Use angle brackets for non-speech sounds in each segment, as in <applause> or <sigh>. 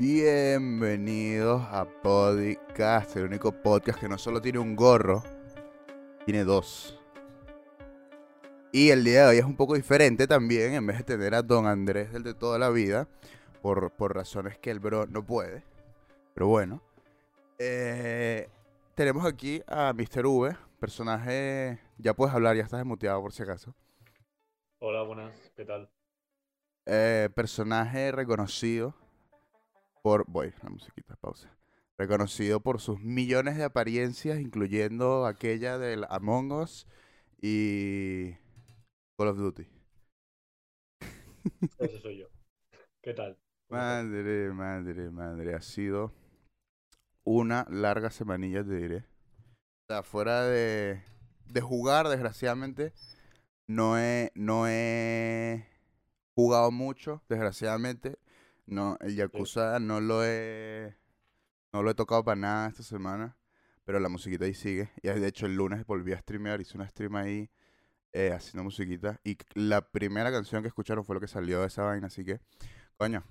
Bienvenidos a Podcast, el único podcast que no solo tiene un gorro, tiene dos. Y el día de hoy es un poco diferente también, en vez de tener a Don Andrés del de toda la vida, por, por razones que el bro no puede. Pero bueno. Eh, tenemos aquí a Mr. V, personaje... Ya puedes hablar, ya estás desmuteado por si acaso. Hola, buenas, ¿qué tal? Eh, personaje reconocido por... Voy, la musiquita, pausa. Reconocido por sus millones de apariencias, incluyendo aquella del Among Us y Call of Duty. <laughs> Ese soy yo. ¿Qué tal? Madre, madre, madre. Ha sido una larga semanilla, te diré. O sea, fuera de, de jugar, desgraciadamente, no he, no he jugado mucho, desgraciadamente. No, el Yakuza no lo he, no lo he tocado para nada esta semana, pero la musiquita ahí sigue. Y de hecho el lunes volví a streamear, hice una stream ahí eh, haciendo musiquita. Y la primera canción que escucharon fue lo que salió de esa vaina, así que, coño.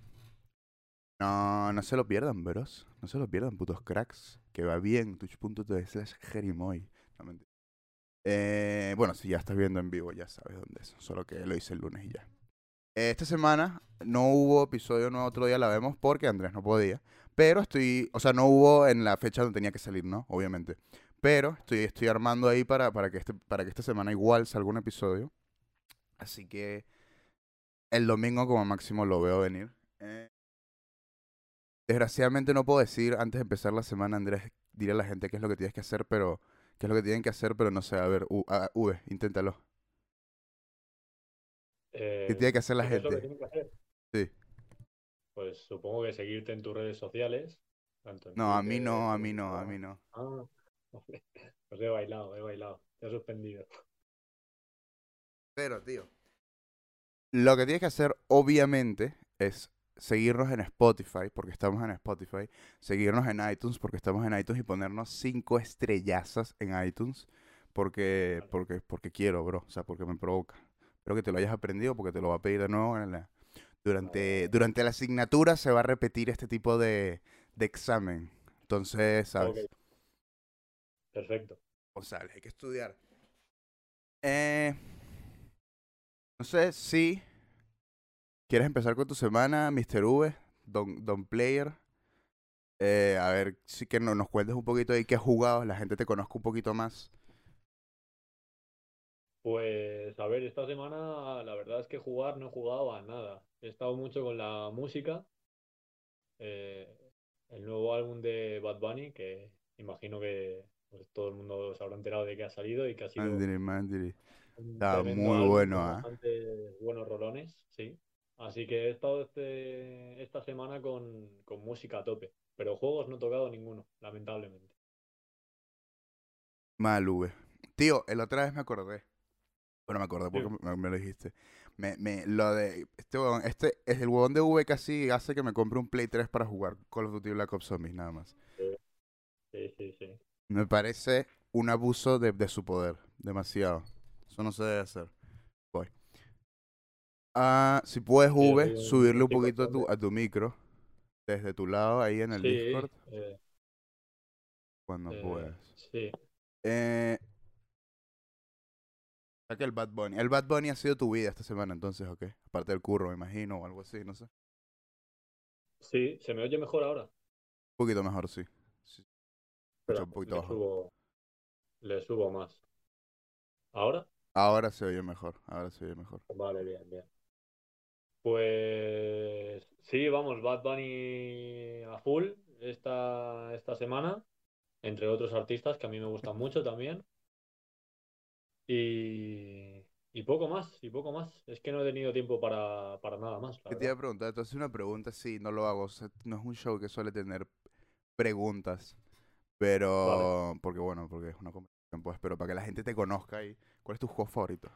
No, no se lo pierdan, bros. No se lo pierdan, putos cracks. Que va bien, twitch.tv slash jerimoy. No, mentira. Eh, bueno, si ya estás viendo en vivo, ya sabes dónde es. Solo que lo hice el lunes y ya. Esta semana no hubo episodio nuevo otro día, la vemos porque Andrés no podía. Pero estoy, o sea, no hubo en la fecha donde tenía que salir, ¿no? Obviamente. Pero estoy, estoy armando ahí para, para, que este, para que esta semana igual salga un episodio. Así que el domingo como máximo lo veo venir. Eh, desgraciadamente no puedo decir antes de empezar la semana, Andrés, dile a la gente qué es lo que tienes que hacer, pero qué es lo que tienen que hacer, pero no sé, a ver, U- a- V, inténtalo. ¿Qué Eh, tiene que hacer la ¿qué es lo que gente? tienen que hacer? Sí. Pues supongo que seguirte en tus redes sociales, tanto No, a mí no, a mí no, a mí no. Ah. <laughs> Pues he bailado, he bailado. Te he suspendido. <laughs> Pero, tío. Lo que tienes que hacer, obviamente, es seguirnos en Spotify, porque estamos en Spotify, seguirnos en iTunes, porque estamos en iTunes, y ponernos cinco estrellazas en iTunes, porque, porque, porque quiero, bro, o sea, porque me provoca. Espero que te lo hayas aprendido, porque te lo va a pedir de nuevo en la- durante, durante la asignatura se va a repetir este tipo de, de examen. Entonces, ¿sabes? Ok, perfecto. González, hay que estudiar. Eh, no sé si quieres empezar con tu semana, Mr. V, Don, Don Player. Eh, a ver, si que no, nos cuentes un poquito de qué has jugado, la gente te conozca un poquito más. Pues a ver, esta semana la verdad es que jugar no he jugado a nada. He estado mucho con la música. eh, el nuevo álbum de Bad Bunny, que imagino que pues, todo el mundo se habrá enterado de que ha salido y que ha sido Está muy bueno, bastantes buenos rolones, sí. Así que he estado este, esta semana con, con música a tope. Pero juegos no he tocado ninguno, lamentablemente. Mal, V. Tío, el otra vez me acordé. Bueno, me acordé Sí. porque me, me lo dijiste. Me, me, lo de este huevón, este es el huevón de V casi hace que me compre un Play 3 para jugar Call of Duty Black Ops Zombies, nada más. Sí, sí, sí. Me parece un abuso de, de su poder. Demasiado. Eso no se debe hacer. Voy. Ah, si puedes, V, un subirle un poquito a tu, a tu micro. Desde tu lado, ahí en el Discord, eh, cuando eh, puedas. sí. Eh, saca el Bad Bunny. El Bad Bunny ha sido tu vida esta semana, entonces, ¿ok? Aparte del curro, me imagino, o algo así, no sé. Un Sí, ¿se me oye mejor ahora? poquito mejor, sí. sí. Espera, un poquito le bajo. subo, le subo más. ¿Ahora? Ahora se oye mejor, ahora se oye mejor. Vale, bien, bien. Pues sí, vamos, Bad Bunny a full esta, esta semana, entre otros artistas que a mí me gustan mucho también. Y, y poco más, y poco más. Es que no he tenido tiempo para, para nada más, la te iba a preguntar, entonces una pregunta, sí, no lo hago, o sea, no es un show que suele tener preguntas, pero, porque bueno, porque es una conversación, pues, pero para que la gente te conozca y, ¿cuál es tu juego favorito?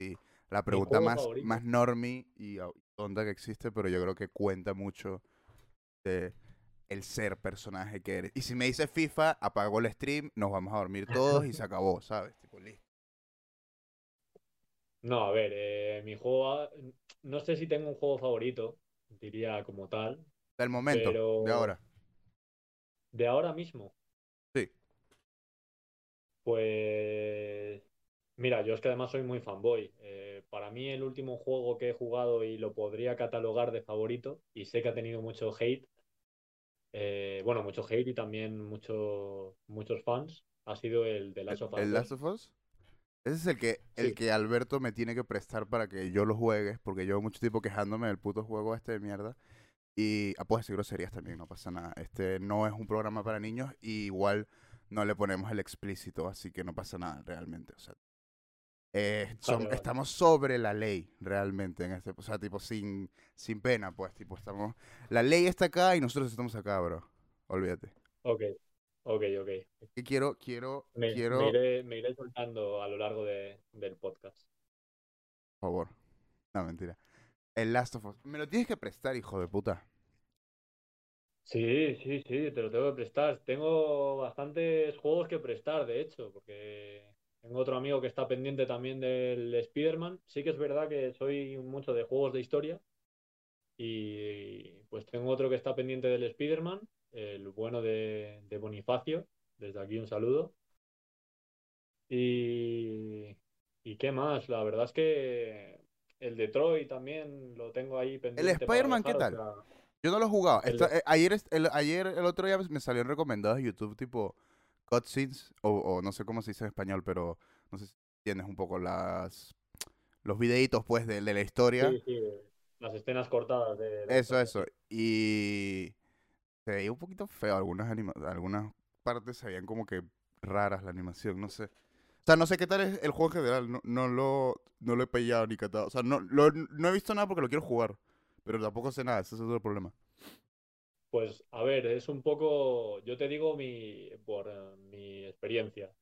Sí, la pregunta más, favorito. más normie y au- tonta que existe, pero yo creo que cuenta mucho de el ser personaje que eres. Y si me dices FIFA, apago el stream, nos vamos a dormir todos y se <laughs> acabó, ¿sabes? Tipo, listo. No, a ver, eh, mi juego, no sé si tengo un juego favorito, diría como tal, Del momento, Pero- de ahora. De ahora mismo. Sí. Pues mira, yo es que además soy muy fanboy. Eh, para mí el último juego que he jugado y lo podría catalogar de favorito, y sé que ha tenido mucho hate, eh, bueno, mucho hate y también mucho, muchos fans, ha sido el de Last of Us ¿El 2. Last of Us? Ese es el que, el Sí. que Alberto me tiene que prestar para que yo lo juegue, porque llevo mucho tiempo quejándome del puto juego este de mierda. Y ah, puedes decir groserías también, no pasa nada. Este no es un programa para niños y igual no le ponemos el explícito, así que no pasa nada realmente. O sea, eh, vale. estamos sobre la ley realmente en este, o sea, tipo sin, sin pena, pues, tipo estamos, la ley está acá y nosotros estamos acá, bro. Olvídate. Ok, ok, ok. Quiero, quiero, Me, quiero, me iré, me iré soltando a lo largo de- del podcast. por favor. No, mentira. El Last of Us. Me lo tienes que prestar, hijo de puta. Sí, sí, sí, te lo tengo que prestar. Tengo bastantes juegos que prestar, de hecho, porque tengo otro amigo que está pendiente también del Spider-Man. Sí que es verdad que soy mucho de juegos de historia y pues tengo otro que está pendiente del Spider-Man, el bueno de, de Bonifacio. Desde aquí un saludo. Y, ¿y qué más? La verdad es que el Detroit también lo tengo ahí pendiente para Spider-Man qué tal? o sea, Yo no lo he jugado. El eh, ayer, el, ayer, el otro día me salieron recomendados de YouTube, tipo cutscenes, o, o no sé cómo se dice en español, pero no sé si tienes un poco las los videitos, pues, de, de la historia. Sí, sí, las escenas cortadas de la Eso, historia, eso. Y se veía un poquito feo. Algunas, anima- algunas partes se veían como que raras la animación, no sé. O sea, no sé qué tal es el juego en general. No, no lo, no lo he pillado ni catado. O sea, no, lo- no he visto nada porque lo quiero jugar. Pero tampoco sé nada, ese es otro problema. Pues a ver, es un poco, yo te digo mi, por mi experiencia.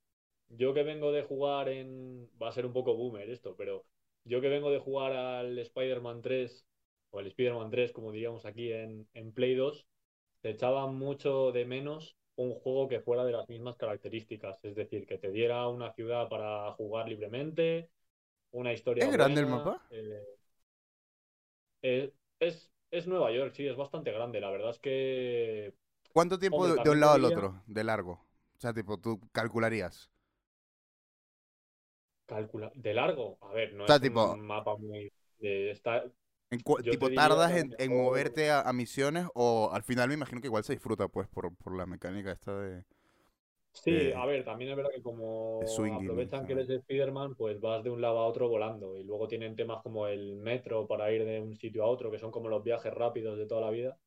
Yo que vengo de jugar en, va a ser un poco boomer esto, pero yo que vengo de jugar al Spider-Man 3, o el Spider-Man 3, como diríamos aquí en, en Play 2, te echaba mucho de menos un juego que fuera de las mismas características, es decir, que te diera una ciudad para jugar libremente, una historia ¿Es grande el mapa? eh, eh, es, es Nueva York, sí, es bastante grande. La verdad es que ¿Cuánto tiempo Hombre, de, un lado al otro, de largo? O sea, tipo, tú calcularías. calcula de largo. A ver, no O sea, es tipo- un mapa muy eh, está En tipo, ¿tardas en, moverte a, a misiones o al final me imagino que igual se disfruta, pues, por, por la mecánica esta de... Sí, de- a ver, también es verdad que como de swinging, aprovechan que eres Spider-Man, pues vas de un lado a otro volando. Y luego tienen temas como el metro para ir de un sitio a otro, que son como los viajes rápidos de toda la vida.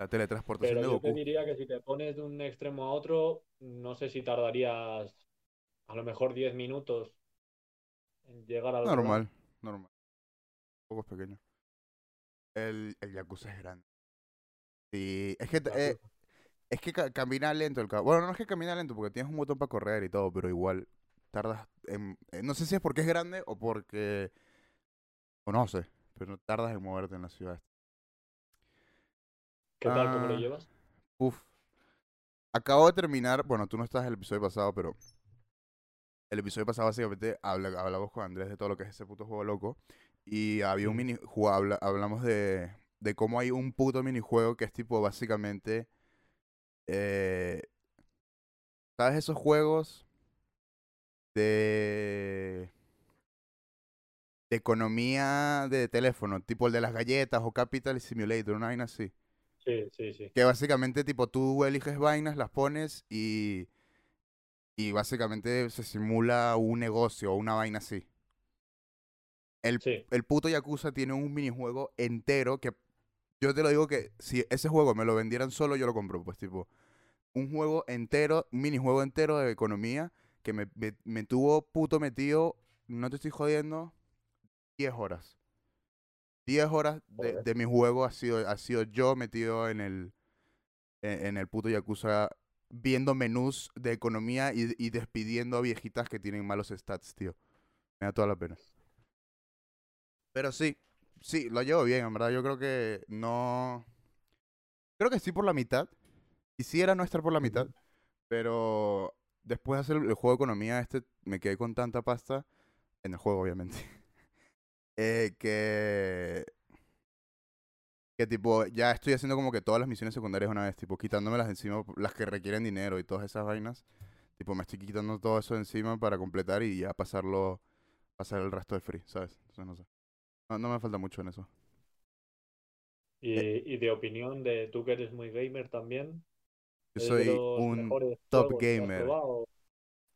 La teletransportación Pero de yo te Goku. diría que si te pones de un extremo a otro, no sé si tardarías a lo mejor 10 minutos en llegar al. Normal, normal. Un poco es pequeño. El, el Yakuza es grande. Sí, es que, eh, es que ca- camina lento el. Bueno, no es que camina lento porque tienes un botón para correr y todo, pero igual tardas en... eh, No sé si es porque es grande o porque... O no sé, pero tardas en moverte en la ciudad. ¿Qué tal? ¿Cómo lo Ah, llevas? Uf. Acabo de terminar, bueno, tú no estás en el episodio pasado, pero el episodio pasado básicamente habla- hablamos con Andrés de todo lo que es ese puto juego loco. Y había un Ujú. mini ju- habla- hablamos de, de cómo hay un puto minijuego que es tipo básicamente. eh, ¿Sabes esos juegos de. de economía de teléfono? Tipo el de las galletas o Capital Simulator, una vaina así. Sí, sí, sí. Que básicamente, tipo, tú eliges vainas, las pones y. Y básicamente se simula un negocio o una vaina así. El, Sí. el puto Yakuza tiene un minijuego entero que. Yo te lo digo que si ese juego me lo vendieran solo, yo lo compro. Pues, tipo, un juego entero, un minijuego entero de economía que me, me, me tuvo puto metido, no te estoy jodiendo, 10 horas. 10 horas de, de mi juego ha sido, ha sido yo metido en el, en, en el puto Yakuza viendo menús de economía y, y despidiendo a viejitas que tienen malos stats, tío. Me da toda la pena. Pero sí, sí, lo llevo bien, en verdad. Yo creo que no... Creo que sí por la mitad. Quisiera no estar por la mitad. Pero después de hacer el juego de economía este, me quedé con tanta pasta. En el juego, obviamente. <laughs> eh, que... Que tipo, ya estoy haciendo como que todas las misiones secundarias una vez, tipo, quitándomelas de encima, las que requieren dinero y todas esas vainas. Tipo, me estoy quitando todo eso de encima para completar y ya pasarlo, pasar el resto de free, ¿sabes? Entonces no sé. No, no me falta mucho en eso. Y, Eh. y de opinión de tú que eres muy gamer también. Yo ¿es soy un top gamer. probado?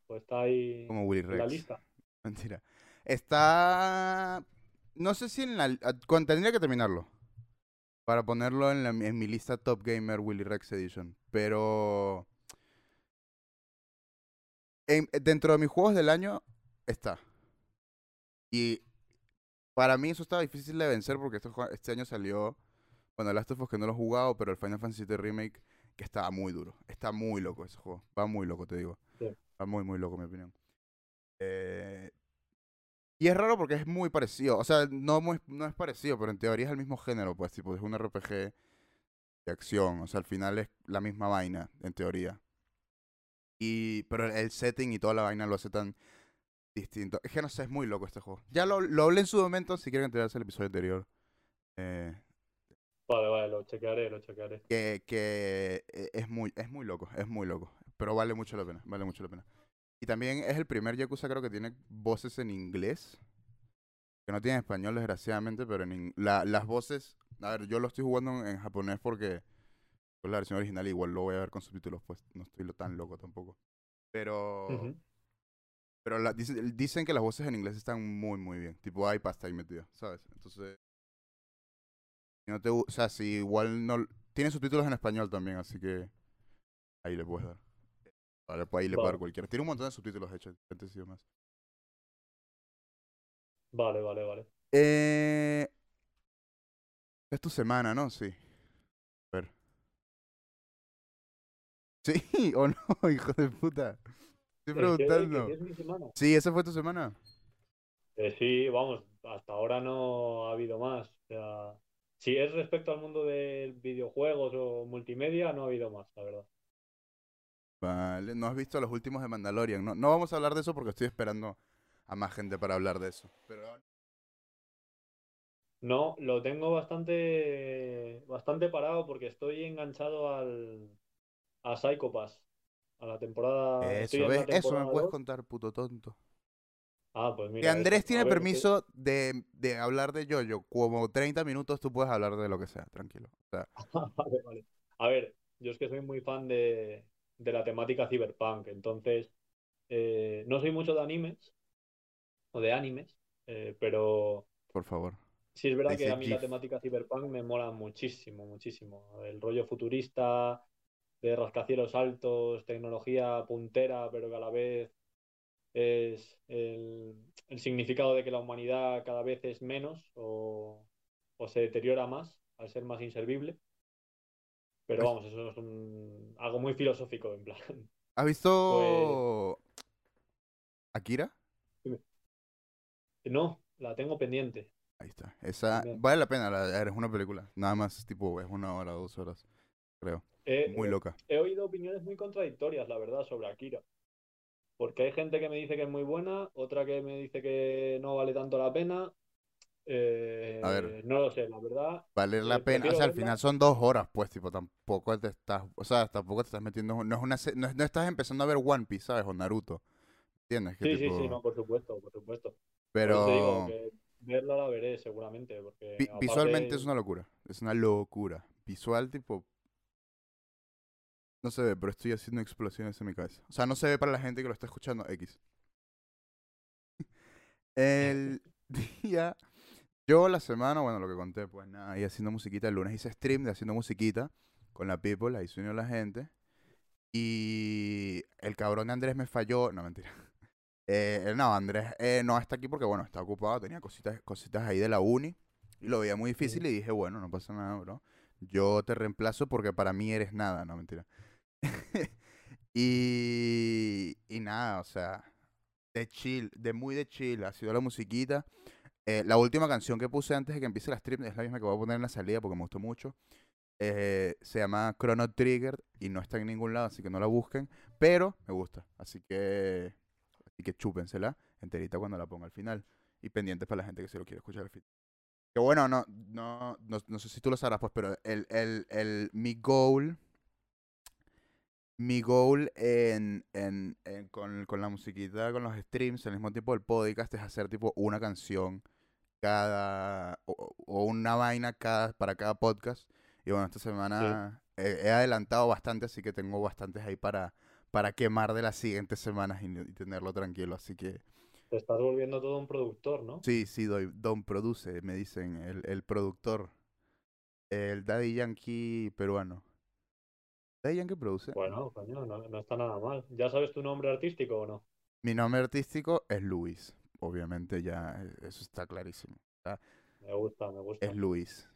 ¿O está ahí como Willy en la lista? <laughs> Mentira. Está. No sé si en la. Tendría que terminarlo. Para ponerlo en, la- en mi lista Top Gamer Willy Rex Edition. Pero. en- dentro de mis juegos del año está. Y para mí eso estaba difícil de vencer porque este, jue- este año salió. Bueno, Last of Us que no lo he jugado, pero el Final Fantasy VII Remake que estaba muy duro. Está muy loco ese juego. Va muy loco, te digo. Sí. Va muy, muy loco, mi opinión. Eh, y es raro porque es muy parecido. O sea, no, muy- no es parecido, pero en teoría es el mismo género, pues, tipo, es un RPG de acción. O sea, al final es la misma vaina, en teoría. Y, pero el setting y toda la vaina lo hace tan distinto. Es que no sé, es muy loco este juego. Ya lo, lo hablé en su momento, si quieren enterarse el episodio anterior. Eh, Vale, vale, lo chequearé, lo chequearé. que, que eh, es muy, es muy loco, es muy loco. Pero vale mucho la pena, vale mucho la pena. Y también es el primer Yakuza creo que tiene voces en inglés. Que no tiene español, desgraciadamente, pero en la- las voces... A ver, yo lo estoy jugando en, japonés porque pues, la versión original igual lo voy a ver con subtítulos, pues no estoy lo tan loco tampoco. Pero... Pero la- dicen, dicen que las voces en inglés están muy, muy bien. Tipo, hay pasta ahí metida, ¿sabes? Entonces... no te, o sea, si igual no... Tiene subtítulos en español también, así que... Ahí le puedes dar. Vale, pues ahí le puedes dar Vale. cualquiera. Tiene un montón de subtítulos, de hecho, diferentes idiomas. Vale, vale, vale. Eh... Es tu semana, ¿no? Sí. A ver. <laughs> Sí o no, hijo de puta. Estoy ¿El qué? ¿Que preguntando. si es mi semana? Sí, esa fue tu semana. Eh, sí, vamos, hasta ahora no ha habido más. O sea, si es respecto al mundo de videojuegos o multimedia, no ha habido más, la verdad. Vale, no has visto los últimos de Mandalorian. No, no vamos a hablar de eso porque estoy esperando a más gente para hablar de eso. Pero No, lo tengo bastante, bastante parado porque estoy enganchado al, a Psycho Pass, a la temporada. estoy eso. Eso me puedes contar, puto tonto. Ah, pues Que mira, Andrés eso. tiene ver, permiso de, de hablar de Jojo. Como 30 minutos tú puedes hablar de lo que sea, tranquilo. O sea, <laughs> Vale, vale. A ver, yo es que soy muy fan de, de la temática cyberpunk, entonces eh, no soy mucho de animes o de animes, eh, pero por favor. sí es verdad Dice que a mí la temática cyberpunk me mola muchísimo, muchísimo. El rollo futurista, de rascacielos altos, tecnología puntera, pero que a la vez es el, el significado de que la humanidad cada vez es menos o, o se deteriora más al ser más inservible. Pero Pues- vamos, eso es un- algo muy filosófico, en plan. <laughs> ¿Has visto Akira? No, la tengo pendiente. Ahí está. Esa vale la pena, la, es una película. Nada más, tipo, es una hora, dos horas, creo. He, Muy loca. he oído opiniones muy contradictorias, la verdad, sobre Akira. Porque hay gente que me dice que es muy buena, otra que me dice que no vale tanto la pena. Eh, A ver. no lo sé, la verdad. Vale la Eh, pena. O sea, al final son dos horas, pues, tipo, tampoco te estás, o sea, tampoco te estás metiendo, no es una, no, no estás empezando a ver One Piece, ¿sabes? O Naruto. ¿Entiendes? Que Sí, sí, tipo, sí, no, por supuesto, por supuesto. Pero eso te digo que verla la veré seguramente, porque vi- aparte- visualmente es una locura. Es una locura. Visual, tipo, no se ve, pero estoy haciendo explosiones en mi cabeza. O sea, no se ve para la gente que lo está escuchando, X. <laughs> El <laughs> día, yo la semana, bueno, lo que conté, pues nada, ahí haciendo musiquita. El lunes hice stream de haciendo musiquita con la people, ahí se unió la gente. Y el cabrón de Andrés me falló, no mentira. <laughs> Eh, no, Andrés eh, no está aquí porque, bueno, está ocupado, tenía cositas, cositas ahí de la uni. Y lo veía muy difícil y dije, bueno, no pasa nada, bro. Yo te reemplazo porque para mí eres nada, no mentira. <laughs> y, y nada, o sea, de chill, de muy de chill, ha sido la musiquita. Eh, la última canción que puse antes de que empiece la stream es la misma que voy a poner en la salida porque me gustó mucho. Eh, se llama Chrono Trigger y no está en ningún lado, así que no la busquen. Pero me gusta, así que, así que chúpensela enterita cuando la ponga al final. Y pendientes para la gente que se lo quiere escuchar al final. Que bueno, no, no, no, no sé si tú lo sabrás, pues, pero el, el, el, mi goal, mi goal en, en, en- con, con la musiquita, con los streams, al mismo tiempo del podcast, es hacer tipo una canción cada, o, o una vaina cada, para cada podcast. Y bueno, esta semana he, he adelantado bastante, así que tengo bastantes ahí para, para quemar de las siguientes semanas y, y tenerlo tranquilo. Así que Te estás volviendo todo un productor, ¿no? sí, sí, doy, Don Produce, me dicen, el, el productor, el Daddy Yankee peruano. ¿Daddy Yankee produce? Bueno, coño, no, no está nada mal. ¿Ya sabes tu nombre artístico o no? Mi nombre artístico es Luis, obviamente ya, eh, eso está clarísimo. Me gusta, me gusta. Es Luis.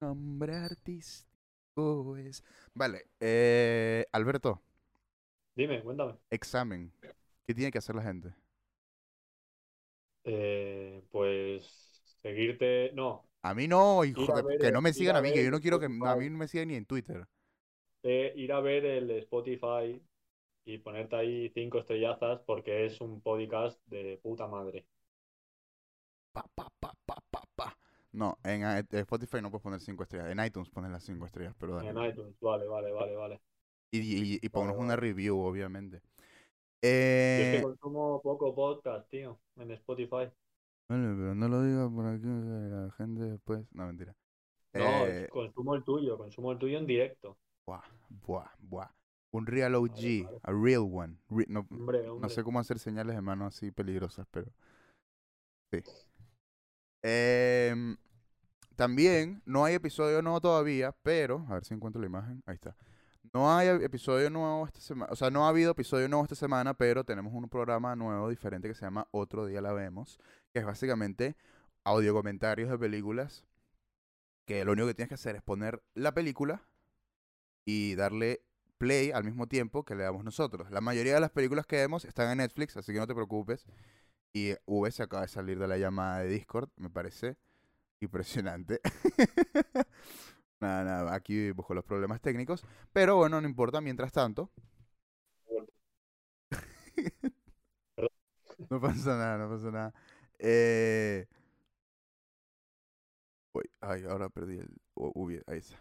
Nombre artístico es... Vale, eh, Alberto, Dime, cuéntame. examen. ¿Qué tiene que hacer la gente? Eh, pues seguirte. No, A mí no, hijo de... ver Que no me sigan a a mí, ver que yo no quiero que... A mí no me sigan ni en Twitter. Ir a ver el Spotify y ponerte ahí cinco estrellazas porque es un podcast de puta madre. Pa, pa, pa, pa, pa, pa. No, en eh, Spotify no puedes poner 5 estrellas. En iTunes pones las 5 estrellas, pero. En iTunes, vale, vale, vale, vale. Y, y, Vale, una review, obviamente. Yo es que Eh, consumo poco podcast, tío, en Spotify. Vale, pero no lo digas por aquí, la gente después... No, mentira. No, Eh, consumo el tuyo, consumo el tuyo en directo. Buah, buah, buah. Un real OG, vale. a real one. Re- no, Hombre, no sé cómo hacer señales de mano así peligrosas, pero... Sí. Em, también, no hay episodio nuevo todavía, pero... A ver si encuentro la imagen. Ahí está. No hay episodio nuevo esta semana. O sea, no ha habido episodio nuevo esta semana, pero tenemos un programa nuevo, diferente, que se llama Otro Día La Vemos, que es básicamente audio comentarios de películas, que lo único que tienes que hacer es poner la película y darle play al mismo tiempo que le damos nosotros. La mayoría de las películas que vemos están en Netflix, así que no te preocupes. Y V se acaba de salir de la llamada de Discord, me parece impresionante. <laughs> nada, nada, aquí busco los problemas técnicos. Pero bueno, no importa, mientras tanto. <laughs> no pasa nada, no pasa nada. Eh... Uy, ay, ahora perdí el... u- ubi- ahí está.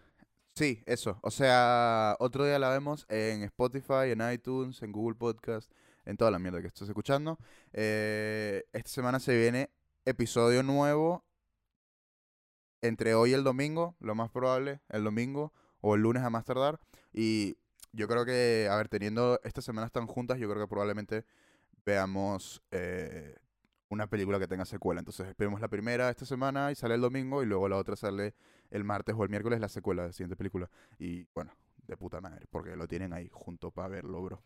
Sí, eso. O sea, otro día la vemos en Spotify, en iTunes, en Google Podcast, en toda la mierda que estás escuchando. Eh, esta semana se viene episodio nuevo entre hoy y el domingo, lo más probable, el domingo o el lunes a más tardar. Y yo creo que, a ver, teniendo estas semanas tan juntas, yo creo que probablemente veamos eh, una película que tenga secuela. Entonces esperemos la primera esta semana y sale el domingo y luego la otra sale el martes o el miércoles la secuela de la siguiente película. Y bueno, de puta madre, porque lo tienen ahí junto para verlo, bro.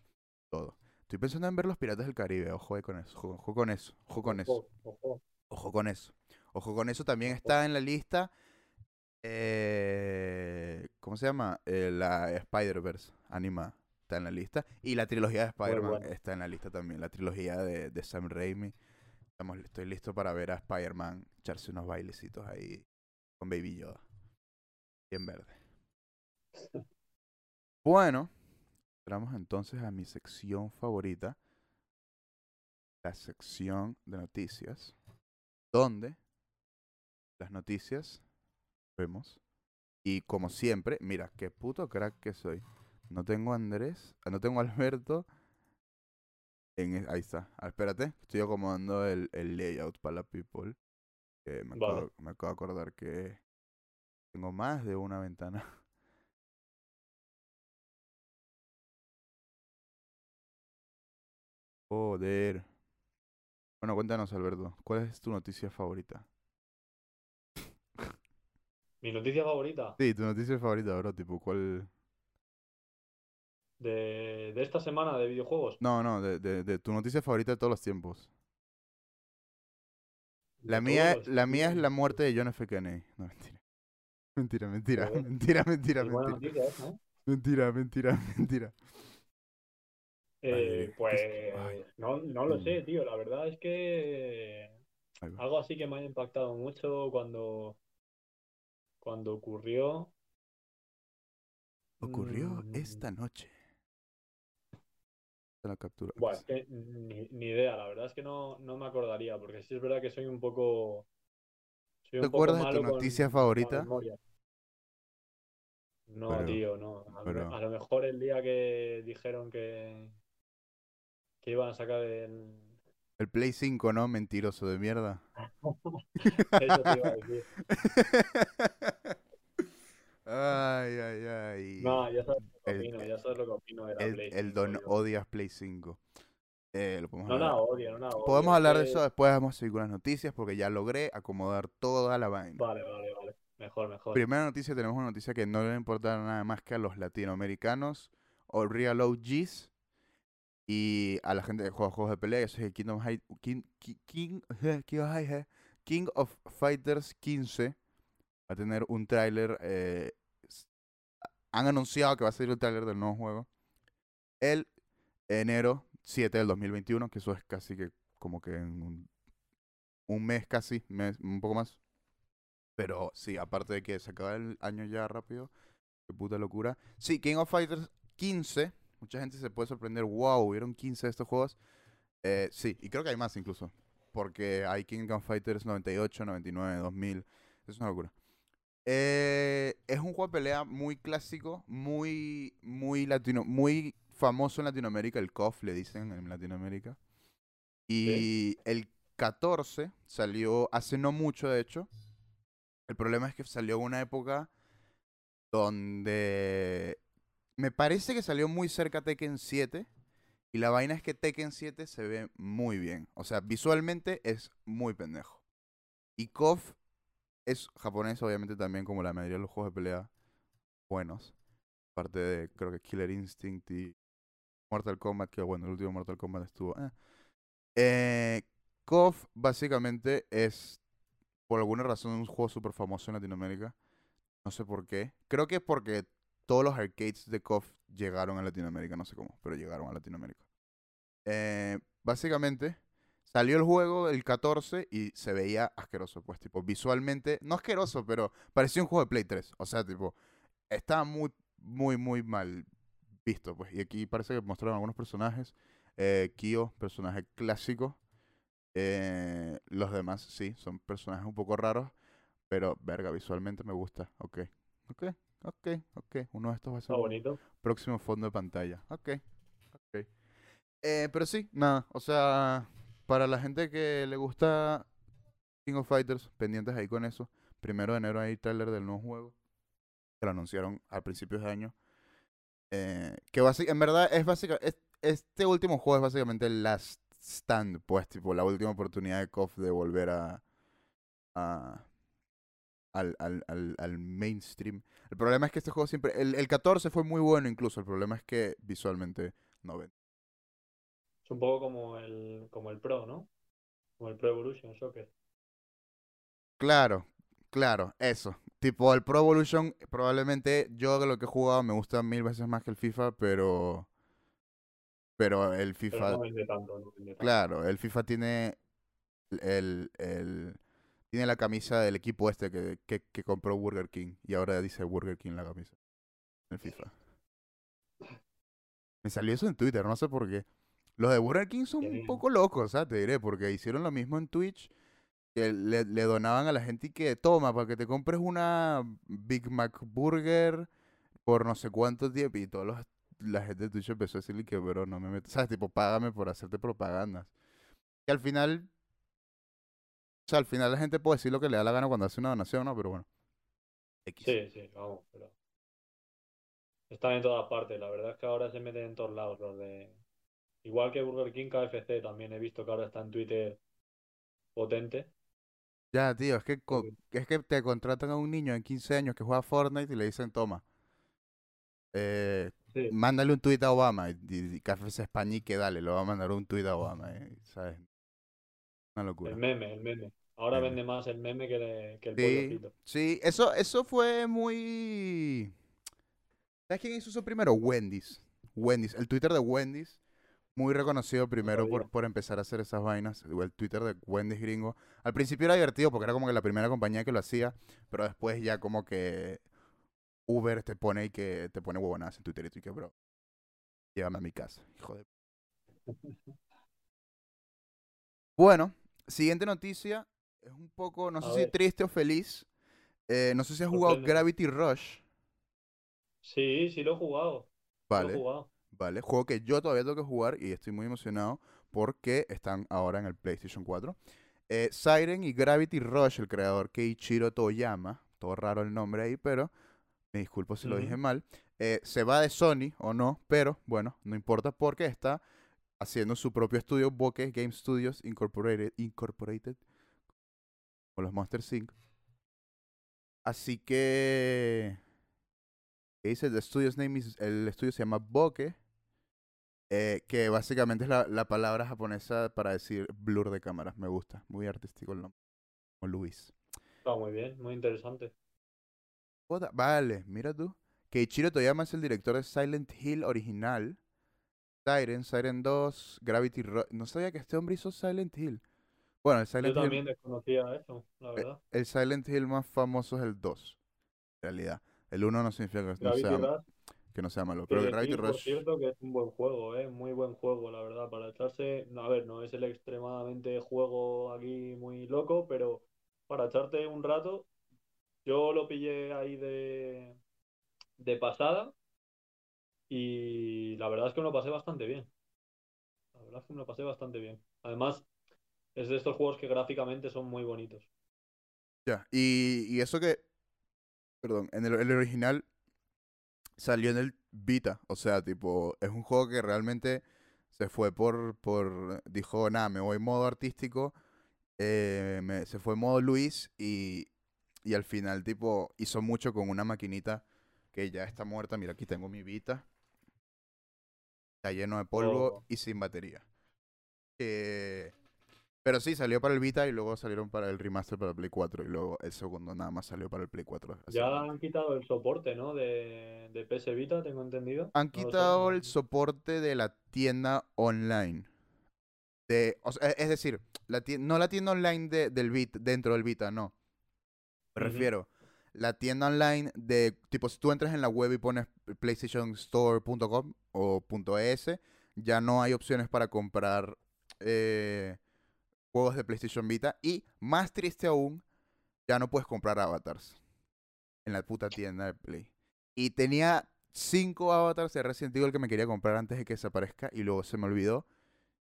Todo. Estoy pensando en ver Los Piratas del Caribe, ojo con eso, ojo, ojo con eso, ojo con eso. Ojo, con eso. Ojo con eso. También está en la lista. eh, ¿Cómo se llama? Eh, la Spider-Verse animada. Está en la lista. Y la trilogía de Spider-Man está en la lista también. La trilogía de, de Sam Raimi. Estamos, estoy listo para ver a Spider-Man echarse unos bailecitos ahí con Baby Yoda. Bien verde. Bueno, entramos entonces a mi sección favorita. La sección de noticias donde las noticias vemos y como siempre, mira, qué puto crack que soy. No tengo a Andrés, no tengo a Alberto. En, e- ahí está. Ah, espérate, estoy acomodando el, el layout para la people. que me, Vale. acabo, me acabo de acordar que tengo más de una ventana. <laughs> Joder. Bueno, cuéntanos, Alberto. ¿Cuál es tu noticia favorita? Mi noticia favorita Sí, tu noticia favorita, bro. Tipo, ¿cuál? de, de esta semana de videojuegos. No, no, de, de, de tu noticia favorita de todos los tiempos. La mía, los la mía es la muerte de John F. Kennedy. No, mentira. Mentira, mentira, mentira, mentira, buena mentira. ¿eh? Mentira, mentira, <laughs> mentira. Eh, pues es- ay. no, no lo Mm. sé, tío. La verdad es que algo así que me ha impactado mucho cuando, cuando ocurrió. Ocurrió mm, esta noche. La captura. Buah, es que ni, ni idea, la verdad es que no, no me acordaría, porque sí es verdad que soy un poco, Soy ¿Te un poco acuerdas de tu noticia con favorita? No, Pero- tío, no. A, lo me- pero- a lo mejor el día que dijeron que, que iban a sacar el... El Play 5, ¿no? Mentiroso de mierda. <laughs> Eso te iba a decir. <laughs> ay, ay, ay. No, ya sabes lo que El- opino, ya sabes lo que opino de la el, Play el 5, Don yo. odias Play 5. Eh, lo podemos No la hablar. odio, no la odio. Podemos hablar de eso después, vamos a seguir con las noticias porque ya logré acomodar toda la vaina. Vale, vale, vale. Mejor, mejor. Primera noticia, tenemos una noticia que no le importa nada más que a los latinoamericanos o real OGs y a la gente que juega juegos de pelea. Eso es el Kingdom Hearts- King, King, <laughs> King, King, King of Fighters 15. Va a tener un tráiler. eh, han anunciado que va a salir el tráiler del nuevo juego. El enero 7 del 2021, que eso es casi que como que en un, un mes casi, mes, un poco más. Pero sí, aparte de que se acaba el año ya rápido, qué puta locura. Sí, King of Fighters 15, mucha gente se puede sorprender, wow, hubieron 15 de estos juegos. Eh, sí, y creo que hay más incluso, porque hay King of Fighters 98, 99, 2000, es una locura. Eh, es un juego de pelea muy clásico, muy, muy latino, muy famoso en Latinoamérica, el KOF le dicen en Latinoamérica. Y el 14 salió hace no mucho, de hecho. El problema es que salió una época donde me parece que salió muy cerca Tekken 7. Y la vaina es que Tekken 7 se ve muy bien. O sea, visualmente es muy pendejo. Y KOF es japonés, obviamente, también como la mayoría de los juegos de pelea buenos. Aparte de, creo que Killer Instinct y Mortal Kombat, que bueno, el último Mortal Kombat estuvo. Eh. Eh, KOF básicamente es, por alguna razón, un juego súper famoso en Latinoamérica. No sé por qué. Creo que es porque todos los arcades de KOF llegaron a Latinoamérica, no sé cómo, pero llegaron a Latinoamérica. Eh, básicamente, salió el juego el 14 y se veía asqueroso, pues, tipo, visualmente, no asqueroso, pero parecía un juego de Play 3. O sea, tipo, estaba muy, muy, muy mal visto, pues. Y aquí parece que mostraron algunos personajes. Eh, Kyo, personaje clásico. Eh, los demás, sí, son personajes un poco raros. Pero, verga, visualmente me gusta. Ok, ok, ok, ok. Uno de estos va a ser un bonito. próximo fondo de pantalla. Ok, ok. Eh, pero sí, nada. O sea, para la gente que le gusta King of Fighters, pendientes ahí con eso. Primero de enero hay trailer del nuevo juego. Que lo anunciaron a principios de año. Eh, que en verdad es básicamente. este último juego es básicamente el last stand, pues, tipo, la última oportunidad de KOF de volver a. a al, al, al, al mainstream. El problema es que este juego siempre. El, el 14 fue muy bueno, incluso. El problema es que visualmente no ven. Es un poco como el, como el Pro, ¿no? Como el Pro Evolution Soccer. Claro, claro, eso. Tipo, el Pro Evolution, probablemente yo de lo que he jugado me gusta mil veces más que el FIFA, pero. Pero el Pero FIFA. no vende tanto, no vende tanto. Claro, el FIFA tiene el, el- tiene la camisa del equipo este que, que, que compró Burger King y ahora dice Burger King la camisa. El FIFA. Me salió eso en Twitter, no sé por qué. Los de Burger King son un poco locos, ¿sabes? Te diré, porque hicieron lo mismo en Twitch. Que le, le donaban a la gente y que toma para que te compres una Big Mac Burger por no sé cuánto tiempo. Y todos los, la gente de Twitch empezó a decirle que, bro, no me metas. ¿Sabes? Tipo, págame por hacerte propagandas. Que al final. O sea, al final la gente puede decir lo que le da la gana cuando hace una donación, ¿no? Pero bueno. X. Sí, sí, vamos, pero. Están en todas partes. La verdad es que ahora se meten en todos lados los de. Igual que Burger King, KFC también he visto que ahora está en Twitter potente. Ya, tío, es que, co- es que te contratan a un niño de 15 años que juega Fortnite y le dicen, toma. Eh, Sí, mándale un tuit a Obama. Y, España y que dale, le va a mandar un tuit a Obama. eh, ¿Sabes? Una locura. el meme, el meme. Ahora Meme. vende más el meme que, el Sí, pollo sí, eso, eso fue muy... ¿Sabes quién hizo eso primero? Wendy's. Wendy's. El Twitter de Wendy's, muy reconocido primero por, por empezar a hacer esas vainas. El Twitter de Wendy's gringo. Al principio era divertido porque era como que la primera compañía que lo hacía, pero después ya como que Uber te pone y que te pone huevonadas en Twitter y tú y que, bro, llévame a mi casa, hijo de... <laughs> Bueno, siguiente noticia. es un poco, no A sé si triste o feliz. Eh, no sé si has jugado. Gravity Rush. Sí, sí lo he jugado. Lo he Vale, jugado. vale. Juego que yo todavía tengo que jugar y estoy muy emocionado porque están ahora en el PlayStation 4. Eh, Siren y Gravity Rush, el creador Keiichiro Toyama, todo raro el nombre ahí, pero me disculpo si lo dije mal, eh, se va de Sony o no, pero bueno, no importa porque está haciendo su propio estudio, Bokeh Game Studios Incorporated, Incorporated con los Monster Inc. Así que, ¿qué dice? The studio's name is- el estudio se llama Bokeh, eh, que básicamente es la, la palabra japonesa para decir blur de cámaras. Me gusta, muy artístico el nombre. Como Luis. Está muy bien, muy interesante. Vale, mira tú. Keiichiro Toyama es el director de Silent Hill original. Siren, Siren 2, Gravity Rush. No sabía que este hombre hizo Silent Hill. Bueno, el Yo Silent Hill, también desconocía eso, la eh, verdad. el Silent Hill más famoso es el 2. En realidad. El 1 no significa que no, sea, Rush, que no sea malo. Pero Gravity por cierto, que es un buen juego, ¿eh? Muy buen juego, la verdad, para echarse... A ver, no es el extremadamente juego aquí muy loco, pero para echarte un rato, yo lo pillé ahí de, de pasada y la verdad es que me lo pasé bastante bien. La verdad es que me lo pasé bastante bien. Además, es de estos juegos que gráficamente son muy bonitos. Ya, y, y eso que, perdón, en el, el original salió en el Vita, o sea, tipo, es un juego que realmente se fue por, por, dijo, nada, me voy modo artístico, eh, se fue modo Luis y, y al final, tipo, hizo mucho con una maquinita que ya está muerta, mira, aquí tengo mi Vita, está lleno de polvo Oh. y sin batería. Eh, pero sí, salió para el Vita y luego salieron para el remaster para el Play 4 y luego el segundo nada más salió para el Play 4. así Ya han quitado el soporte, ¿no? De, de PS Vita, tengo entendido. Han quitado no- el soporte de la tienda online. De, o sea, es decir, la no la tienda online de- del Vita, dentro del Vita, no. Me refiero, la tienda online de, tipo, si tú entras en la web y pones playstationstore.com o .es, ya no hay opciones para comprar eh, juegos de PlayStation Vita. Y más triste aún, ya no puedes comprar avatars en la puta tienda de Play. Y tenía cinco avatars de Resident Evil que me quería comprar antes de que desaparezca y luego se me olvidó.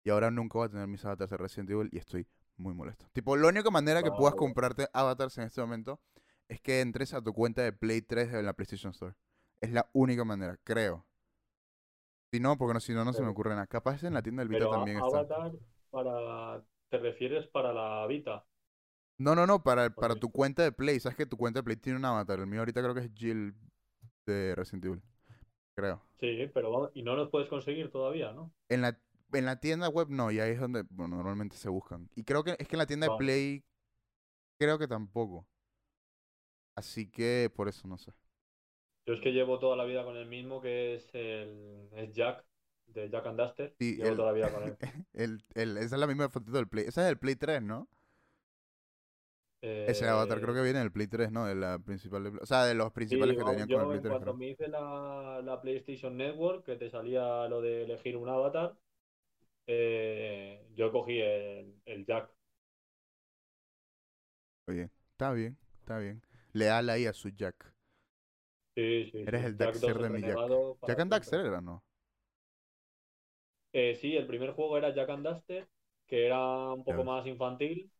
Y ahora nunca voy a tener mis avatars de Resident Evil y estoy muy molesto. Tipo, la única manera que puedas comprarte avatars en este momento es que entres a tu cuenta de Play 3 en la PlayStation Store. Es la única manera, creo. Si no, porque no, si no, no se me ocurre nada. Capaz en la tienda del Vita Pero también está. Avatar para... ¿Te refieres para la Vita? No, no, no, para, para tu cuenta de Play. Sabes que tu cuenta de Play tiene un avatar. El mío ahorita creo que es Jill de Resident Evil. Creo. Sí, pero vamos, y no los puedes conseguir todavía, ¿no? En la, en la tienda web no, y ahí es donde bueno, normalmente se buscan. Y creo que es que en la tienda de. Play creo que tampoco. Así que por eso no sé. Yo es que llevo toda la vida con el mismo, que es el es Jack, de Jack and Duster. Sí, Llevo el- toda la vida con él. <laughs> el, el- esa es la misma fotito del Play. Esa es del Play 3, ¿no? Ese avatar creo Eh, que viene del Play 3, ¿no? De la principal de O sea, de los sí, principales que vamos, tenían con el Play en 3. cuanto creo. me hice la, la PlayStation Network, que te salía lo de elegir un avatar, eh, yo cogí el, el Jack. Oye, está bien, está bien. Leal ahí a su Jack. Sí, sí, Eres sí. el Jack Daxter 2, de mi Jack. Jack and. Daxter era, ¿no? Eh, sí, el primer juego era Jack and Duster, que era un poco más infantil.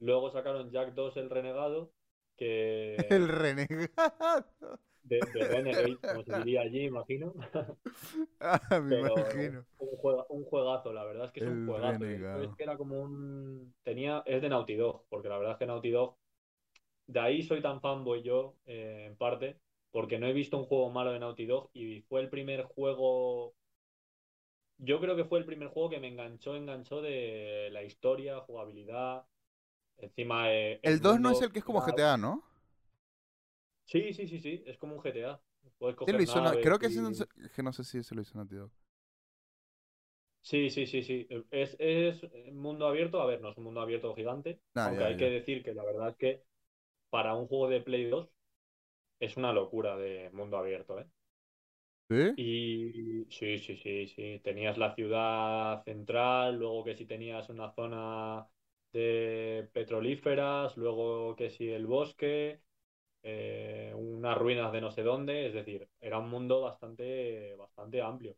Luego sacaron Jack 2 el renegado, que <laughs> El renegado. De, de Renegade, como se diría allí, imagino. <laughs> Ah, me Pero imagino. un, juega- un juegazo, la verdad es que es un juegazo. Es que era como un... Tenía... Es de Naughty Dog, porque la verdad es que Naughty Dog... De ahí soy tan fanboy yo, eh, en parte, porque no he visto un juego malo de Naughty Dog y fue el primer juego... Yo creo que fue el primer juego que me enganchó, enganchó de la historia, jugabilidad. Encima... eh, El 2 no es el que es como GTA, ¿no? Sí, sí, sí, sí, es como un GTA. Puedes Sí, coger lo hizo naves Creo que ese no y- sé, que no sé si ese lo hizo Naughty Dog. Sí, sí, sí, sí. Es, es mundo abierto. A ver, no es un mundo abierto gigante. Ah, aunque ya, hay ya. que decir que la verdad es que para un juego de Play 2 es una locura de mundo abierto, ¿eh? ¿Sí? Y sí, sí, sí, sí. Tenías la ciudad central, luego que si tenías una zona de petrolíferas, luego que si el bosque, eh, unas ruinas de no sé dónde, es decir, era un mundo bastante, bastante amplio.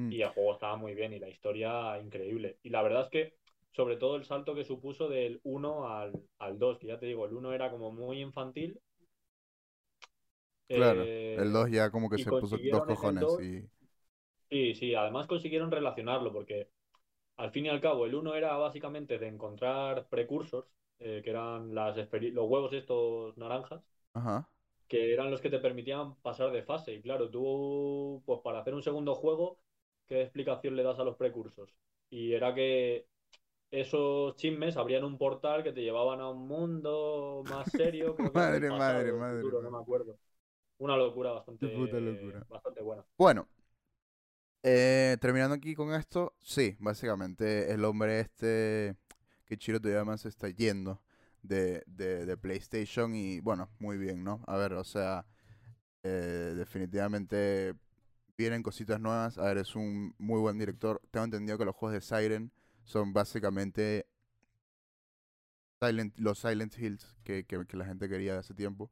Mm. Y el juego estaba muy bien y la historia increíble. Y la verdad es que, sobre todo el salto que supuso del 1 al, al 2, que ya te digo, el 1 era como muy infantil. Claro, eh, el 2 ya como que se puso dos cojones dos- y... Sí, sí, además consiguieron relacionarlo porque al fin y al cabo el uno era básicamente de encontrar precursors, eh, que eran las los huevos estos naranjas, Ajá. que eran los que te permitían pasar de fase. Y claro, tú, pues para hacer un segundo juego, ¿qué explicación le das a los precursors? Y era que esos chismes abrían un portal que te llevaban a un mundo más serio, creo <laughs> que Madre, pasado, madre, madre, futuro, no me acuerdo. Una locura bastante, puta locura. bastante buena. Bueno, eh, terminando aquí con esto, sí, básicamente el hombre este que Chiro Toyama se está yendo de, de, de PlayStation y bueno, muy bien, ¿no? A ver, o sea, eh, definitivamente vienen cositas nuevas. A ver, es un muy buen director. Tengo entendido que los juegos de Siren son básicamente Silent, los Silent Hills que, que, que la gente quería de hace tiempo.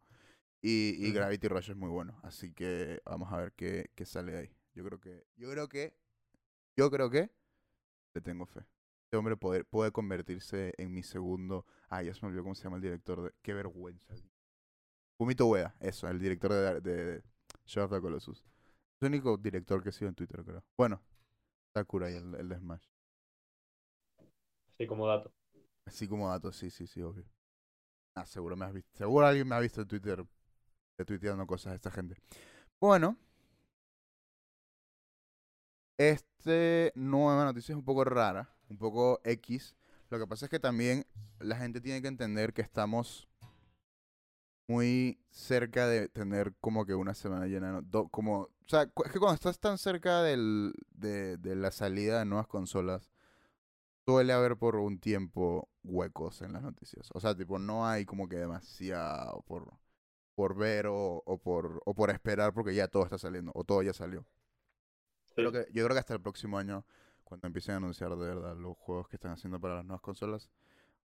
Y. Gravity Rush es muy bueno. Así que vamos a ver qué, qué sale de ahí. Yo creo que, yo creo que, yo creo que le tengo fe. Este hombre puede, puede convertirse en mi segundo. Ah, ya se me olvidó cómo se llama el director de. Qué vergüenza. Fumito Ueda, eso, el director de, de Shadow of the Colossus. Es el único director que he sido en Twitter, creo. Bueno, Sakurai, el, el de Smash. Así como dato. Así como datos, sí, sí, sí, obvio. Ah, seguro me has visto. Seguro alguien me ha visto en Twitter de tuiteando cosas de esta gente. Bueno. Este nueva noticia es un poco rara, un poco X. Lo que pasa es que también la gente tiene que entender que estamos muy cerca de tener como que una semana llena de no- como, o sea, es que cuando estás tan cerca del, de, de la salida de nuevas consolas, suele haber por un tiempo huecos en las noticias. O sea, tipo, no hay como que demasiado por, por ver o, o por, o por esperar porque ya todo está saliendo o todo ya salió. Sí. que, yo creo que hasta el próximo año, cuando empiecen a anunciar de verdad los juegos que están haciendo para las nuevas consolas,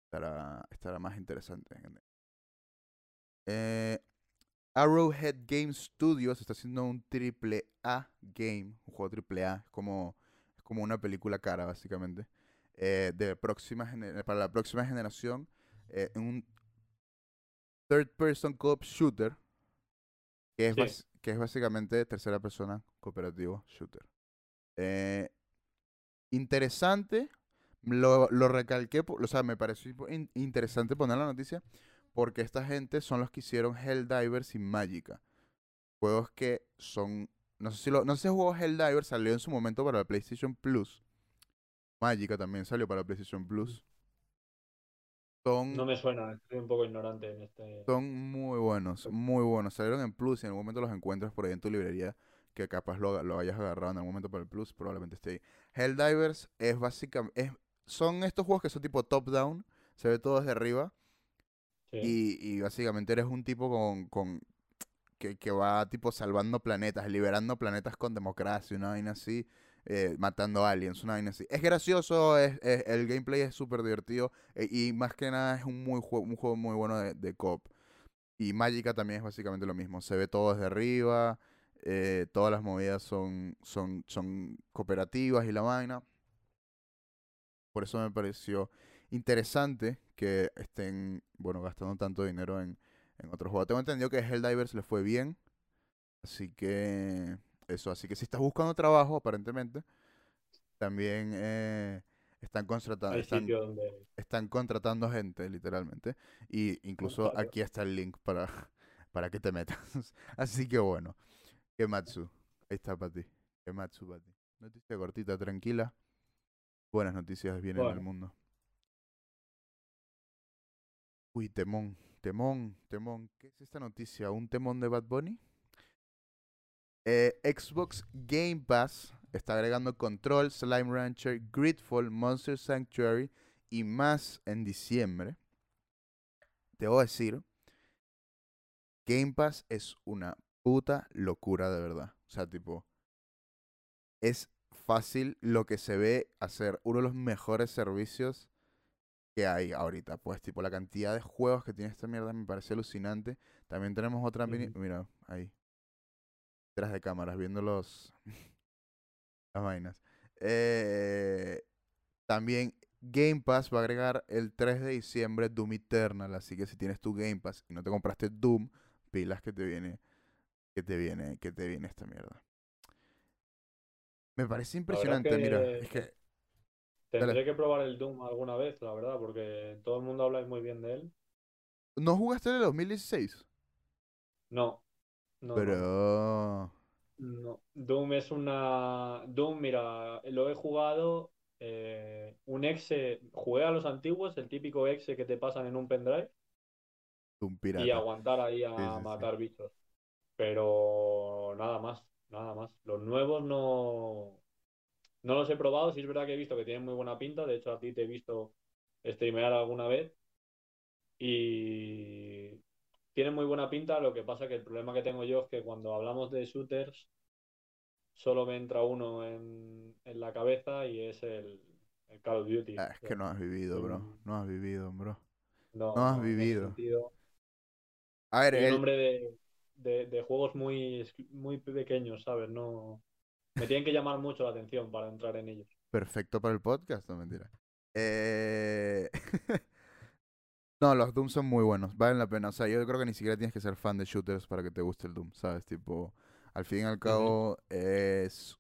estará, estará más interesante. Eh, Arrowhead Game Studios está haciendo un triple A game, un juego triple A, es como, es como una película cara básicamente, eh, de próxima para la próxima generación, eh, un third person co-op shooter, que es, Sí. que es básicamente tercera persona cooperativo shooter. Eh, interesante, lo, lo recalqué, o sea, me pareció in- interesante poner la noticia porque esta gente son los que hicieron Helldivers y Magica. Juegos que son, no sé si lo, no sé si juego Helldivers salió en su momento para la PlayStation Plus. Magica también salió para PlayStation Plus. Son, No me suena, estoy un poco ignorante en este. son muy buenos, muy buenos. Salieron en Plus y en algún momento los encuentras por ahí en tu librería que capaz lo, lo hayas agarrado en algún momento para el Plus, probablemente esté ahí. Helldivers es básicamente, es, son estos juegos que son tipo top-down, se ve todo desde arriba. Sí. Y, y básicamente eres un tipo con, con que, que va tipo salvando planetas, liberando planetas con democracia, una vaina así, eh, matando aliens, una vaina así. Es gracioso, es, es- el gameplay es súper divertido eh, y más que nada es un, muy jue- un juego muy bueno de, de coop. Y Magica también es básicamente lo mismo, se ve todo desde arriba, eh, todas las movidas son, son, son cooperativas y la vaina. Por eso me pareció interesante que estén, bueno, gastando tanto dinero en, en otros juegos. Tengo entendido que Helldivers le fue bien. Así que eso, así que si estás buscando trabajo, aparentemente, también eh, están, contratando están, donde. están contratando gente, literalmente. Y incluso aquí está el link para, <laughs> para que te metas. Así que bueno, Kematsu. Ahí está para ti. Kematsu para ti. Noticia cortita, tranquila. Buenas noticias vienen al Bueno. mundo. Uy, temón, temón, temón. ¿Qué es esta noticia? ¿Un temón de Bad Bunny? Eh, Xbox Game Pass está agregando Control, Slime Rancher, Gridfall, Monster Sanctuary y más en diciembre. Debo decir, Game Pass es una puta locura de verdad. O sea, tipo, es fácil lo que se ve hacer uno de los mejores servicios que hay ahorita. Pues, tipo, la cantidad de juegos que tiene esta mierda me parece alucinante. También tenemos otra mini... Ujú. Mira, ahí. Detrás de cámaras, viendo los... <laughs> las vainas. Eh, también Game Pass va a agregar el 3 de diciembre Doom Eternal. Así que si tienes tu Game Pass y no te compraste Doom, pilas que te viene... Que te viene, que te viene esta mierda. Me parece impresionante, mira. que- Es que Tendré Dale. que probar el Doom alguna vez, la verdad, porque todo el mundo habla muy bien de él. ¿No jugaste el de 2016? No, Pero... no. Doom es una... Doom, mira, lo he jugado, eh, un exe, jugué a los antiguos, el típico exe que te pasan en un pendrive, Un y pirata. aguantar ahí a Sí, sí, sí. matar bichos. Pero nada más, nada más. Los nuevos no, no los he probado, sí es verdad que he visto que tienen muy buena pinta, de hecho a ti te he visto streamear alguna vez y tienen muy buena pinta, lo que pasa que el problema que tengo yo es que cuando hablamos de shooters solo me entra uno en, en la cabeza y es el, el Call of Duty. Ah, es que no has vivido, bro. Mm. No has vivido, bro. No, no has vivido. A ver, el- de, de, de juegos muy, muy pequeños, ¿sabes? No, me tienen que llamar mucho la atención para entrar en ellos. perfecto para el podcast, no mentira. Eh... <laughs> no, los Doom son muy buenos, valen la pena. O sea, yo creo que ni siquiera tienes que ser fan de shooters para que te guste el Doom, ¿sabes? Tipo, al fin y al cabo es,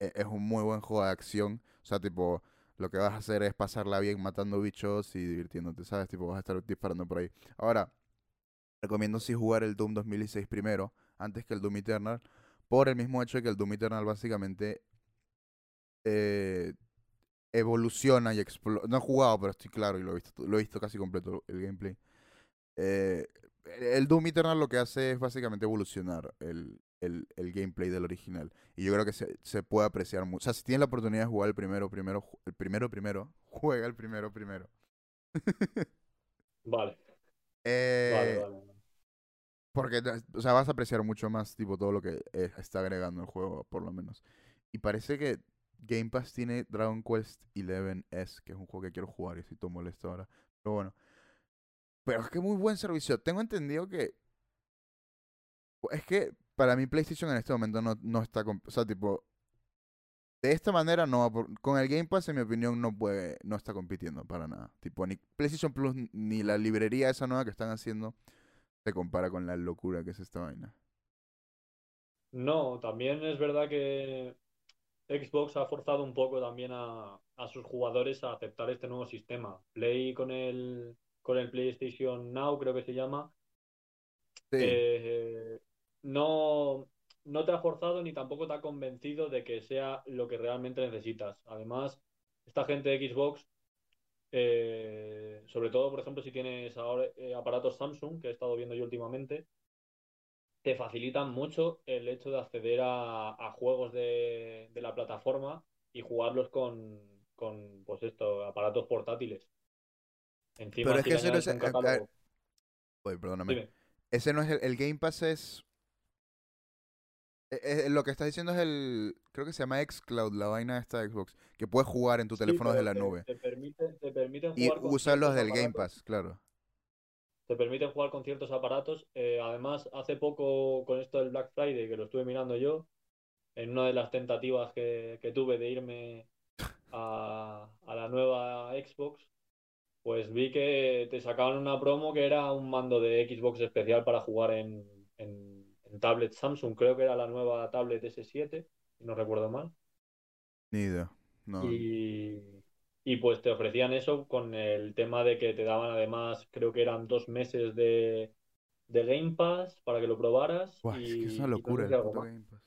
e- es un muy buen juego de acción. O sea, tipo, lo que vas a hacer es pasarla bien matando bichos y divirtiéndote, ¿sabes? Tipo, vas a estar disparando por ahí. Ahora, recomiendo sí jugar el Doom 2016 primero, antes que el Doom Eternal, por el mismo hecho de que el Doom Eternal básicamente eh, evoluciona y explora. No he jugado, pero estoy claro y lo he visto, lo he visto casi completo el gameplay. Eh, el Doom Eternal lo que hace es básicamente evolucionar el, el, el gameplay del original. Y yo creo que se, se puede apreciar mucho. O sea, si tienes la oportunidad de jugar el primero, primero, el primero, primero, <laughs> juega el primero, primero. <laughs> Vale, Eh, vale, vale. vale. Porque, o sea, vas a apreciar mucho más, tipo, todo lo que eh, está agregando el juego, por lo menos. Y parece que Game Pass tiene Dragon Quest 11S, que es un juego que quiero jugar y estoy todo molesto ahora. Pero bueno. Pero es que muy buen servicio. Tengo entendido que... Es que para mí PlayStation en este momento no, no está... O sea, tipo... De esta manera no Con el Game Pass, en mi opinión, no puede... No está compitiendo para nada. Tipo, ni PlayStation Plus ni la librería esa nueva que están haciendo se compara con la locura que es esta vaina. No, también es verdad que Xbox ha forzado un poco también a, a sus jugadores a aceptar este nuevo sistema. Play con el, con el PlayStation Now, creo que se llama, Sí, eh, no, no te ha forzado ni tampoco te ha convencido de que sea lo que realmente necesitas. Además, esta gente de Xbox, eh, sobre todo, por ejemplo, si tienes ahora eh, aparatos Samsung, que he estado viendo yo últimamente, te facilitan mucho el hecho de acceder a, a juegos de, de la plataforma y jugarlos con, con pues esto, aparatos portátiles. Encima, Pero es si que no es- catálogo. Perdóname. Dime. Ese no es el, el Game Pass es... eh, eh, lo que estás diciendo es el... Creo que se llama xCloud, la vaina esta de Xbox. Que puedes jugar en tu Sí, teléfono desde la nube. Te permite, te permiten Y jugar con usar los ciertos del Game. Pass, claro. Te permiten jugar con ciertos aparatos. Eh, además, hace poco con esto del Black Friday, que lo estuve mirando yo, en una de las tentativas que, que tuve de irme a, a la nueva Xbox, pues vi que te sacaban una promo que era un mando de Xbox especial para jugar en tablet Samsung. Creo que era la nueva tablet S7, si no recuerdo mal. Ni idea. No. Y, y pues te ofrecían eso con el tema de que te daban además, creo que eran dos meses de, de Game Pass para que lo probaras. Buah, es que es y- una y locura el puto. Game Pass.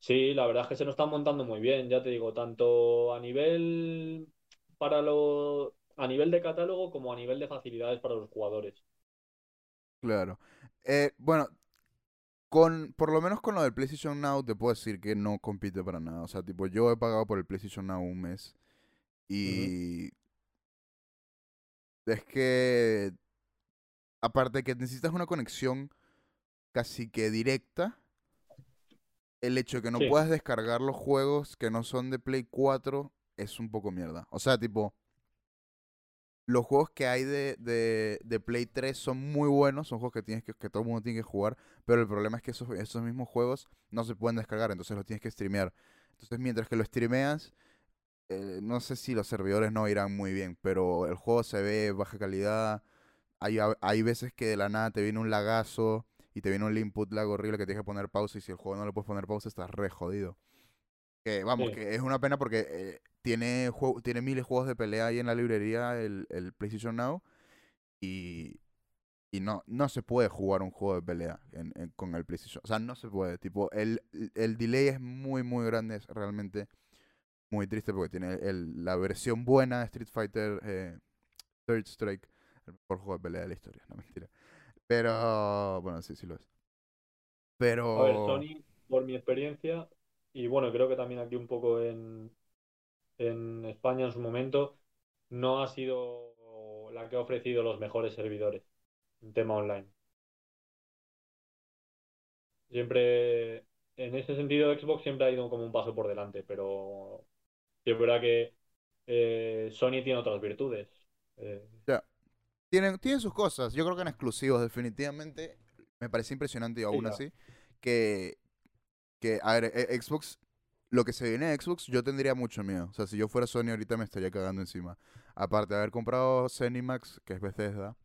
Sí, la verdad es que se lo están montando muy bien, ya te digo, tanto a nivel para lo, a nivel de catálogo como a nivel de facilidades para los jugadores. Claro. Eh, bueno, con, por lo menos con lo del PlayStation Now te puedo decir que no compite para nada. O sea, tipo, yo he pagado por el PlayStation Now un mes y es que aparte de que necesitas una conexión casi que directa, el hecho de que no Sí. puedas descargar los juegos que no son de Play 4 es un poco mierda. O sea, tipo, los juegos que hay de, de, de Play 3 son muy buenos, son juegos que, tienes que, que todo el mundo tiene que jugar, pero el problema es que esos, esos mismos juegos no se pueden descargar, entonces los tienes que streamear. Entonces mientras que lo streameas, eh, no sé si los servidores no irán muy bien, pero el juego se ve baja calidad, hay, hay veces que de la nada te viene un lagazo y te viene un input lag horrible que tienes que poner pausa y si el juego no le puedes poner pausa estás re jodido. Que vamos, Sí. que es una pena porque eh, tiene, juego, tiene miles de juegos de pelea ahí en la librería, el, el PlayStation Now, y, y no, no se puede jugar un juego de pelea en- en- con el PlayStation. O sea, no se puede. Tipo, el, el delay es muy, muy grande, es realmente muy triste porque tiene el- la versión buena de Street Fighter eh, Third Strike, el mejor juego de pelea de la historia, no mentira. Pero, bueno, sí, sí lo es. Pero... A ver, Sony, por mi experiencia, y bueno, creo que también aquí un poco en, en España en su momento, no ha sido la que ha ofrecido los mejores servidores en tema online. Siempre, en ese sentido, Xbox siempre ha ido como un paso por delante, pero es verdad que eh, Sony tiene otras virtudes. Eh, Tienen, tienen sus cosas. Yo creo que en exclusivos, definitivamente. Me parece impresionante y aún así. Que, que, a ver, eh, Xbox, lo que se viene de Xbox, yo tendría mucho miedo. O sea, si yo fuera Sony ahorita me estaría cagando encima. Aparte de haber comprado Zenimax, que es Bethesda,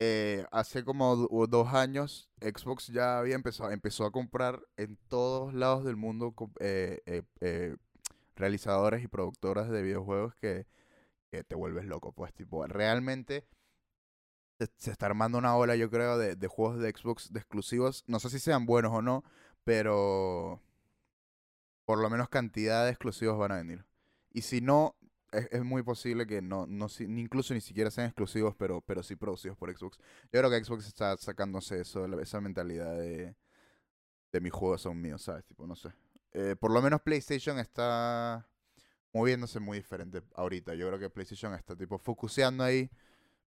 eh, hace como do- dos años Xbox ya había empezado, empezó a comprar en todos lados del mundo eh, eh, eh, realizadores y productoras de videojuegos que, que te vuelves loco. Pues, tipo, realmente se, se está armando una ola, yo creo, de, de juegos de Xbox de exclusivos. No sé si sean buenos o no, pero por lo menos cantidad de exclusivos van a venir. Y si no, es, muy posible que no, no si- incluso ni siquiera sean exclusivos, pero, pero sí producidos por Xbox. Yo creo que Xbox está sacándose eso, esa mentalidad de, de mis juegos son míos, ¿sabes? Tipo, no sé. Eh, por lo menos PlayStation está moviéndose muy diferente ahorita. Yo creo que PlayStation está tipo focuseando ahí.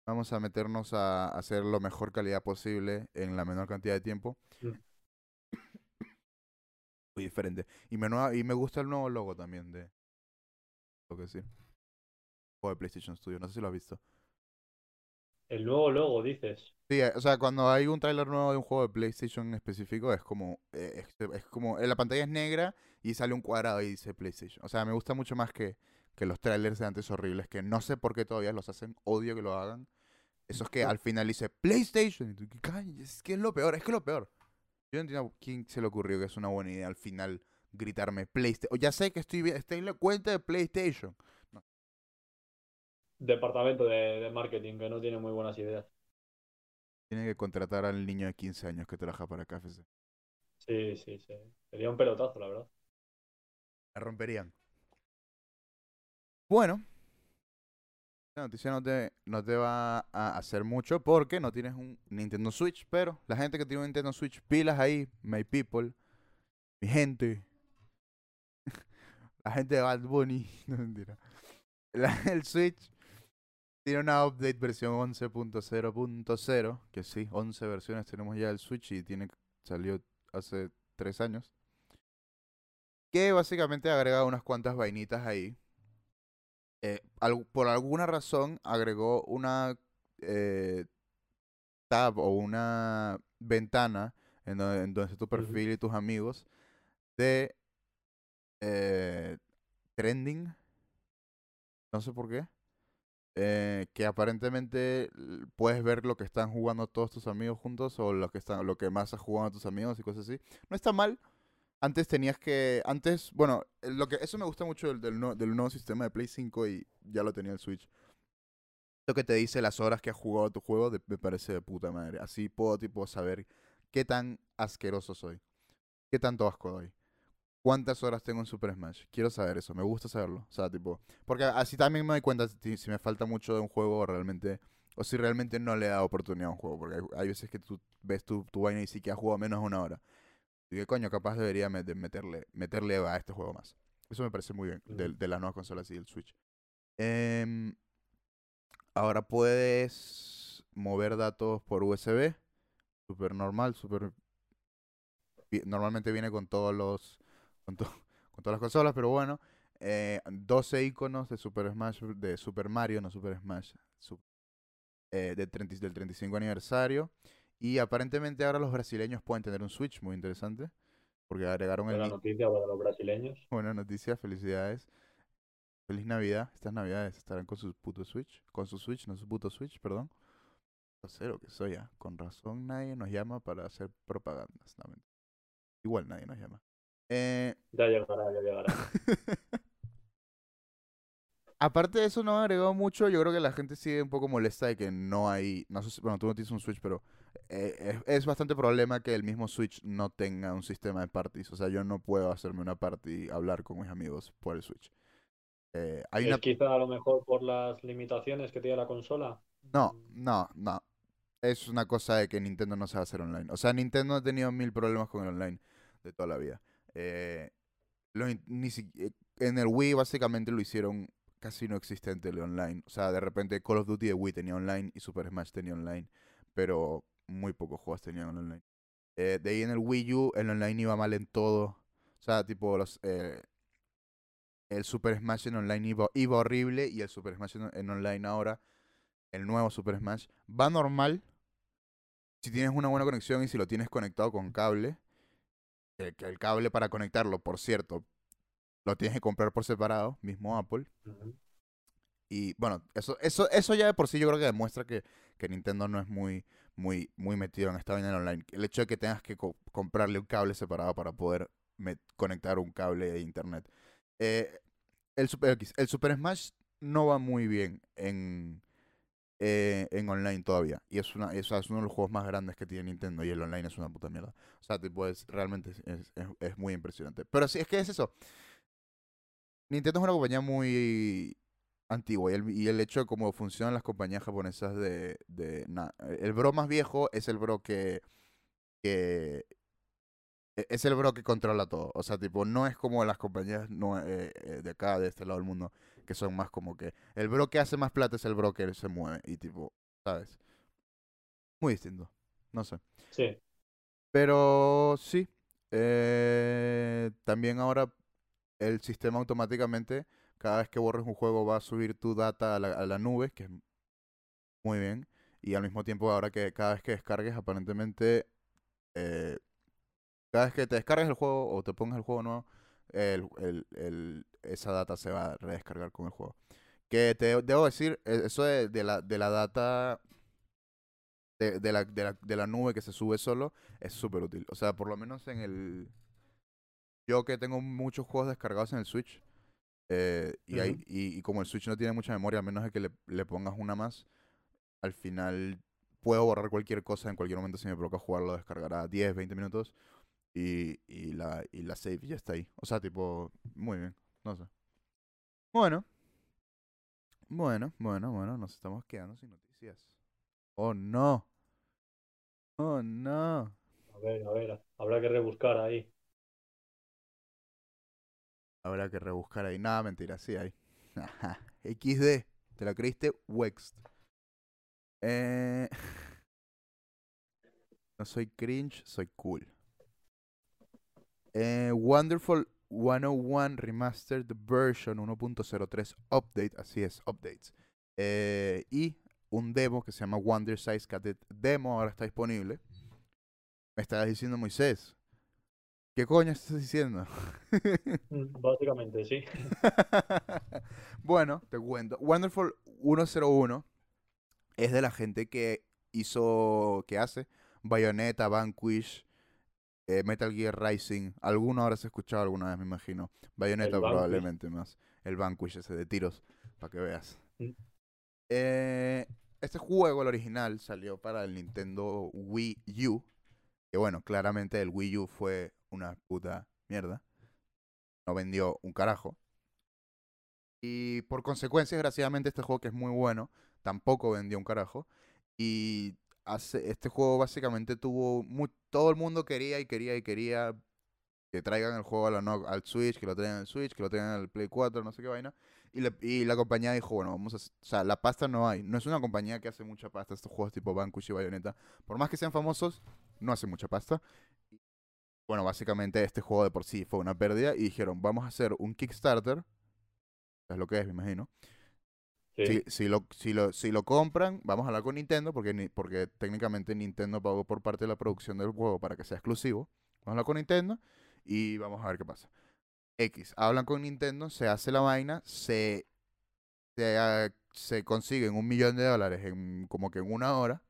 Vamos a meternos a hacer lo mejor calidad posible en la menor cantidad de tiempo. Mm. Muy diferente. Y me, nueva- y me gusta el nuevo logo también de... Lo que sí. Juego de PlayStation Studio. No sé si lo has visto. El nuevo logo, dices. Sí, eh, o sea, cuando hay un tráiler nuevo de un juego de PlayStation en específico, es como, eh, es, es como, eh, la pantalla es negra y sale un cuadrado y dice PlayStation. O sea, me gusta mucho más que, que los trailers de antes horribles, que no sé por qué todavía los hacen, odio que lo hagan. Esos que al final dice PlayStation, y tú, es que es lo peor, es que es lo peor. Yo no entiendo quién se le ocurrió que es una buena idea al final gritarme PlayStation. Ya sé que estoy, bien- estoy en la cuenta de PlayStation. Departamento de, de marketing que no tiene muy buenas ideas. Tienen que contratar al niño de 15 años que trabaja para KFC. Sí, sí, sí. Sería un pelotazo, la verdad. La romperían. Bueno. La noticia no te, no te va a hacer mucho porque no tienes un Nintendo Switch, pero la gente que tiene un Nintendo Switch, pilas ahí, my people, mi gente, <laughs> la gente de Bad Bunny, <laughs> no mentira. El Switch tiene una update versión 11.0.0, que sí, 11 versiones tenemos ya del Switch y tiene salió hace 3 años que básicamente agrega unas cuantas vainitas ahí. Eh, al- por alguna razón agregó una eh, tab o una ventana en donde, en donde tu perfil y tus amigos de eh, trending. No sé por qué. eh, que aparentemente puedes ver lo que están jugando todos tus amigos juntos o lo que están lo que más has jugado tus amigos y cosas así. No está mal. Antes tenías que antes, bueno, lo que eso me gusta mucho del, del, nue- del nuevo sistema de Play 5 y ya lo tenía el Switch. Lo que te dice las horas que has jugado tu juego de- me parece de puta madre. Así puedo tipo saber qué tan asqueroso soy. ¿Qué tanto asco doy? ¿Cuántas horas tengo en Super Smash? Quiero saber eso, me gusta saberlo. O sea, tipo, porque así también me doy cuenta si, si me falta mucho de un juego o realmente, o si realmente no le dado oportunidad a un juego. Porque hay, hay veces que tú ves tu, tu vaina y sí que has jugado menos de una hora. Y que coño, capaz debería met- meterle, meterle a este juego más. Eso me parece muy bien, de, Ujú. de las nuevas consolas y el Switch. Em, ahora puedes mover datos por USB. Súper normal, súper... Normalmente viene con todos los... Con, to- <laughs> con todas las consolas, pero bueno. eh, 12 iconos de Super Smash, de Super Mario, no Super Smash, su- eh, de 30 del 35 aniversario. Y aparentemente ahora los brasileños pueden tener un Switch, muy interesante, porque agregaron el... Buena noticia para los brasileños. Buena noticia, felicidades. Feliz Navidad. Estas Navidades estarán con su puto Switch. Con su Switch, no su puto Switch, perdón. Cero que soy ya. Con razón nadie nos llama para hacer propagandas. No. Igual nadie nos llama. Eh, Ya llegará, ya llegará. <laughs> aparte de eso no ha agregado mucho. Yo creo que la gente sigue un poco molesta de que no hay... No sé si- bueno, tú no tienes un Switch, pero eh, es, es bastante problema que el mismo Switch no tenga un sistema de parties. O sea, yo no puedo hacerme una party, hablar con mis amigos por el Switch. Eh, hay una quizá a lo mejor por las limitaciones que tiene la consola. No, no, no. Es una cosa de que Nintendo no sabe hacer online. O sea, Nintendo ha tenido mil problemas con el online de toda la vida. Eh, lo in- ni si- eh, en el Wii básicamente lo hicieron casi no existente el online. O sea, de repente Call of Duty de Wii tenía online y Super Smash tenía online. Pero muy pocos juegos tenían online. Eh, de ahí en el Wii U el online iba mal en todo. O sea, tipo los... eh, el Super Smash en online iba, iba horrible y el Super Smash en, en online ahora el nuevo Super Smash, va normal si tienes una buena conexión y si lo tienes conectado con cable. El cable para conectarlo, por cierto, lo tienes que comprar por separado, mismo Apple. Y bueno, eso, eso, eso ya de por sí yo creo que demuestra que, que Nintendo no es muy, muy, muy metido en esta vaina online. El hecho de que tengas que co- comprarle un cable separado para poder conectar un cable de internet. Eh, el, Super X, el Super Smash no va muy bien en, eh, en online todavía. Y es, una, es, es uno de los juegos más grandes que tiene Nintendo y el online es una puta mierda. O sea, tipo, es, realmente es, es- es muy impresionante. Pero sí, es que es eso. Nintendo es una compañía muy antigua y el, y el hecho de cómo funcionan las compañías japonesas de... de na- el bro más viejo es el bro que... que e- es el bro que controla todo. O sea, tipo, no es como las compañías no, eh, eh, de acá, de este lado del mundo, que son más como que el bro que hace más plata es el bro que se mueve. Y tipo, ¿sabes? Muy distinto. No sé. Sí, Pero sí. eh, también ahora el sistema automáticamente, cada vez que borres un juego, va a subir tu data a la, a la nube, que es muy bien. Y al mismo tiempo, ahora que cada vez que descargues, aparentemente, eh, cada vez que te descargues el juego o te pongas el juego nuevo, el, el- el- esa data se va a redescargar con el juego. Que te debo decir, e- eso de, la, de la data de, de la, de, la, de la nube que se sube solo es súper útil. O sea, por lo menos en el... Yo que tengo muchos juegos descargados en el Switch, eh, y, hay, Ujú. y, y como el Switch no tiene mucha memoria, a menos de que le, le pongas una más, al final puedo borrar cualquier cosa en cualquier momento si me provoca jugarlo, descargará 10, 20 minutos y, y, la, y la save ya está ahí. O sea, tipo, muy bien, no sé. Bueno. Bueno, bueno, bueno, nos estamos quedando sin noticias. Oh, no. Oh, no. a ver, a ver, habrá que rebuscar ahí. Habrá que rebuscar ahí. Nada, mentira, sí hay. <laughs> XD. ¿Te la creíste? Wext. Eh... <laughs> No soy cringe, soy cool. Eh, Wonderful 101 Remastered Version 1.03 Update. Así es, updates. Eh, y un demo que se llama Wonder Size Cadet Demo ahora está disponible. Me estabas diciendo, Moisés. ¿Qué coño estás diciendo? <laughs> Mm, Básicamente, sí. <laughs> bueno, te cuento. Wonderful 101 es de la gente que hizo, que hace Bayonetta, Vanquish, eh, Metal Gear Rising. Alguno habrás escuchado alguna vez, me imagino. Bayonetta probablemente más. El Vanquish ese de tiros, para que veas. Mm. Eh, este juego, el original, salió para el Nintendo Wii U. Que bueno, claramente el Wii U fue una puta mierda. No vendió un carajo. Y por consecuencia, desgraciadamente, este juego que es muy bueno, tampoco vendió un carajo. Y hace, este juego básicamente tuvo... mu- todo el mundo quería y quería y quería que traigan el juego a la no- al Switch, que lo traigan al Switch, que lo traigan al Play 4, no sé qué vaina. Y, y la compañía dijo, bueno, vamos a... O sea, la pasta no hay. No es una compañía que hace mucha pasta estos juegos tipo Vanquish y Bayonetta. Por más que sean famosos, no hace mucha pasta. Bueno, básicamente este juego de por sí fue una pérdida y dijeron, vamos a hacer un Kickstarter es lo que es, me imagino. Sí. Si, si lo, si, lo, si lo compran, vamos a hablar con Nintendo, porque, ni- porque técnicamente Nintendo pagó por parte de la producción del juego para que sea exclusivo. Vamos a hablar con Nintendo y vamos a ver qué pasa. X, hablan con Nintendo, se hace la vaina, se, se, ah, se consiguen un millón de dólares en como que en una hora.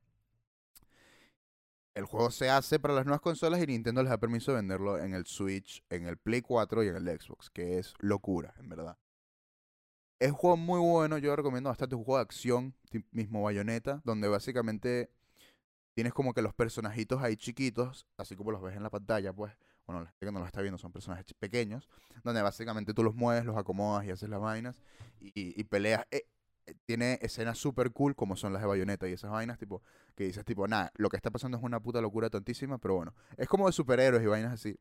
El juego se hace para las nuevas consolas y Nintendo les da permiso de venderlo en el Switch, en el Play 4 y en el Xbox, que es locura, en verdad. Es un juego muy bueno, yo recomiendo bastante, un juego de acción, mismo Bayonetta, donde básicamente tienes como que los personajitos ahí chiquitos, así como los ves en la pantalla, pues, bueno, la gente que no los está viendo son personajes pequeños, donde básicamente tú los mueves, los acomodas y haces las vainas y, peleas. Eh, tiene escenas súper cool como son las de Bayonetta y esas vainas, tipo, que dices, tipo, nada, lo que está pasando es una puta locura tontísima, pero bueno, es como de superhéroes y vainas así.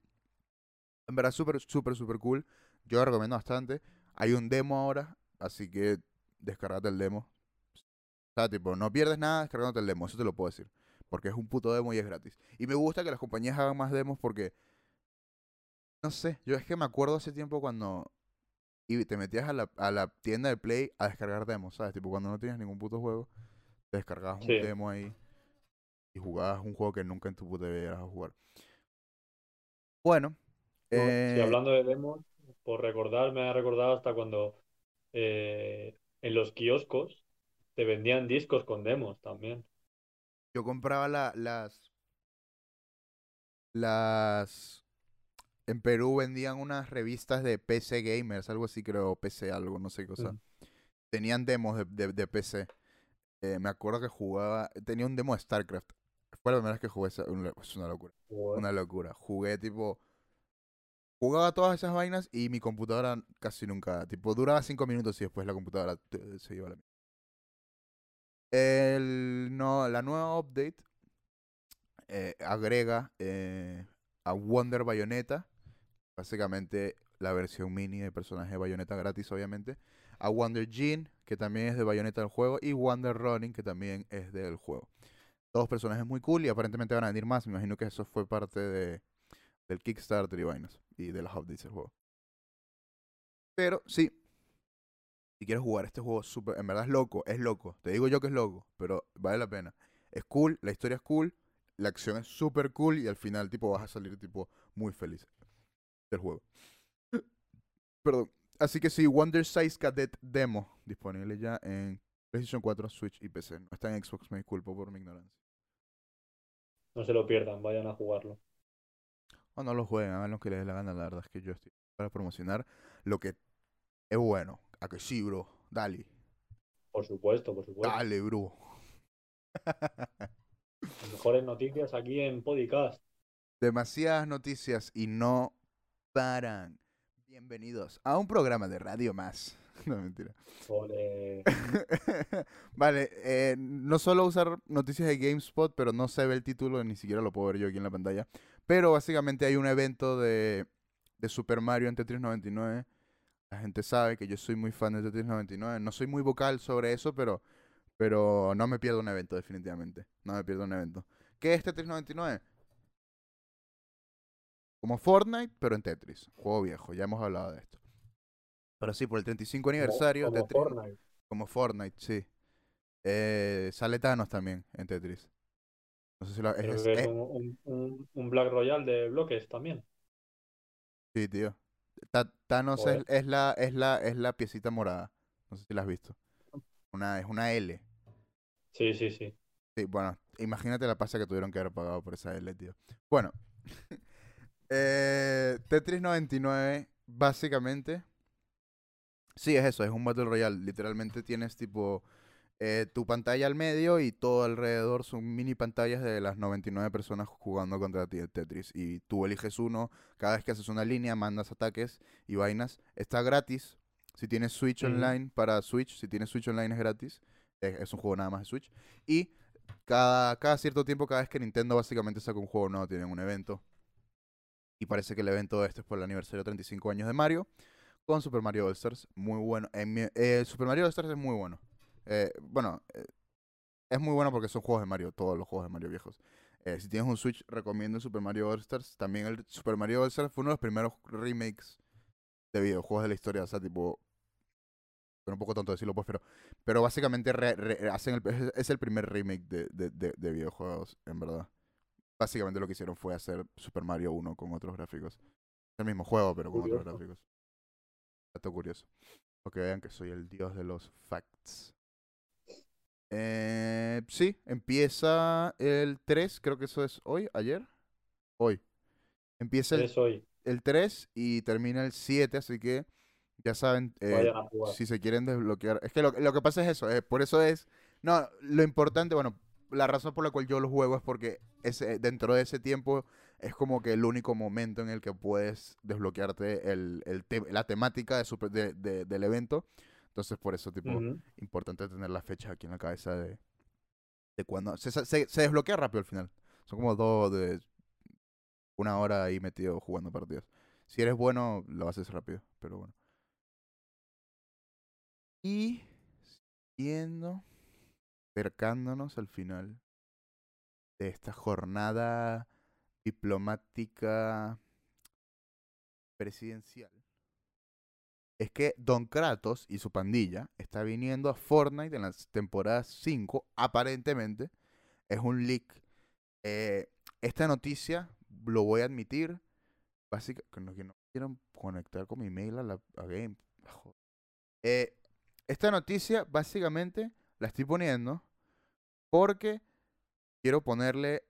En verdad, súper, súper, súper cool. Yo lo recomiendo bastante. Hay un demo ahora, así que descargate el demo. O sea, tipo, no pierdes nada descargándote el demo, eso te lo puedo decir. Porque es un puto demo y es gratis. Y me gusta que las compañías hagan más demos porque. No sé, yo es que me acuerdo hace tiempo cuando. Y te metías a la, a la tienda de Play a descargar demos, ¿sabes? Tipo, cuando no tienes ningún puto juego, te descargabas Sí. un demo ahí y jugabas un juego que nunca en tu puta vida ibas a jugar. Bueno. No, sí, eh, hablando de demos, por recordar, me ha recordado hasta cuando eh, en los kioscos te vendían discos con demos también. Yo compraba la- las. Las. En Perú vendían unas revistas de PC Gamers, algo así creo, PC algo, no sé qué cosa. Mm. Tenían demos de, de, de PC. Eh, me acuerdo que jugaba. Tenía un demo de StarCraft. Fue la primera vez que jugué. esa- Es una locura. Una locura. Jugué tipo. Jugaba todas esas vainas y mi computadora casi nunca. Tipo, duraba cinco minutos y después la computadora se iba a la mierda. El, no, la nueva update eh, agrega eh, a Wonder Bayonetta, básicamente la versión mini de personaje de Bayonetta gratis, obviamente. A Wonder Jean, que también es de Bayonetta del juego, y Wonder Running, que también es del juego. Todos personajes muy cool y aparentemente van a venir más. Me imagino que eso fue parte de, del Kickstarter y vainas y de las updates del juego. Pero sí, si quieres jugar este juego súper, en verdad es loco, es loco. Te digo yo que es loco, pero vale la pena. Es cool, la historia es cool, la acción es súper cool y al final tipo vas a salir tipo muy feliz del juego. <laughs> Perdón. Así que sí, Wonder Size Cadet Demo disponible ya en PlayStation 4, Switch y PC. No está en Xbox, me disculpo por mi ignorancia. No se lo pierdan, vayan a jugarlo. O no lo jueguen, hagan lo que les dé la gana. La verdad es que yo estoy para promocionar lo que es bueno. A que sí, bro. Dale. Por supuesto, por supuesto. Dale, bro. <laughs> Las mejores noticias aquí en Podcast. Demasiadas noticias y no paran. Bienvenidos a un programa de radio más. <laughs> No, mentira. <laughs> Vale, eh, no solo usar noticias de GameSpot, pero no se ve el título, ni siquiera lo puedo ver yo aquí en la pantalla. Pero básicamente hay un evento de, de Super Mario en Tetris 99. La gente sabe que yo soy muy fan de Tetris 99. No soy muy vocal sobre eso, pero, pero no me pierdo un evento, definitivamente. No me pierdo un evento. ¿Qué es Tetris 99? Como Fortnite, pero en Tetris. Juego viejo, ya hemos hablado de esto. Pero sí, por el 35 aniversario, como, como Tetris. Fortnite. Como Fortnite, sí. Eh, sale Thanos también en Tetris. No sé si lo... Creo es- que es es- un, un- un- un Black Royale de bloques también. sí, tío. Ta- Thanos es, la, es, la, es la piecita morada. No sé si la has visto. Una, es una L. Sí, sí, sí. Sí, bueno, imagínate la pasta que tuvieron que haber pagado por esa L, tío. Bueno, <laughs> eh, Tetris 99, básicamente, sí, es eso, es un Battle Royale. Literalmente tienes tipo eh, tu pantalla al medio y todo alrededor son mini pantallas de las 99 personas jugando contra ti Tetris. Y tú eliges uno, cada vez que haces una línea, mandas ataques y vainas. Está gratis. Si tienes Switch. Online para Switch, si tienes Switch Online es gratis. Es, es un juego nada más de Switch. Y cada, cada cierto tiempo, cada vez que Nintendo básicamente saca un juego nuevo, tienen un evento. Y parece que el evento de este es por el aniversario 35 años de Mario. Con Super Mario All Stars. Muy bueno. Eh, Super Mario All Stars es muy bueno. Eh, bueno, eh, es muy bueno porque son juegos de Mario, todos los juegos de Mario viejos. Si tienes un Switch, recomiendo el Super Mario All Stars. También el Super Mario All Stars fue uno de los primeros remakes de videojuegos de la historia. O sea, tipo, un poco tonto decirlo, pues, pero, pero básicamente re- hacen el, es, el primer remake de, de, de videojuegos, en verdad. Básicamente lo que hicieron fue hacer Super Mario 1 con otros gráficos. Es el mismo juego, pero con otros gráficos. Dato curioso. Para que vean que soy el dios de los facts. Eh, sí, empieza el 3, creo que eso es hoy, ayer. Hoy. Empieza el, hoy. el 3 y termina el 7, así que ya saben, eh, si se quieren desbloquear. Es que lo, lo que pasa es eso, eh, por eso es... No, lo importante, bueno, la razón por la cual yo lo juego es porque ese, dentro de ese tiempo es como que el único momento en el que puedes desbloquearte el, el te- la temática de super- de- de- del evento. Entonces, por eso, tipo, importante tener las fechas aquí en la cabeza de, de cuando... Se, se, se desbloquea rápido al final. Son como dos de una hora ahí metido jugando partidos. Si eres bueno, lo haces rápido, pero bueno. Y siguiendo, acercándonos al final de esta jornada diplomática presidencial, es que Don Kratos y su pandilla está viniendo a Fortnite en las temporadas 5, aparentemente. Es un leak. Eh, esta noticia, lo voy a admitir, básicamente, que no, quiero conectar con mi mail a la. Eh, esta noticia, básicamente, la estoy poniendo porque quiero ponerle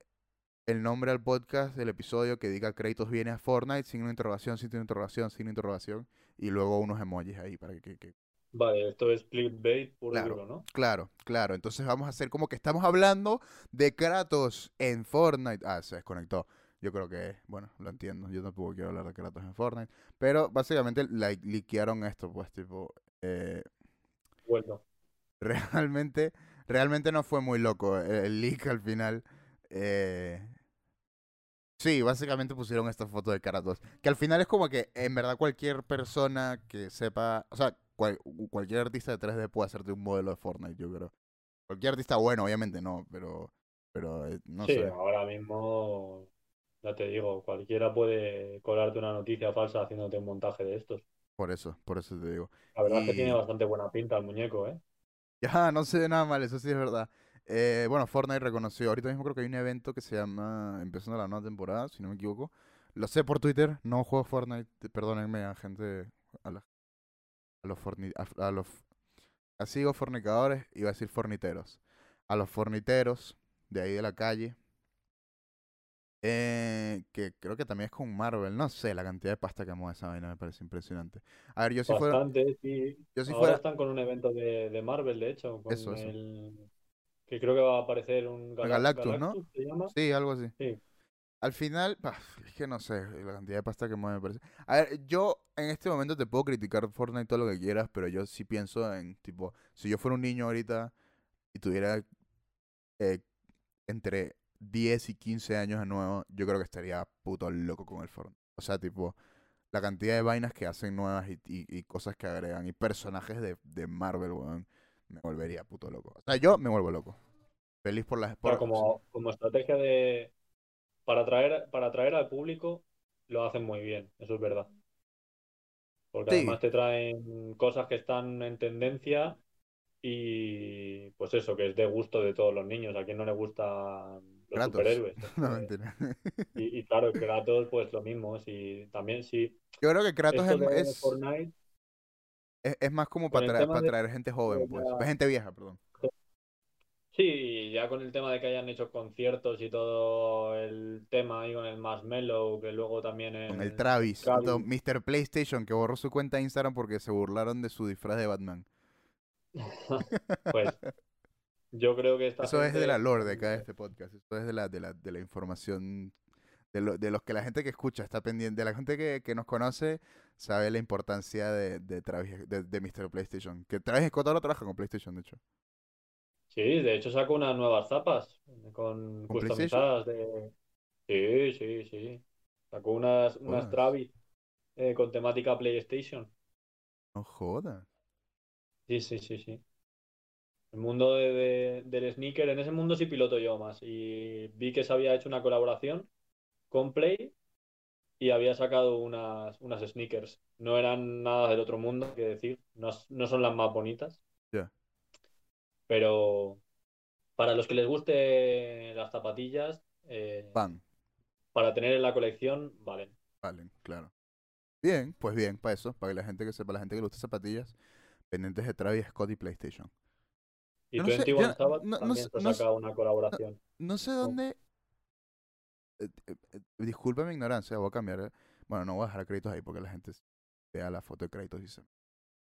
el nombre al podcast del episodio que diga Kratos viene a Fortnite, signo de interrogación, signo de interrogación, signo de interrogación, y luego unos emojis ahí para que, que- Vale, esto es clickbait y Claro. duro, ¿no? Claro, claro. Entonces vamos a hacer como que estamos hablando de Kratos en Fortnite. Ah, se desconectó. Yo creo que, bueno, lo entiendo. Yo tampoco quiero hablar de Kratos en Fortnite. Pero básicamente like, liquearon esto, pues, tipo. eh, Vuelto. Realmente, realmente no fue muy loco el, leak al final. Eh, sí, básicamente pusieron esta foto de Kratos. Que al final es como que, en verdad, cualquier persona que sepa. O sea, cual- cualquier artista de 3D puede hacerte un modelo de Fortnite, yo creo. Cualquier artista bueno, obviamente no, pero. Pero eh, no sí, sé. ahora mismo, ya te digo, cualquiera puede colarte una noticia falsa haciéndote un montaje de estos. Por eso, por eso te digo. La verdad es que tiene bastante buena pinta el muñeco, ¿eh? <laughs> Ya, no se ve nada mal, eso sí es verdad. Eh, bueno, Fortnite reconoció, ahorita mismo creo que hay un evento que se llama Empezando la nueva temporada, si no me equivoco. Lo sé por Twitter, no juego Fortnite, perdónenme a gente, a, la- a los forni, a, a los, así digo fornicadores, iba a decir forniteros. A los forniteros de ahí de la calle, eh, que creo que también es con Marvel, no sé, la cantidad de pasta que mueve esa vaina me parece impresionante. A ver, yo si fuera, Bastante, sí. yo si Ahora fuera, están con un evento de, de Marvel, de hecho, con Eso, eso. el... Que creo que va a aparecer un Galac- Galactus, ¿no? ¿se llama? sí, algo así. Sí. Al final, es que no sé, la cantidad de pasta que mueve me parece. A ver, yo en este momento te puedo criticar Fortnite todo lo que quieras, pero yo sí pienso en, tipo, si yo fuera un niño ahorita y tuviera eh, entre 10 y 15 años de nuevo, yo creo que estaría puto loco con el Fortnite. O sea, tipo, la cantidad de vainas que hacen nuevas y, y- y cosas que agregan y personajes de, de Marvel, weón, me volvería puto loco. O sea, yo me vuelvo loco. Feliz por las... O sea, Por, como, como estrategia de... Para atraer, para atraer al público, lo hacen muy bien, eso es verdad. Porque Sí. además te traen cosas que están en tendencia y pues eso, que es de gusto de todos los niños. A quien no le gustan los Kratos. superhéroes. <laughs> no, mentira. y, y claro, Kratos, pues lo mismo. Si, también si Yo creo que Kratos es, es, Fortnite, es, es más como para el traer, tema para de- traer gente joven, pues. ya- Gente vieja, perdón. sí, ya con el tema de que hayan hecho conciertos y todo el tema ahí con el Marshmello, que luego también Con el el Travis. Travis. Mr. PlayStation, que borró su cuenta de Instagram porque se burlaron de su disfraz de Batman. <laughs> Pues yo creo que esta Eso es de la lore de acá de este podcast. Eso es de la, de la, de la información. De, lo- de los que la gente que escucha está pendiente. De la gente que, que nos conoce sabe la importancia de, de Travis, de, de Mr. PlayStation. Que Travis Scott ahora trabaja con PlayStation, de hecho. Sí, de hecho sacó unas nuevas zapas con ¿Con customizadas de... Sí, sí, sí. Sacó unas, unas. Travis eh, con temática PlayStation. No jodas. Sí, sí, sí, sí. El mundo de, de- del sneaker, en ese mundo sí piloto yo más. Y vi que se había hecho una colaboración con Play y había sacado unas, unas sneakers. No eran nada del otro mundo, hay que decir. No, no son las más bonitas. Ya. Pero para los que les guste las zapatillas, eh, Van, para tener en la colección, valen. valen, claro. Bien, pues bien, para eso, para que la gente que sepa, la gente que le guste zapatillas, pendientes de Travis Scott y PlayStation. Y no sé, 21 yo Sabbath no- también sé- se no saca una colaboración. No sé dónde. eh, eh, eh, disculpa mi ignorancia, voy a cambiar. eh. Bueno, no voy a dejar créditos ahí porque la gente vea la foto de créditos y se.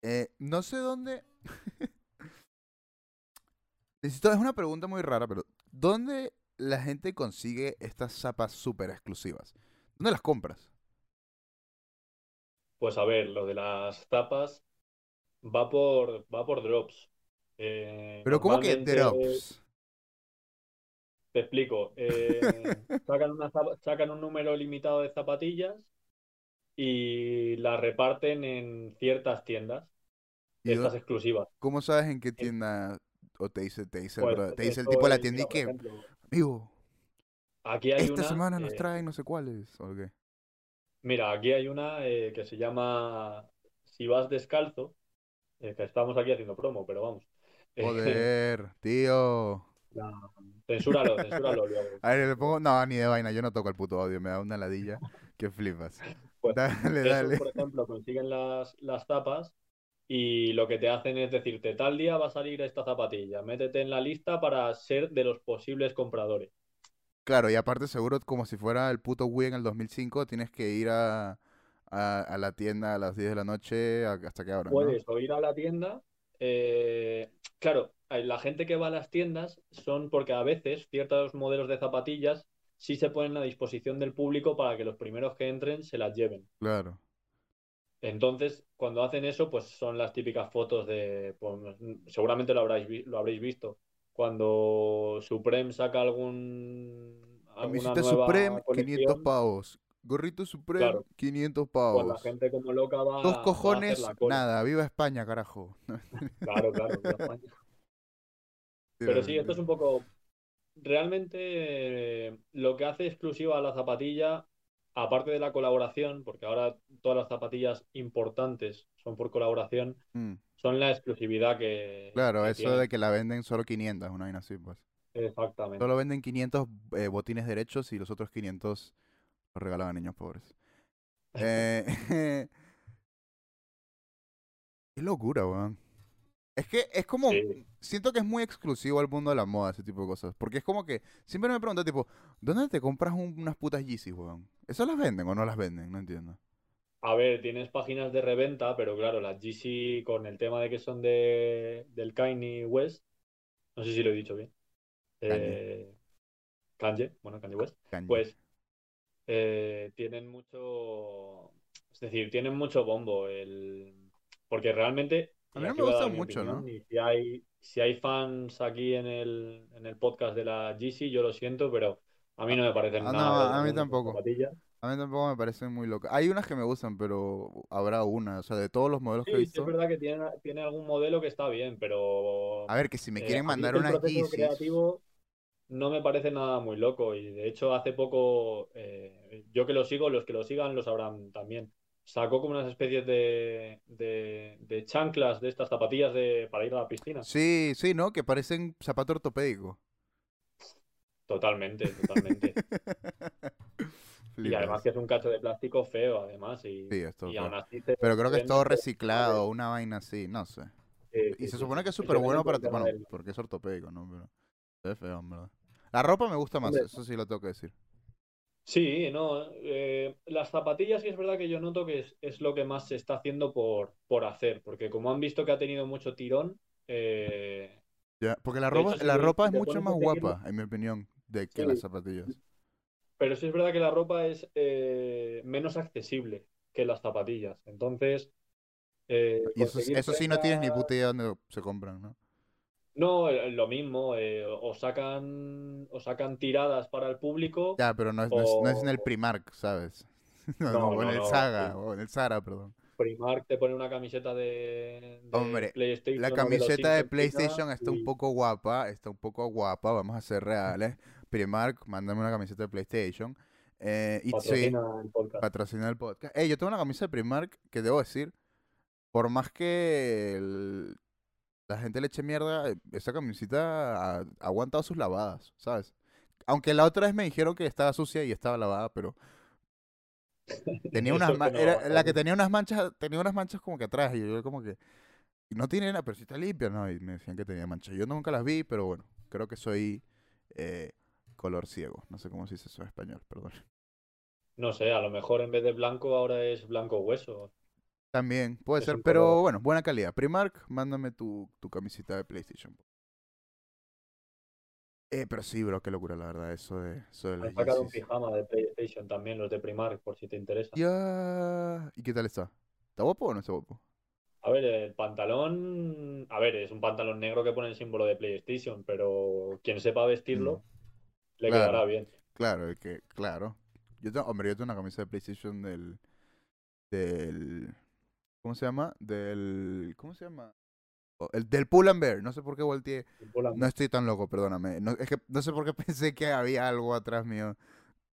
Eh, no sé dónde. <laughs> Necesito, es una pregunta muy rara, pero ¿dónde la gente consigue estas zapas súper exclusivas? ¿Dónde las compras? Pues a ver, lo de las tapas va por, va por drops. Eh, Pero ¿cómo que drops? Te explico. eh, <laughs> sacan, una zapa- sacan un número limitado de zapatillas y las reparten en ciertas tiendas, ¿Y estas exclusivas. ¿Cómo sabes en qué tienda o te dice, te dice, el Pues, te dice el tipo de la tienda y que, amigo, aquí hay esta una, semana nos eh, traen no sé cuáles? ¿O qué? Mira, aquí hay una eh, que se llama Si vas descalzo, eh, que estamos aquí haciendo promo, pero vamos. Joder, <laughs> tío. la- Censúralo, censúralo luego. A ver, le pongo. No, ni de vaina, yo no toco el puto audio, me da una ladilla que flipas. Pues, Dale, Esos, dale. por ejemplo, consiguen las, las tapas y lo que te hacen es decirte, tal día va a salir esta zapatilla, métete en la lista para ser de los posibles compradores. Claro, y aparte, seguro, como si fuera el puto Wii en el 2005, tienes que ir a, a, a la tienda a las 10 de la noche a- hasta que abran, ¿no? Puedes o ir a la tienda. Eh, claro, eh, la gente que va a las tiendas son porque a veces ciertos modelos de zapatillas sí se ponen a disposición del público para que los primeros que entren se las lleven. Claro. Entonces, cuando hacen eso, pues son las típicas fotos de, pues, seguramente lo habréis, vi- lo habréis visto, cuando Supreme saca algún, Camiseta Supreme, 500 colección, pavos. Gorrito Supreme, Claro. 500 pues la pavos. gente como loca va, Dos va a hacer cojones, la nada. Viva España, carajo. <laughs> Claro, claro, viva España. <laughs> Pero sí, esto es un poco. Realmente eh, lo que hace exclusiva a la zapatilla, aparte de la colaboración, porque ahora todas las zapatillas importantes son por colaboración, Mm, son la exclusividad que, Claro, que eso tienen. de que la venden solo 500, una vaina así, pues. Exactamente. Solo venden 500 eh, botines derechos y los otros 500 los regalan a niños pobres. <laughs> Eh, <laughs> qué locura, weón. Es que es como, Sí. siento que es muy exclusivo al mundo de la moda ese tipo de cosas. Porque es como que, siempre me pregunto, tipo, ¿dónde te compras un- unas putas Yeezys, weón? ¿Esas las venden o no las venden? No entiendo. A ver, tienes páginas de reventa, pero claro, las GC con el tema de que son de, del Kanye West, no sé si lo he dicho bien. Kanye. Eh, Kanye, bueno, Kanye West. Kanye. Pues eh, tienen mucho, es decir, tienen mucho bombo el, porque realmente, A mí no me gusta mucho, opinión, ¿no? y si hay, si hay fans aquí en el, en el podcast de la GC, yo lo siento, pero a mí no me parecen Ah, nada a mí tampoco. zapatillas. A mí tampoco me parecen muy locas. Hay unas que me gustan, pero habrá una. O sea, de todos los modelos que he sí, visto. es verdad que tiene, tiene algún modelo que está bien, pero A ver, que si me eh, quieren mandar proceso Yeezys. creativo no me parece nada muy loco y de hecho hace poco, eh, yo que lo sigo, los que lo sigan lo sabrán también, sacó como unas especies de, de, de chanclas de estas zapatillas de, para ir a la piscina. Sí, sí, ¿no? Que parecen zapato ortopédico. Totalmente, totalmente. <laughs> Y además que es un cacho de plástico feo, además, y, Sí, esto y aún así te Pero creo que es todo reciclado, una vaina así, no sé. Sí, Y se supone que es súper bueno para ti, bueno, porque es ortopédico, ¿no? Pero se ve feo, en verdad. La ropa me gusta más, eso sí lo tengo que decir. Sí, no. eh, las zapatillas sí es verdad que yo noto que es, es lo que más se está haciendo por, por hacer, porque como han visto que ha tenido mucho tirón, eh, Ya, porque la ropa, hecho, la ropa es mucho más guapa, en mi opinión, de que Sí. las zapatillas. pero sí es verdad que la ropa es eh, menos accesible que las zapatillas. Entonces, eh, Y eso, eso sí no tienes ni puta idea dónde se compran, ¿no? No, eh, lo mismo, eh, o sacan, o sacan tiradas para el público. Ya, pero no es, no es, no es en el Primark, ¿sabes? <laughs> No, o en no, el no, Saga, o en el Zara, perdón. Primark te pone una camiseta de, de Hombre, PlayStation. La de camiseta de PlayStation está un poco guapa, está un poco guapa, vamos a ser reales. Primark, mándame una camiseta de PlayStation. Eh, Patrocina el podcast. patrocina el podcast. Ey, yo tengo una camisa de Primark que debo decir, por más que el- la gente le eche mierda, eh, esa camisita ha, ha aguantado sus lavadas, ¿sabes? Aunque la otra vez me dijeron que estaba sucia y estaba lavada, pero <laughs> tenía unas no era- la que tenía unas manchas, tenía unas manchas como que atrás y yo como que no tiene nada, pero sí está limpia, ¿no? Y me decían que tenía manchas. Yo nunca las vi, pero bueno, creo que soy eh, color ciego. No sé cómo se dice eso en español, perdón. No sé, a lo mejor en vez de blanco ahora es blanco hueso. También, puede Es ser, pero bueno, buena calidad. Primark, mándame tu, tu camisita de PlayStation. Eh, pero sí, bro, qué locura, la verdad, eso de, eso de las sacado un pijama de PlayStation también, los de Primark, por si te interesa. Ya. ¿Y qué tal está? ¿Está guapo o no está guapo? A ver, el pantalón, a ver, es un pantalón negro que pone el símbolo de PlayStation, pero quien sepa vestirlo le Mm. Claro. quedará bien. Claro, el que, claro. Yo tengo, hombre, yo tengo una camisa de PlayStation del, del, ¿cómo se llama? Del, ¿cómo se llama? Oh, El del Pull and Bear. No sé por qué volteé. No estoy tan loco, perdóname. No, es que no sé por qué <laughs> pensé que había algo atrás mío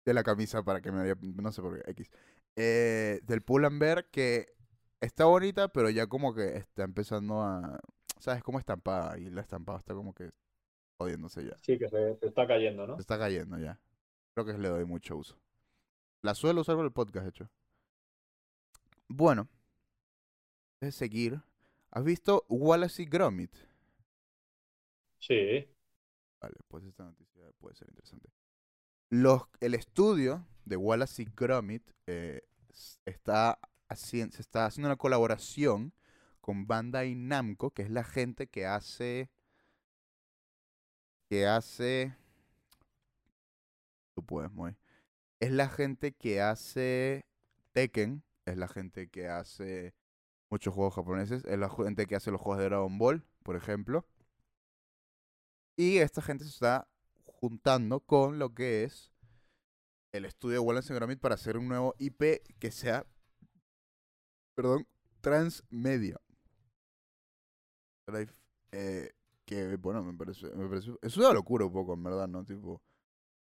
de la camisa para que me haría, no sé por qué, X. Eh, del Pull and Bear que está bonita, pero ya como que está empezando a, ¿sabes? Como estampada y la estampada está como que jodiéndose ya. Sí, que se, se está cayendo, ¿no? Se está cayendo ya. Creo que le doy mucho uso. La suelo usar para el podcast, de hecho. Bueno. De seguir. ¿Has visto Wallace y Gromit? Sí, Vale, pues esta noticia puede ser interesante. Los, el estudio de Wallace y Gromit eh, está haciendo, se está haciendo una colaboración con Bandai Namco, que es la gente que hace. que hace. Tú puedes, Moy. Es la gente que hace Tekken, es la gente que hace muchos juegos japoneses, es la gente que hace los juegos de Dragon Ball, por ejemplo. Y esta gente se está juntando con lo que es el estudio de Wallace and Gromit para hacer un nuevo IP que sea, perdón, transmedia. Life, eh, que, bueno, me parece, me parece, es una locura un poco, en verdad, ¿no? Tipo,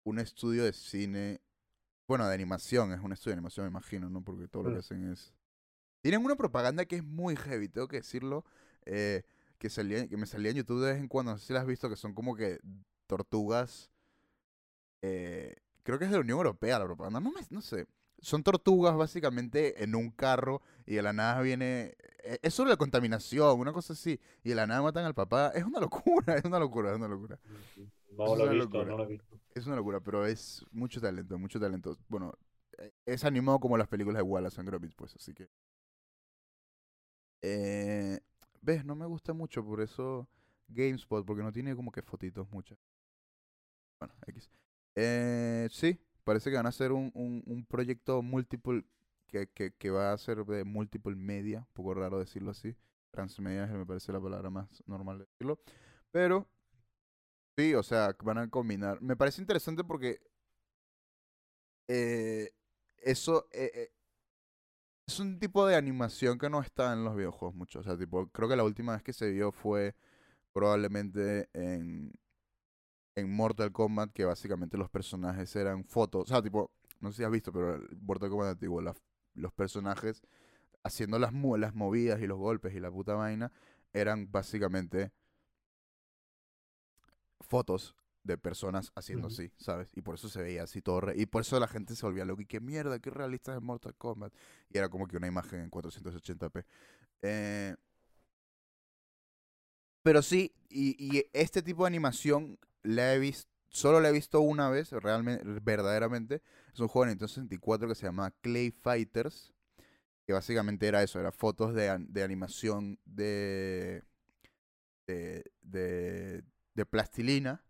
un estudio de cine, bueno, de animación, es un estudio de animación, me imagino, ¿no? Porque todo lo que Mm. hacen es... Tienen una propaganda que es muy heavy, tengo que decirlo, eh, que, salía, que me salía en YouTube de vez en cuando, no sé si la has visto, que son como que tortugas, eh, creo que es de la Unión Europea la propaganda, no, me, no sé, son tortugas básicamente en un carro y de la nada viene, eh, es sobre la contaminación, una cosa así, y de la nada matan al papá, es una locura, <laughs> es una locura, es una locura. no es lo he visto, locura. no lo he visto. Es una locura, pero es mucho talento, mucho talento. Bueno, es animado como las películas de Wallace and Gromit, pues, así que... Eh, ¿Ves? No me gusta mucho, por eso GameSpot, porque no tiene como que fotitos muchas. Bueno, X. Eh, sí, parece que van a hacer un, un, un proyecto multiple, que, que, que va a ser de multiple media, un poco raro decirlo así. Transmedia me parece la palabra más normal de decirlo. Pero Sí, o sea, van a combinar. Me parece interesante porque eh, eso eh, eh, es un tipo de animación que no está en los videojuegos mucho. O sea, tipo, creo que la última vez que se vio fue probablemente en, en Mortal Kombat, que básicamente los personajes eran fotos. O sea, tipo, no sé si has visto, pero el Mortal Kombat antiguo, la- los personajes haciendo las, las movidas y los golpes y la puta vaina eran básicamente fotos de personas haciendo así, ¿sabes? Y por eso se veía así todo. re- y por eso la gente se volvía loca. Y qué mierda, qué realista es Mortal Kombat. Y era como que una imagen en 480p. Eh, pero sí, y, y este tipo de animación la he visto. Solo la he visto una vez, realmente, verdaderamente. Es un juego de Nintendo 64 que se llama Clay Fighters. Que básicamente era eso, era fotos de, de animación de, de, de, de plastilina.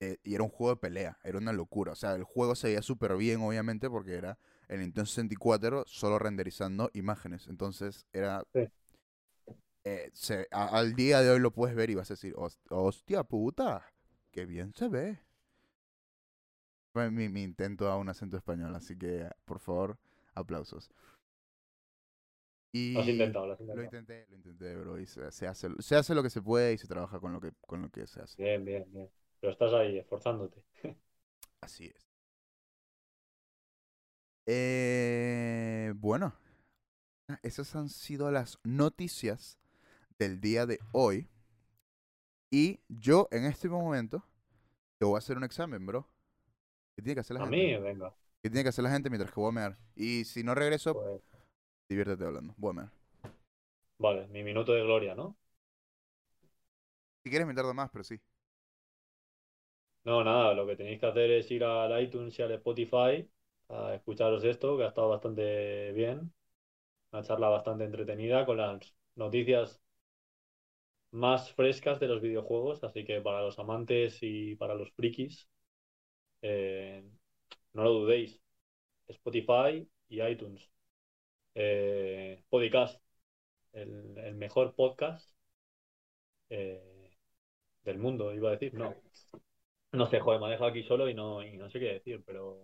Eh, y era un juego de pelea, era una locura. O sea, el juego se veía súper bien, obviamente, porque era el Nintendo 64 solo renderizando imágenes. Entonces, era. Sí. eh, se- a- al día de hoy lo puedes ver y vas a decir, "Hos- hostia puta, qué bien se ve. Fue mi, mi intento a un acento español, así que, por favor, aplausos. Y Lo has intentado, lo has lo intentado. intenté, lo intenté, bro, y se, se hace, se hace lo que se puede y se trabaja con lo que, con lo que se hace. Bien, bien, bien. Pero estás ahí esforzándote. <laughs> Así es. Eh, bueno, esas han sido las noticias del día de hoy. Y yo en este momento te voy a hacer un examen, bro. ¿Qué tiene que hacer la A gente? mí, venga. ¿Qué tiene que hacer la gente mientras que voy a mear? Y si no regreso, Pues, diviértete hablando. Voy a mear. vale, mi minuto de gloria, ¿no? Si quieres me tardo más, pero sí. No, nada, lo que tenéis que hacer es ir al iTunes y al Spotify a escucharos esto, que ha estado bastante bien. Una charla bastante entretenida con las noticias más frescas de los videojuegos, así que para los amantes y para los frikis, eh, no lo dudéis. Spotify y iTunes. Eh, Podcast, el, mejor podcast eh, del mundo, iba a decir, no. No sé, joder, me ha dejado aquí solo y no, y no sé qué decir, pero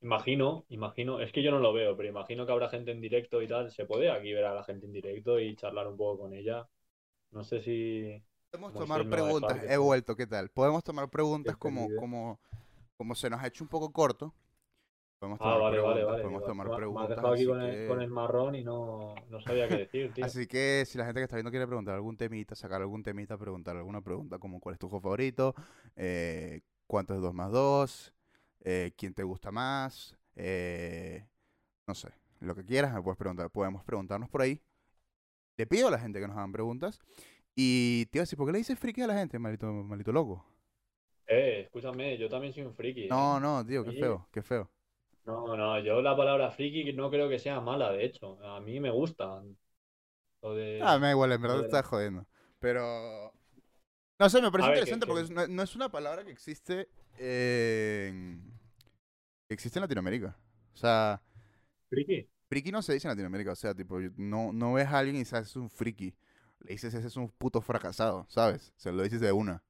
imagino, imagino, es que yo no lo veo, pero imagino que habrá gente en directo y tal. Se puede aquí ver a la gente en directo y charlar un poco con ella. No sé si Podemos tomar preguntas. He vuelto, ¿qué tal? Podemos tomar preguntas como, como, como se nos ha hecho un poco corto. Podemos Ah, tomar vale, vale, preguntas, vale. podemos tomar me- me has preguntas. dejado aquí así con el, que- con el marrón y no, no sabía qué decir, tío. Así que si la gente que está viendo quiere preguntar algún temita, sacar algún temita, preguntar alguna pregunta como cuál es tu juego favorito, eh, cuánto es 2 más 2, eh, quién te gusta más, eh, no sé, lo que quieras me puedes preguntar, podemos preguntarnos por ahí. Le pido a la gente que nos hagan preguntas y te iba a decir, ¿por qué le dices friki a la gente, malito, malito loco? Eh, escúchame, yo también soy un friki, ¿eh? No, no, tío, qué feo, qué feo. No, no, yo la palabra friki no creo que sea mala, de hecho. A mí me gusta. Lo de... Ah, me da igual, en verdad estás jodiendo. Pero. No sé, me parece que- interesante porque que- no, no es una palabra que existe en. existe en Latinoamérica. O sea, ¿Friki? friki no se dice en Latinoamérica. O sea, tipo, no, no ves a alguien y sabes, es un friki. Le dices, ese es un puto fracasado, ¿sabes? Se lo dices de una.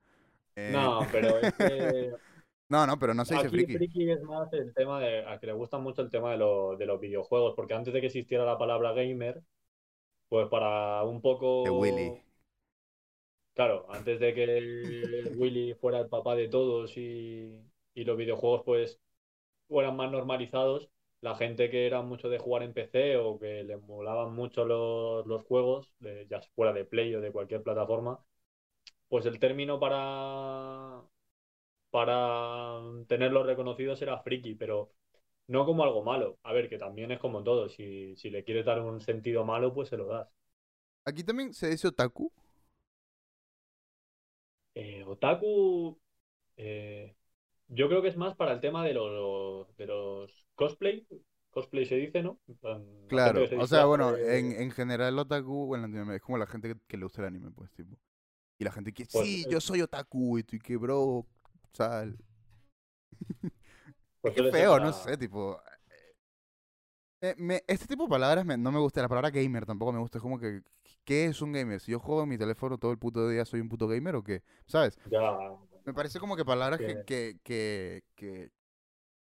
Eh, No, pero <laughs> es que no, no, pero no se dice aquí friki. friki es más el tema de... A que le gusta mucho el tema de, lo- de los videojuegos, porque antes de que existiera la palabra gamer, pues para un poco... De Willy. Claro, antes de que <laughs> Willy fuera el papá de todos y, y los videojuegos pues fueran más normalizados, la gente que era mucho de jugar en PC o que le molaban mucho los, los juegos, de- ya fuera de Play o de cualquier plataforma, pues el término para, para tenerlos reconocidos era friki, pero no como algo malo. A ver, que también es como todo, si, si le quieres dar un sentido malo, pues se lo das. Aquí también se dice otaku. Eh, otaku, eh, yo creo que es más para el tema de los, de los cosplay. Cosplay se dice, ¿no? Claro, se o sea, bueno, de- en, en general otaku en Latinoamérica es como la gente que, que le gusta el anime, pues, tipo. Y la gente que, Pues, sí, eh, yo soy otaku, y tú, y que, bro, o sea, pues <laughs> ser feo, no sé, tipo... eh, me- este tipo de palabras me- no me gusta, la palabra gamer tampoco me gusta, es como que, ¿qué es un gamer? Si yo juego en mi teléfono todo el puto día, ¿soy un puto gamer o qué? ¿Sabes? Ya, Me parece como que palabras que, Que- que,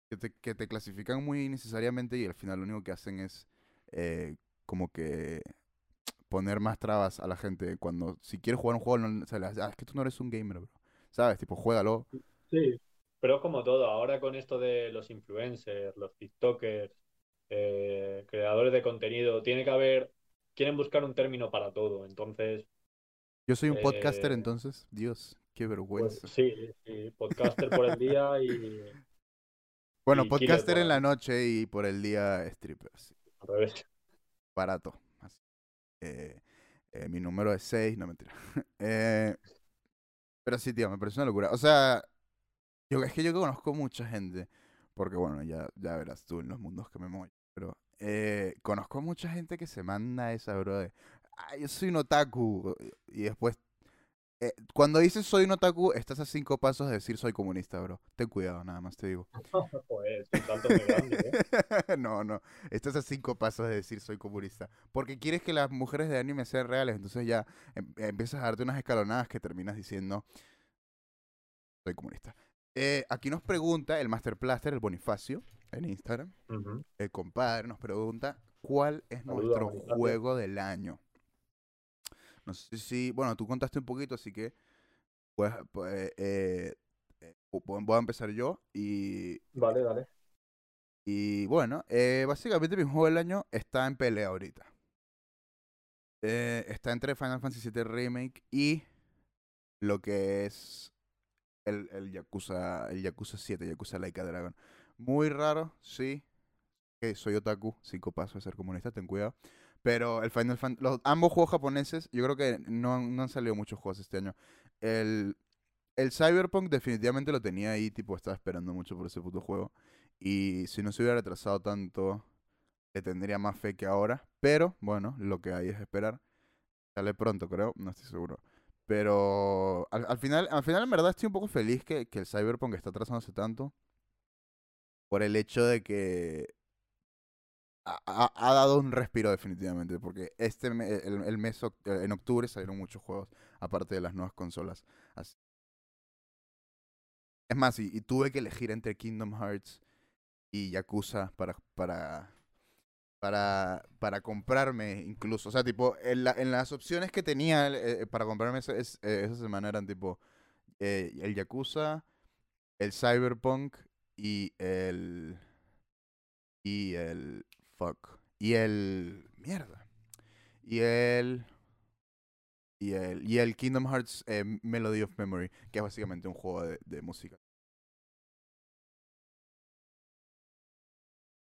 que, te, que te clasifican muy necesariamente y al final lo único que hacen es eh, como que poner más trabas a la gente cuando si quieres jugar un juego, no, o sea, "Ah, es que tú no eres un gamer, bro. ¿Sabes? Tipo, juégalo. sí. Pero es como todo, ahora con esto de los influencers, los TikTokers, eh, creadores de contenido, tiene que haber, quieren buscar un término para todo. Entonces, Yo soy un podcaster, Eh, entonces, Dios, qué pues vergüenza. sí, sí, podcaster por el día y <laughs> bueno, y podcaster en la noche y por el día stripper, sí, al revés. barato. eh, mi número es 6, no mentira. <laughs> Eh, pero sí, tío, me parece una locura. O sea, yo, es que yo conozco mucha gente, porque bueno, ya, ya verás tú en los mundos que me muevo. Pero eh, conozco mucha gente que se manda esa, bro, de, ah, yo soy un otaku. Y después, eh, cuando dices soy un otaku, estás a cinco pasos de decir soy comunista, bro. Ten cuidado, nada más te digo. Joder, <laughs> es un salto muy grande, ¿eh? <laughs> no, no. Estás a cinco pasos de decir soy comunista. Porque quieres que las mujeres de anime sean reales. Entonces ya em- empiezas a darte unas escalonadas que terminas diciendo soy comunista. Eh, aquí nos pregunta el Master Plaster, el Bonifacio, en Instagram. El compadre nos pregunta cuál es nuestro Bonifacio. juego del año. No sé si, bueno, tú contaste un poquito, así que pues, pues, eh, eh, voy a empezar yo y... Vale, vale. Y bueno, eh, básicamente mi juego del año está en pelea ahorita. Eh, está entre Final Fantasy VII Remake y lo que es el, el Yakuza, el Yakuza 7, Yakuza Laika Dragon. Muy raro, sí. Que soy otaku, cinco pasos a ser comunista, ten cuidado. Pero el Final Fantasy, los, ambos juegos japoneses, yo creo que no, no han salido muchos juegos este año. El, el Cyberpunk definitivamente lo tenía ahí, tipo, estaba esperando mucho por ese puto juego. Y si no se hubiera retrasado tanto, le tendría más fe que ahora. Pero, bueno, lo que hay es esperar. Sale pronto, creo, no estoy seguro. Pero al, final, al final, en verdad, estoy un poco feliz que, que el Cyberpunk está atrasándose tanto. Por el hecho de que ha, ha, dado un respiro definitivamente, porque este el, el, mes en octubre salieron muchos juegos, aparte de las nuevas consolas. Es más, y, tuve que elegir entre Kingdom Hearts y Yakuza para, para, para, para comprarme incluso. O sea, tipo, en, la, en las opciones que tenía eh, para comprarme es, eh, esa semana eran tipo eh, el Yakuza, el Cyberpunk y el... Y el... Fuck. Y el... Mierda. Y el... Y el, y el Kingdom Hearts eh, Melody of Memory, que es básicamente un juego de, de música.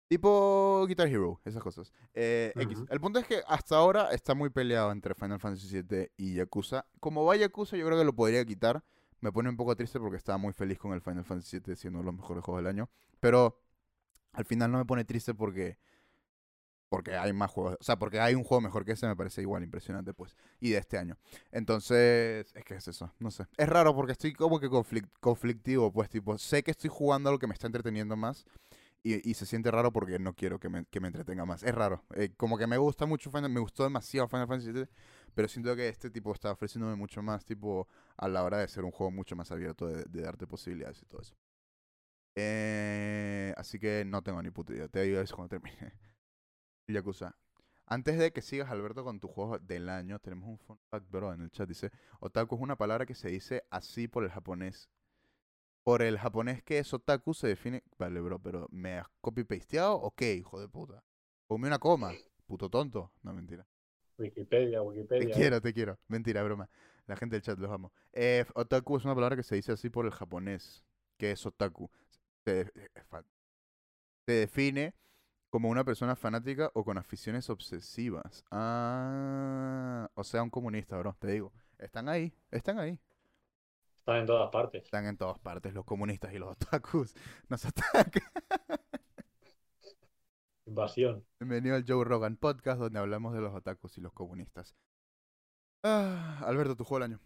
Tipo Guitar Hero, esas cosas. Eh, uh -huh. X. El punto es que hasta ahora está muy peleado entre Final Fantasy VII y Yakuza. Como va Yakuza, yo creo que lo podría quitar. Me pone un poco triste porque estaba muy feliz con el Final Fantasy VII siendo uno de los mejores juegos del año. Pero al final no me pone triste porque porque hay más juegos, o sea, porque hay un juego mejor que ese, me parece igual impresionante, pues, y de este año. Entonces, es que es eso, no sé. Es raro porque estoy como que conflict conflictivo, pues, tipo, sé que estoy jugando algo que me está entreteniendo más y, se siente raro porque no quiero que me, que entretenga más. Es raro, eh, como que me gusta mucho Final, me gustó demasiado Final Fantasy VII, pero siento que este tipo está ofreciéndome mucho más, tipo, a la hora de ser un juego mucho más abierto, de, de darte posibilidades y todo eso. Eh, así que no tengo ni puta idea. Te digo eso cuando termine. Yakuza. Antes de que sigas, Alberto, con tu juego del año, tenemos un fun fact, bro, en el chat. Dice, otaku es una palabra que se dice así por el japonés. Por el japonés que es otaku se define... Vale, bro, pero ¿me has copy-pasteado o qué, hijo de puta? Ponme una coma, puto tonto. No, mentira. Wikipedia, Wikipedia. Te quiero, te quiero. Mentira, broma. La gente del chat los amo. Eh, otaku es una palabra que se dice así por el japonés, que es otaku. Se, se define como una persona fanática o con aficiones obsesivas. Ah, o sea, un comunista, bro, te digo. Están ahí, están ahí. Están en todas partes. Están en todas partes, los comunistas y los <laughs> otakus. Nos atacan. Invasión. Bienvenido al Joe Rogan Podcast, donde hablamos de los otakus y los comunistas. Ah, Alberto, tu juego del año.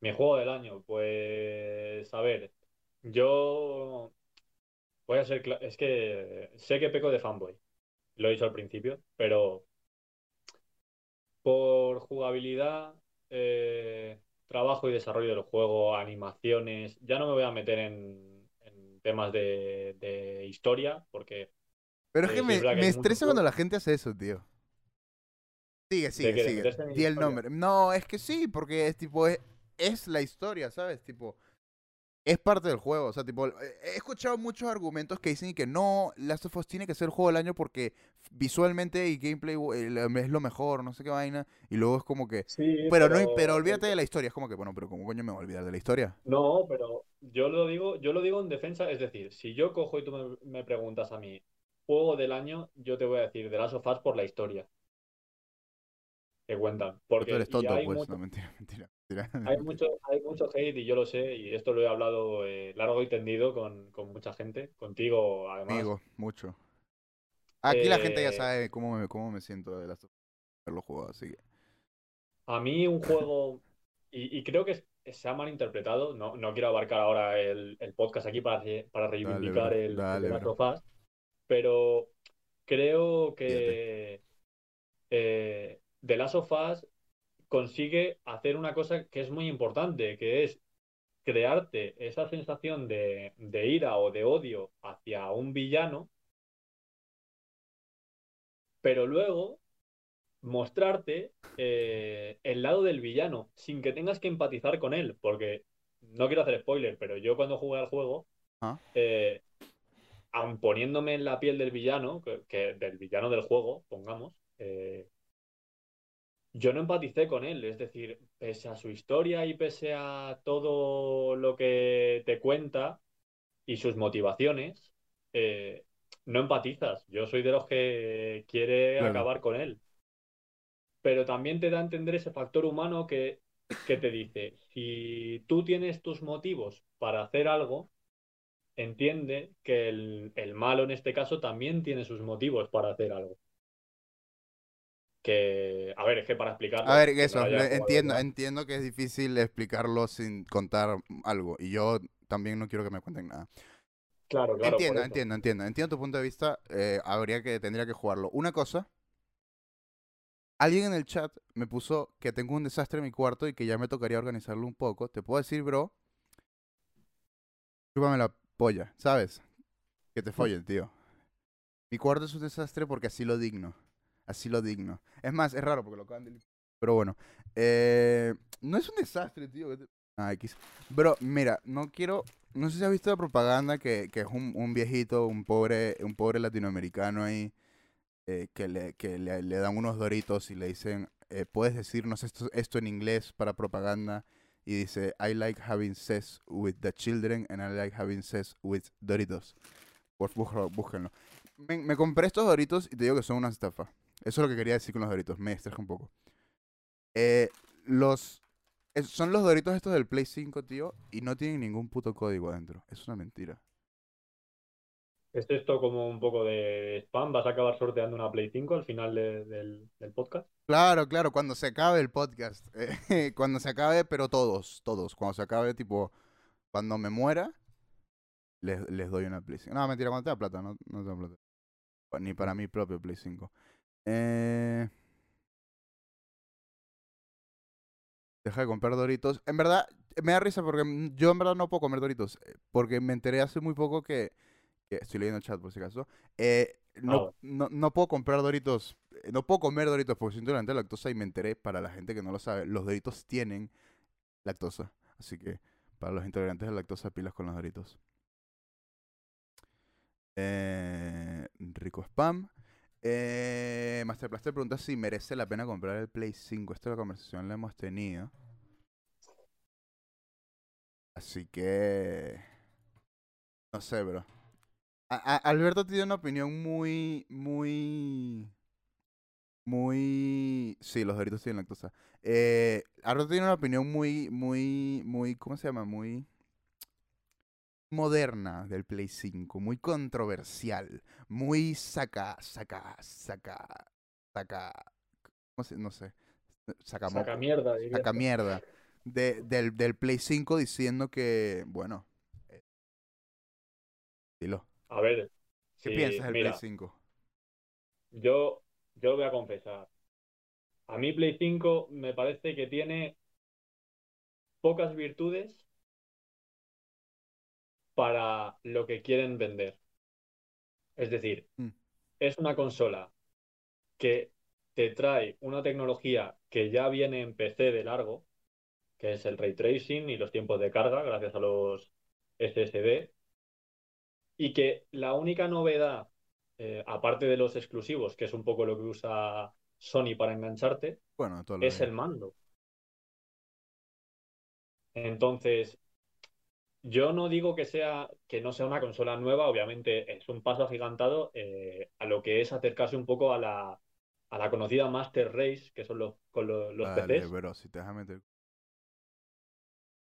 Mi juego del año, pues. A ver, yo Voy a ser es que sé que peco de fanboy. Lo he dicho al principio, pero por jugabilidad, eh, trabajo y desarrollo del juego, animaciones, ya no me voy a meter en, en temas de, de, historia, porque... Pero es que eh, me, me estresa cuando la gente hace eso, tío. Sigue, sigue, sigue. Di el nombre. No, es que sí, porque es tipo, es, es la historia, ¿sabes? Tipo, es parte del juego. O sea, tipo, he escuchado muchos argumentos que dicen que no, Last of Us tiene que ser el juego del año porque visualmente y gameplay es lo mejor, no sé qué vaina. Y luego es como que. Sí, pero, pero, no, pero olvídate de la historia. Es como que, bueno, pero ¿cómo coño me voy a olvidar de la historia? No, pero yo lo digo, yo lo digo en defensa. Es decir, si yo cojo y tú me, me preguntas a mí, juego del año, yo te voy a decir The Last of Us por la historia que cuentan. Porque tú eres tonto, pues. mucho, no, mentira, mentira. Hay mucho, hay mucho hate y yo lo sé, y esto lo he hablado eh, largo y tendido con, con, mucha gente, contigo además. Amigo, mucho. Aquí eh, la gente ya sabe cómo me, cómo me siento de las los juegos, así que. A mí un juego, <laughs> y, y creo que se ha malinterpretado, no, no quiero abarcar ahora el, el podcast aquí para, para reivindicar dale, el, dale, el pero creo que eh, The Last of Us consigue hacer una cosa que es muy importante, que es crearte esa sensación de, de ira o de odio hacia un villano, pero luego mostrarte eh, el lado del villano sin que tengas que empatizar con él, porque no quiero hacer spoiler, pero yo cuando jugué al juego, Ah. eh, aun poniéndome en la piel del villano, que, que- del villano del juego, pongamos, eh, yo no empaticé con él. Es decir, pese a su historia y pese a todo lo que te cuenta y sus motivaciones, eh, no empatizas. Yo soy de los que quiere Claro. acabar con él. Pero también te da a entender ese factor humano que, que te dice, si tú tienes tus motivos para hacer algo, entiende que el, el malo en este caso también tiene sus motivos para hacer algo. Que, a ver, es que para explicarlo. A ver, no eso, entiendo, entiendo que es difícil explicarlo sin contar algo. Y yo también no quiero que me cuenten nada. Claro, claro. entiendo, entiendo, entiendo. Entiendo tu punto de vista. eh, habría que, tendría que jugarlo. Una cosa. Alguien en el chat me puso que tengo un desastre en mi cuarto y que ya me tocaría organizarlo un poco. Te puedo decir, bro. Chúpame la polla, ¿sabes? Que te follen, tío. Mi cuarto es un desastre porque así lo digno. Así lo digno. Es más, es raro porque lo acaban de Pero bueno. eh, no es un desastre, tío. ¿qué te- Ah, X. Bro, mira, no quiero. No sé si has visto la propaganda que, que es un, un viejito, un pobre, un pobre latinoamericano ahí, eh, que, le, que le, dan unos doritos y le dicen, eh, puedes decirnos esto, esto en inglés para propaganda. Y dice, I like having sex with the children and I like having sex with Doritos. Por búsquenlo. me compré estos Doritos y te digo que son una estafa. Eso es lo que quería decir con los Doritos. Me estreja un poco. Eh, los... es- son los Doritos estos del Play 5, tío, y no tienen ningún puto código adentro. Es una mentira. ¿Es esto como un poco de spam? ¿Vas a acabar sorteando una Play 5 al final de- del, del podcast? Claro, claro, cuando se acabe el podcast. eh, <laughs> cuando se acabe, pero todos, todos. Cuando se acabe, tipo, cuando me muera, les, les doy una Play 5. No, mentira, cuando tenga plata, no, no tengo plata. Ni para mi propio Play 5. Eh... Deja de comprar Doritos. En verdad, me da risa porque mm, yo en verdad no puedo comer Doritos. eh, Porque me enteré hace muy poco que... que estoy leyendo el chat por si acaso. eh, no, Ah. no, no puedo comprar Doritos. eh, No puedo comer Doritos porque soy intolerante a la lactosa y me enteré, para la gente que no lo sabe, los Doritos tienen lactosa. Así que para los intolerantes a la lactosa, pilas con los Doritos. Eh, rico spam. Eh, Master pregunta si merece la pena comprar el Play 5. Esta es la conversación la hemos tenido. Así que... No sé, bro. Alberto tiene una opinión muy, muy... Muy... Sí, los Doritos tienen lactosa. Eh, Alberto tiene una opinión muy, muy, muy... ¿Cómo se llama? Muy moderna del Play 5, muy controversial, muy saca, saca, saca, saca, ¿cómo se? No sé, saca, Saca mierda, diría. saca mierda de, del, del Play 5 diciendo que, bueno, eh, dilo, A ver, ¿qué piensas del mira, Play 5? yo, yo lo voy a confesar. A mí Play 5 me parece que tiene pocas virtudes para lo que quieren vender. Es decir, Mm. es una consola que te trae una tecnología que ya viene en PC de largo, que es el ray tracing y los tiempos de carga gracias a los SSD, y que la única novedad, eh, aparte de los exclusivos, que es un poco lo que usa Sony para engancharte, Bueno, es el mando. Entonces, yo no digo que sea, que no sea una consola nueva, obviamente es un paso agigantado eh, a lo que es acercarse un poco a la, a la conocida Master Race, que son los, con lo- los Dale, PCs. bro, si te dejas meter...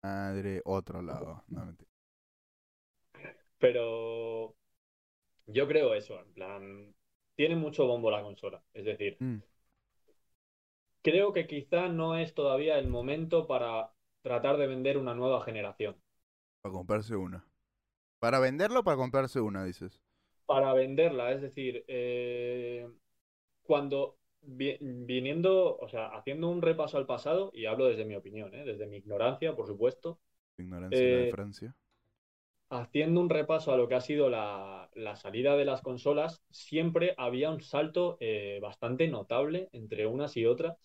Madre, otro lado, no, mentira. Pero yo creo eso, en plan, tiene mucho bombo la consola. Es decir, Mm. creo que quizá no es todavía el momento para tratar de vender una nueva generación. Para comprarse una. Para venderlo o para comprarse una, dices. Para venderla, es decir, eh, cuando vi- viniendo, o sea, haciendo un repaso al pasado, y hablo desde mi opinión, ¿eh? desde mi ignorancia, por supuesto, Ignorancia la de Eh, Francia. haciendo un repaso a lo que ha sido la, la salida de las consolas, siempre había un salto eh, bastante notable entre unas y otras.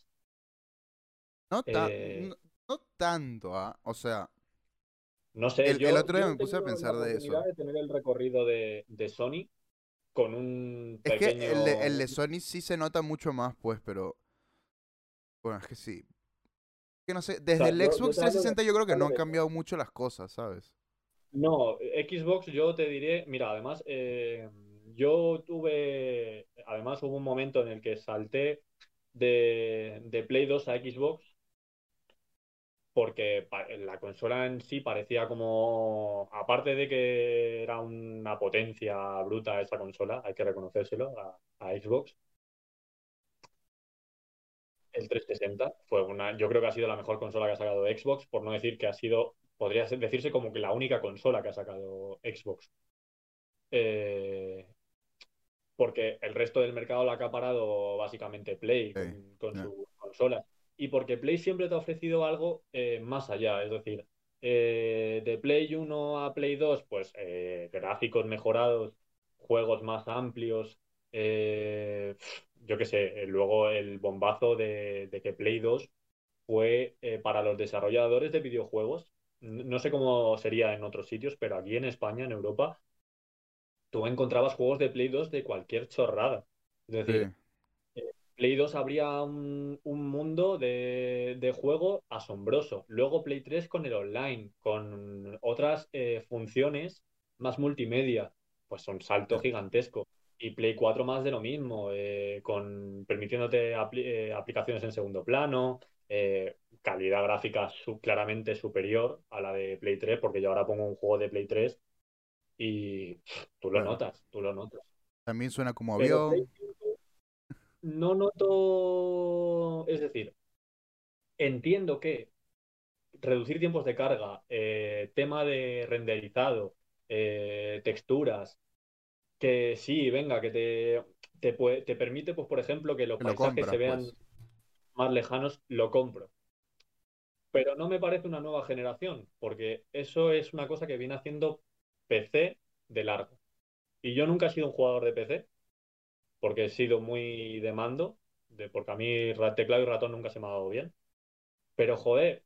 No, ta- Eh, no, no tanto, ¿ah? O sea, No sé, El- yo, el otro día yo me puse a pensar la de eso. de tener el recorrido de, de Sony con un Es que el de, el de <laughs> Sony sí se nota mucho más, pues, pero. Bueno, es que sí. Que no sé, desde sea, el yo- yo Xbox de- 360 yo creo que no han cambiado mucho las cosas, ¿sabes? No, Xbox yo te diré, mira, además eh, yo tuve, además hubo un momento en el que salté de, de Play 2 a Xbox porque la consola en sí parecía como, aparte de que era una potencia bruta esa consola, hay que reconocérselo a, a Xbox, el 360 fue una, yo creo que ha sido la mejor consola que ha sacado Xbox, por no decir que ha sido, podría decirse como que la única consola que ha sacado Xbox. Eh, porque el resto del mercado lo ha acaparado básicamente Play con, Sí, con ya. sus consolas. Y porque Play siempre te ha ofrecido algo eh, más allá, es decir, eh, de Play 1 a Play 2, pues eh, gráficos mejorados, juegos más amplios, yo qué sé, luego el bombazo de, que Play 2 fue para los desarrolladores de videojuegos. No sé cómo sería en otros sitios, pero aquí en España, en Europa, tú encontrabas juegos de Play 2 de cualquier chorrada. Es Sí. Play 2 habría un, un mundo de, de juego asombroso. Luego Play 3 con el online, con otras eh, funciones más multimedia, pues un salto gigantesco. Y Play 4 más de lo mismo, eh, con permitiéndote apli- eh, aplicaciones en segundo plano, calidad gráfica claramente superior a la de Play 3, porque yo ahora pongo un juego de Play 3 y tú lo notas, tú lo notas. También suena como Play avión. 5 no noto, es decir, entiendo que reducir tiempos de carga, eh, tema de renderizado, eh, texturas, que sí, venga, que te, te, te permite, pues, por ejemplo, que los lo paisajes se vean pues. más lejanos, lo compro. Pero no me parece una nueva generación, porque eso es una cosa que viene haciendo PC de largo. Y yo nunca he sido un jugador de PC, porque he sido muy de mando, porque a mí teclado y ratón nunca se me ha dado bien. Pero joder,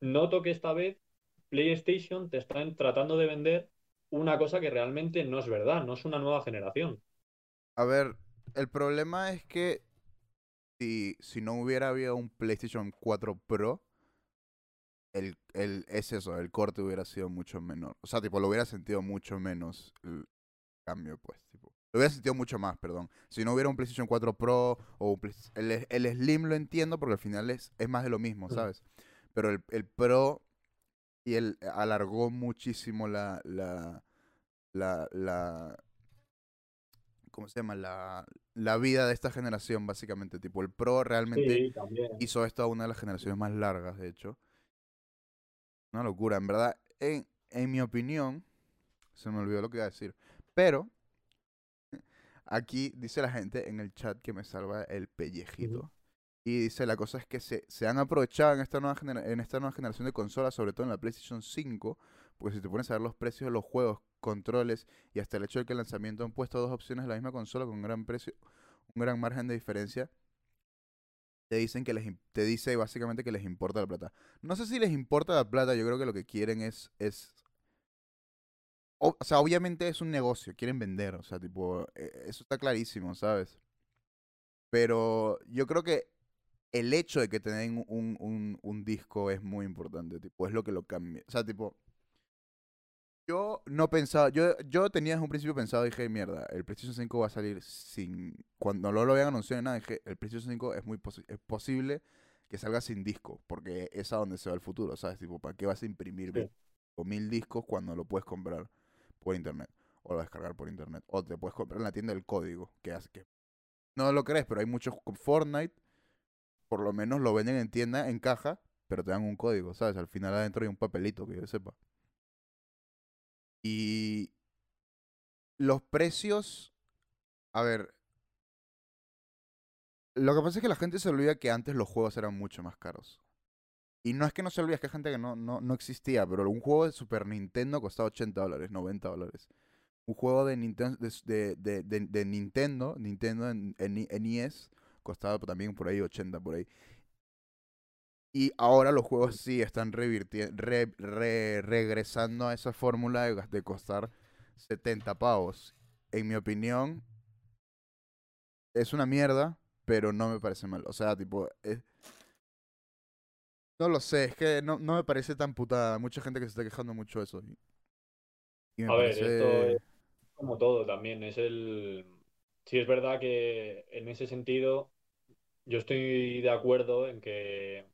noto que esta vez PlayStation te están tratando de vender una cosa que realmente no es verdad, no es una nueva generación. A ver, el problema es que si, si no hubiera habido un PlayStation 4 Pro, el, el, es eso, el corte hubiera sido mucho menor. O sea, tipo, lo hubiera sentido mucho menos el cambio, pues. Lo hubiera sentido mucho más, perdón. Si no hubiera un PlayStation 4 Pro o un Play- el, el Slim lo entiendo porque al final es, es más de lo mismo. ¿sabes? Pero el, el Pro y el alargó muchísimo la, la, la, la, ¿cómo se llama? La, la vida de esta generación, básicamente. Tipo, el Pro realmente Sí, hizo esto a una de las generaciones más largas, de hecho. Una locura, en verdad. En, en mi opinión, se me olvidó lo que iba a decir. Pero, aquí dice la gente en el chat que me salva el pellejito. Y dice, la cosa es que se, se han aprovechado en esta, nueva en esta nueva generación de consolas, sobre todo en la PlayStation 5, porque si te pones a ver los precios de los juegos, controles y hasta el hecho de que el lanzamiento han puesto dos opciones de la misma consola con un gran precio, un gran margen de diferencia, te dicen que les te dice básicamente que les importa la plata. No sé si les importa la plata, yo creo que lo que quieren es es o, o sea, obviamente es un negocio, quieren vender, o sea, tipo, eh, eso está clarísimo, ¿sabes? Pero yo creo que el hecho de que te den un, un, un disco es muy importante, tipo, es lo que lo cambia. O sea, tipo, yo no pensaba, yo, yo tenía desde un principio pensado, dije, mierda, el PlayStation 5 va a salir sin, cuando no lo habían anunciado ni nada, dije, el PlayStation 5 es muy posi- es posible que salga sin disco, porque es a donde se va el futuro, ¿sabes? Tipo, ¿para qué vas a imprimir Sí. mil discos cuando lo puedes comprar por internet? O lo descargar por internet. O te puedes comprar en la tienda el código, que hace que... No lo crees, pero hay muchos con Fortnite, por lo menos lo venden en tienda, en caja, pero te dan un código, ¿sabes? Al final adentro hay un papelito, que yo sepa. Y los precios, a ver, lo que pasa es que la gente se olvida que antes los juegos eran mucho más caros. Y no es que no se olvide, que hay gente que no, no, no existía, pero un juego de Super Nintendo costaba 80 dólares, 90 dólares. Un juego de Nintendo, Nintendo, en, en, NES, costaba también por ahí 80, por ahí. Y ahora los juegos sí están revirti- re- re- regresando a esa fórmula de, costar 70 pavos. En mi opinión, es una mierda, pero no me parece mal. O sea, tipo, no lo sé, es que no, no me parece tan putada. Mucha gente que se está quejando mucho de eso. Y, y me A ver, parece... esto es como todo también. Es el. Sí, es verdad que en ese sentido yo estoy de acuerdo en que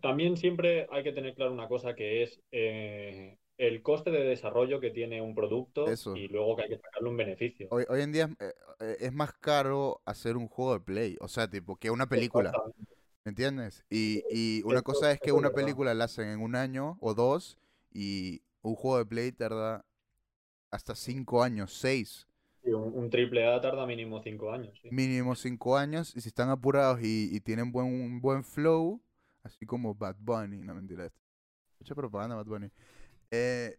también siempre hay que tener claro una cosa que es eh, el coste de desarrollo que tiene un producto Eso. y luego que hay que sacarle un beneficio. Hoy, hoy en día es, eh, eh, es más caro hacer un juego de Play, o sea, tipo, que una película, Exactamente. ¿Me entiendes? Y, y una cosa es que una película la hacen en un año o dos y un juego de Play tarda hasta cinco años, seis, un, un triple A tarda mínimo cinco años. sí. mínimo cinco años, y si están apurados y, y tienen buen, un buen flow, así como Bad Bunny, no mentira, mucha propaganda Bad Bunny, eh,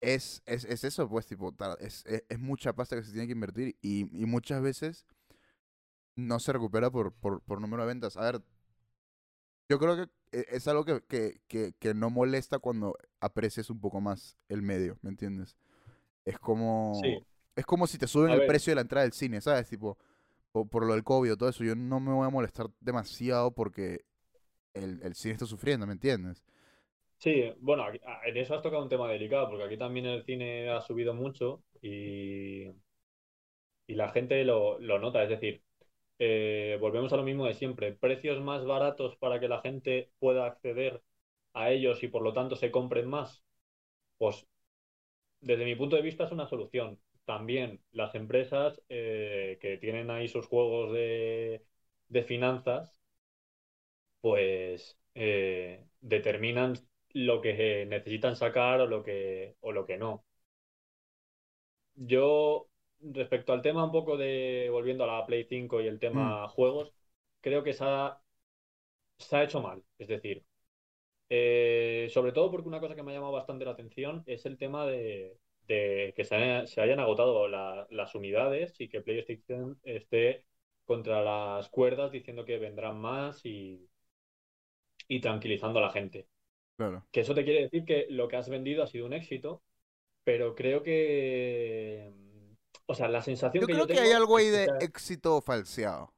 es, es, es eso, pues, tipo, es, es, es mucha pasta que se tiene que invertir y, y muchas veces no se recupera por, por, por número de ventas. A ver, yo creo que e- es algo que, que, que, que no molesta cuando aprecias un poco más el medio, ¿me entiendes? Es como, Sí. es como si te suben A el ver. precio de la entrada del cine, ¿sabes? Tipo, por, por lo del COVID o todo eso, yo no me voy a molestar demasiado porque el, el cine está sufriendo, ¿me entiendes? Sí, bueno, aquí- en eso has tocado un tema delicado, porque aquí también el cine ha subido mucho y, y la gente lo, lo nota. Es decir, eh, volvemos a lo mismo de siempre. Precios más baratos para que la gente pueda acceder a ellos y por lo tanto se compren más. Pues desde mi punto de vista es una solución. También las empresas eh, que tienen ahí sus juegos de, de finanzas, pues eh, determinan lo que necesitan sacar o lo que, o lo que no. Yo, respecto al tema un poco de, volviendo a la Play 5 y el tema juegos, creo que se ha, se ha hecho mal. Es decir, eh, sobre todo porque una cosa que me ha llamado bastante la atención es el tema de, de que se, haya- se hayan agotado la- las unidades y que PlayStation esté contra las cuerdas diciendo que vendrán más y, y tranquilizando a la gente. Claro. Que eso te quiere decir que lo que has vendido ha sido un éxito, pero creo que, o sea, la sensación Yo que creo yo que hay algo ahí que de ha- éxito falseado.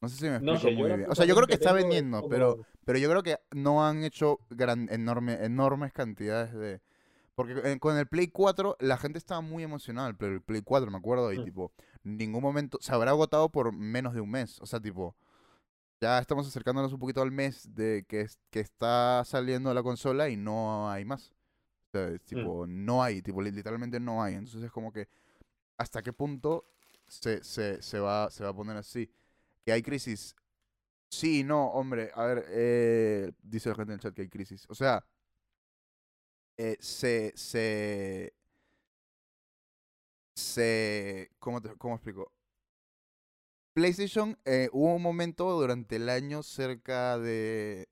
No sé si me no explico sé, yo muy bien. O sea, yo creo que está sensación tengo es vendiendo, como- pero, pero yo creo que no han hecho gran, enorme, enormes cantidades de... Porque con el Play 4 la gente estaba muy emocionada, el Play 4 me acuerdo, y Mm. tipo, ningún momento se habrá agotado por menos de un mes. O sea, tipo, ya estamos acercándonos un poquito al mes de que, que está saliendo la consola y no hay más. O sea, es tipo, no hay, tipo, li- literalmente no hay. Entonces es como que, ¿hasta qué punto se, se, se va, se va a poner así? Que hay crisis. Sí, no, hombre, a ver, eh, dice la gente en el chat que hay crisis. O sea, eh, se, se, se, ¿cómo, te- cómo explico? PlayStation, eh, hubo un momento durante el año cerca de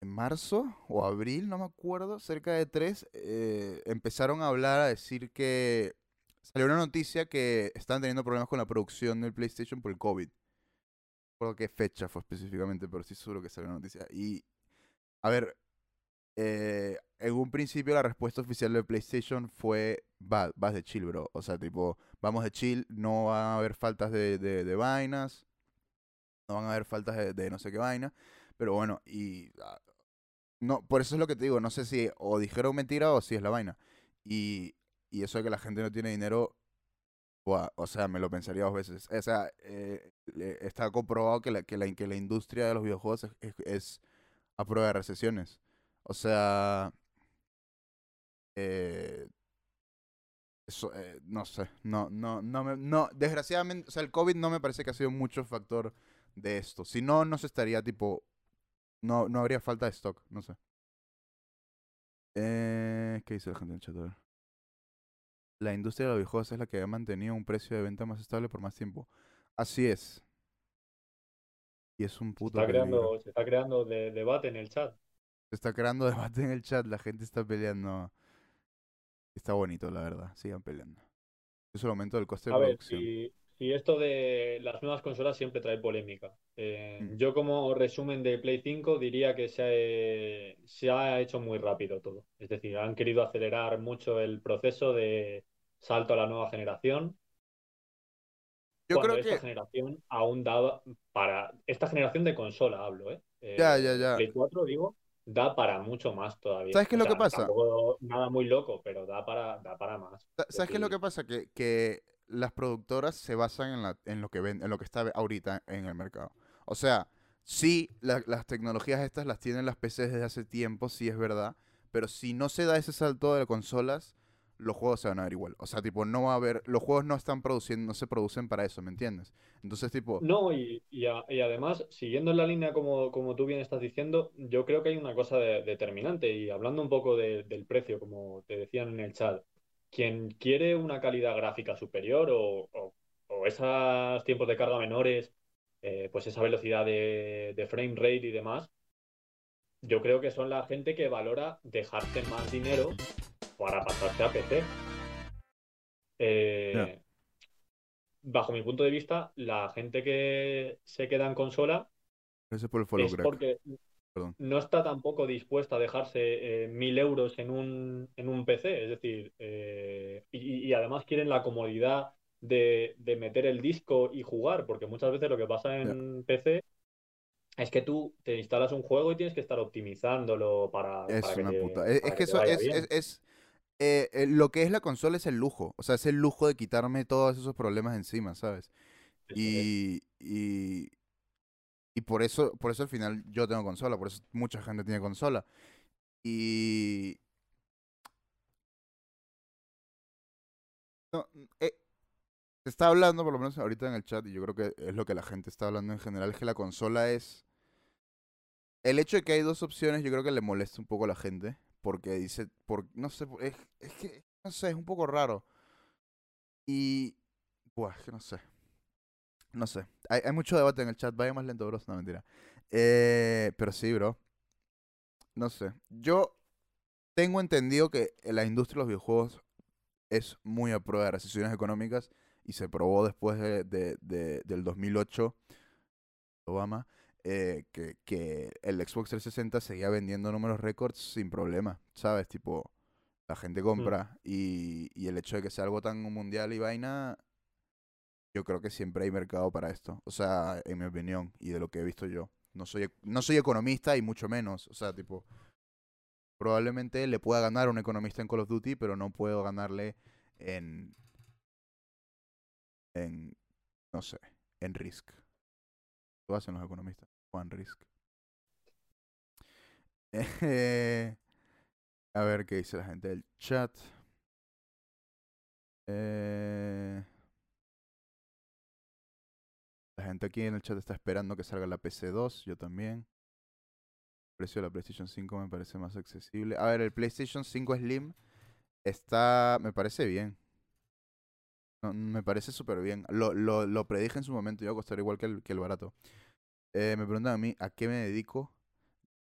en marzo o abril, no me acuerdo, cerca de tres, eh, empezaron a hablar, a decir que salió una noticia que estaban teniendo problemas con la producción del PlayStation por el COVID. No recuerdo qué fecha fue específicamente, pero sí seguro que salió una noticia. Y, a ver, eh, en un principio la respuesta oficial de PlayStation fue, va, vas de chill, bro. O sea, tipo, vamos de chill, no van a haber faltas de, de, de vainas, no van a haber faltas de, de no sé qué vaina. Pero bueno, y ah, no, por eso es lo que te digo, no sé si o dijeron mentira o si es la vaina. Y, y eso de que la gente no tiene dinero, o sea, me lo pensaría dos veces. O sea, eh, está comprobado que la, que la, que la industria de los videojuegos es a prueba de recesiones. O sea, eh, eso, eh, no sé, no, no, no, me, no, desgraciadamente, o sea, el COVID no me parece que ha sido mucho factor de esto. Si no, no se estaría tipo, no, no habría falta de stock, no sé. Eh, ¿Qué dice la gente en el chat? A ver. La industria de los videojuegos es la que ha mantenido un precio de venta más estable por más tiempo. Así es. Y es un Se puto está peligro. creando, se está creando de- debate en el chat. Se está creando <laughs> debate en el chat, la gente está peleando. Está bonito, la verdad. Sigan peleando. Es el aumento del coste de ver, producción. si, si esto de las nuevas consolas siempre trae polémica. Eh, Mm. yo como resumen de Play 5 diría que se ha, se ha hecho muy rápido todo. Es decir, han querido acelerar mucho el proceso de salto a la nueva generación. Yo cuando creo esta que... generación aún daba para... Esta generación de consola hablo, ¿eh? Ya, Eh, ya, ya. Play 4, digo, da para mucho más todavía. ¿Sabes qué es lo que pasa? tampoco nada muy loco, pero da para, da para más. Sa- Es ¿Sabes qué es lo que pasa? Que, que las productoras se basan en, la, en, lo que ven, en lo que está ahorita en el mercado. O sea, sí, la- las tecnologías estas las tienen las PCs desde hace tiempo, sí es verdad, pero si no se da ese salto de consolas, los juegos se van a ver igual. O sea, tipo, no va a haber, los juegos no están produciendo, no se producen para eso, ¿me entiendes? Entonces, tipo, No, y, y, a- y además, siguiendo en la línea como, como tú bien estás diciendo, yo creo que hay una cosa de- determinante y hablando un poco de- del precio, como te decían en el chat, quien quiere una calidad gráfica superior o, o, o esos tiempos de carga menores, eh, pues esa velocidad de, de frame rate y demás, yo creo que son la gente que valora dejarse más dinero para pasarse a PC. Eh, bajo mi punto de vista, la gente que se queda en consola gracias por el es crack. porque Perdón. no está tampoco dispuesta a dejarse eh, mil euros en un, en un PC. Es decir, eh, y, y además quieren la comodidad de, de meter el disco y jugar, porque muchas veces lo que pasa en PC es que tú te instalas un juego y tienes que estar optimizándolo para, Es para que una te- puta. Es, para es que eso es, es, es- eh, eh, lo que es la consola es el lujo. O sea, es el lujo de quitarme todos esos problemas encima, ¿sabes? Y, y por eso, por eso al final yo tengo consola, por eso mucha gente tiene consola. Y no, eh, se está hablando, por lo menos ahorita en el chat, y yo creo que es lo que la gente está hablando en general, que la consola es. El hecho de que hay dos opciones, yo creo que le molesta un poco a la gente. Porque dice, por, no sé, es, es que, no sé, es un poco raro. Y, buah, que no sé. No sé. Hay, hay mucho debate en el chat. Vaya más lento, bro. No, mentira. Eh, pero sí, bro. No sé. Yo tengo entendido que la industria de los videojuegos es muy a prueba de recesiones económicas y se probó después de, de- de- del 2008, Obama, eh, que, que el Xbox 360 seguía vendiendo números récords sin problema, ¿sabes? Tipo, la gente compra y, y el hecho de que sea algo tan mundial y vaina, yo creo que siempre hay mercado para esto. O sea, en mi opinión y de lo que he visto yo. No soy, ec- no soy economista y mucho menos. O sea, tipo, probablemente le pueda ganar a un economista en Call of Duty, pero no puedo ganarle en, en, no sé, en Risk. Lo hacen los economistas, Juan Risk. Eh, <laughs> a ver qué dice la gente del chat. Eh, la gente aquí en el chat está esperando que salga la PC2, yo también. El precio de la PlayStation 5 me parece más accesible. A ver, el PlayStation 5 Slim está, me parece bien. No, me parece súper bien. Lo, lo, lo predije en su momento, iba a costar igual que el, que el barato. Eh, me preguntan a mí, ¿a qué me dedico?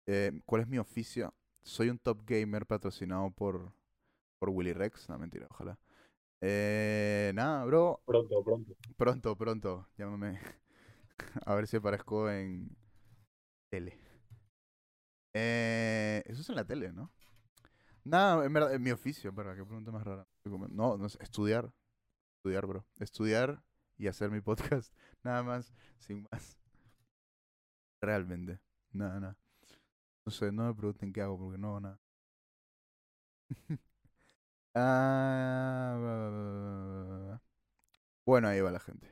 Eh, ¿Cuál es mi oficio? Soy un top gamer patrocinado por, por Willy Rex. No, mentira, ojalá. Eh, nada, bro. Pronto, pronto. Pronto, pronto. Llámame. A ver si aparezco en tele. Eh, eso es en la tele, ¿no? Nada, en verdad, en mi oficio, pero qué pregunta más rara. No, no sé, estudiar. Estudiar, bro. Estudiar y hacer mi <laughs> podcast. Nada más, sin más. Realmente. Nada, nada. No sé, no me pregunten qué hago porque no hago nada. <laughs> Ah. Bueno, ahí va la gente.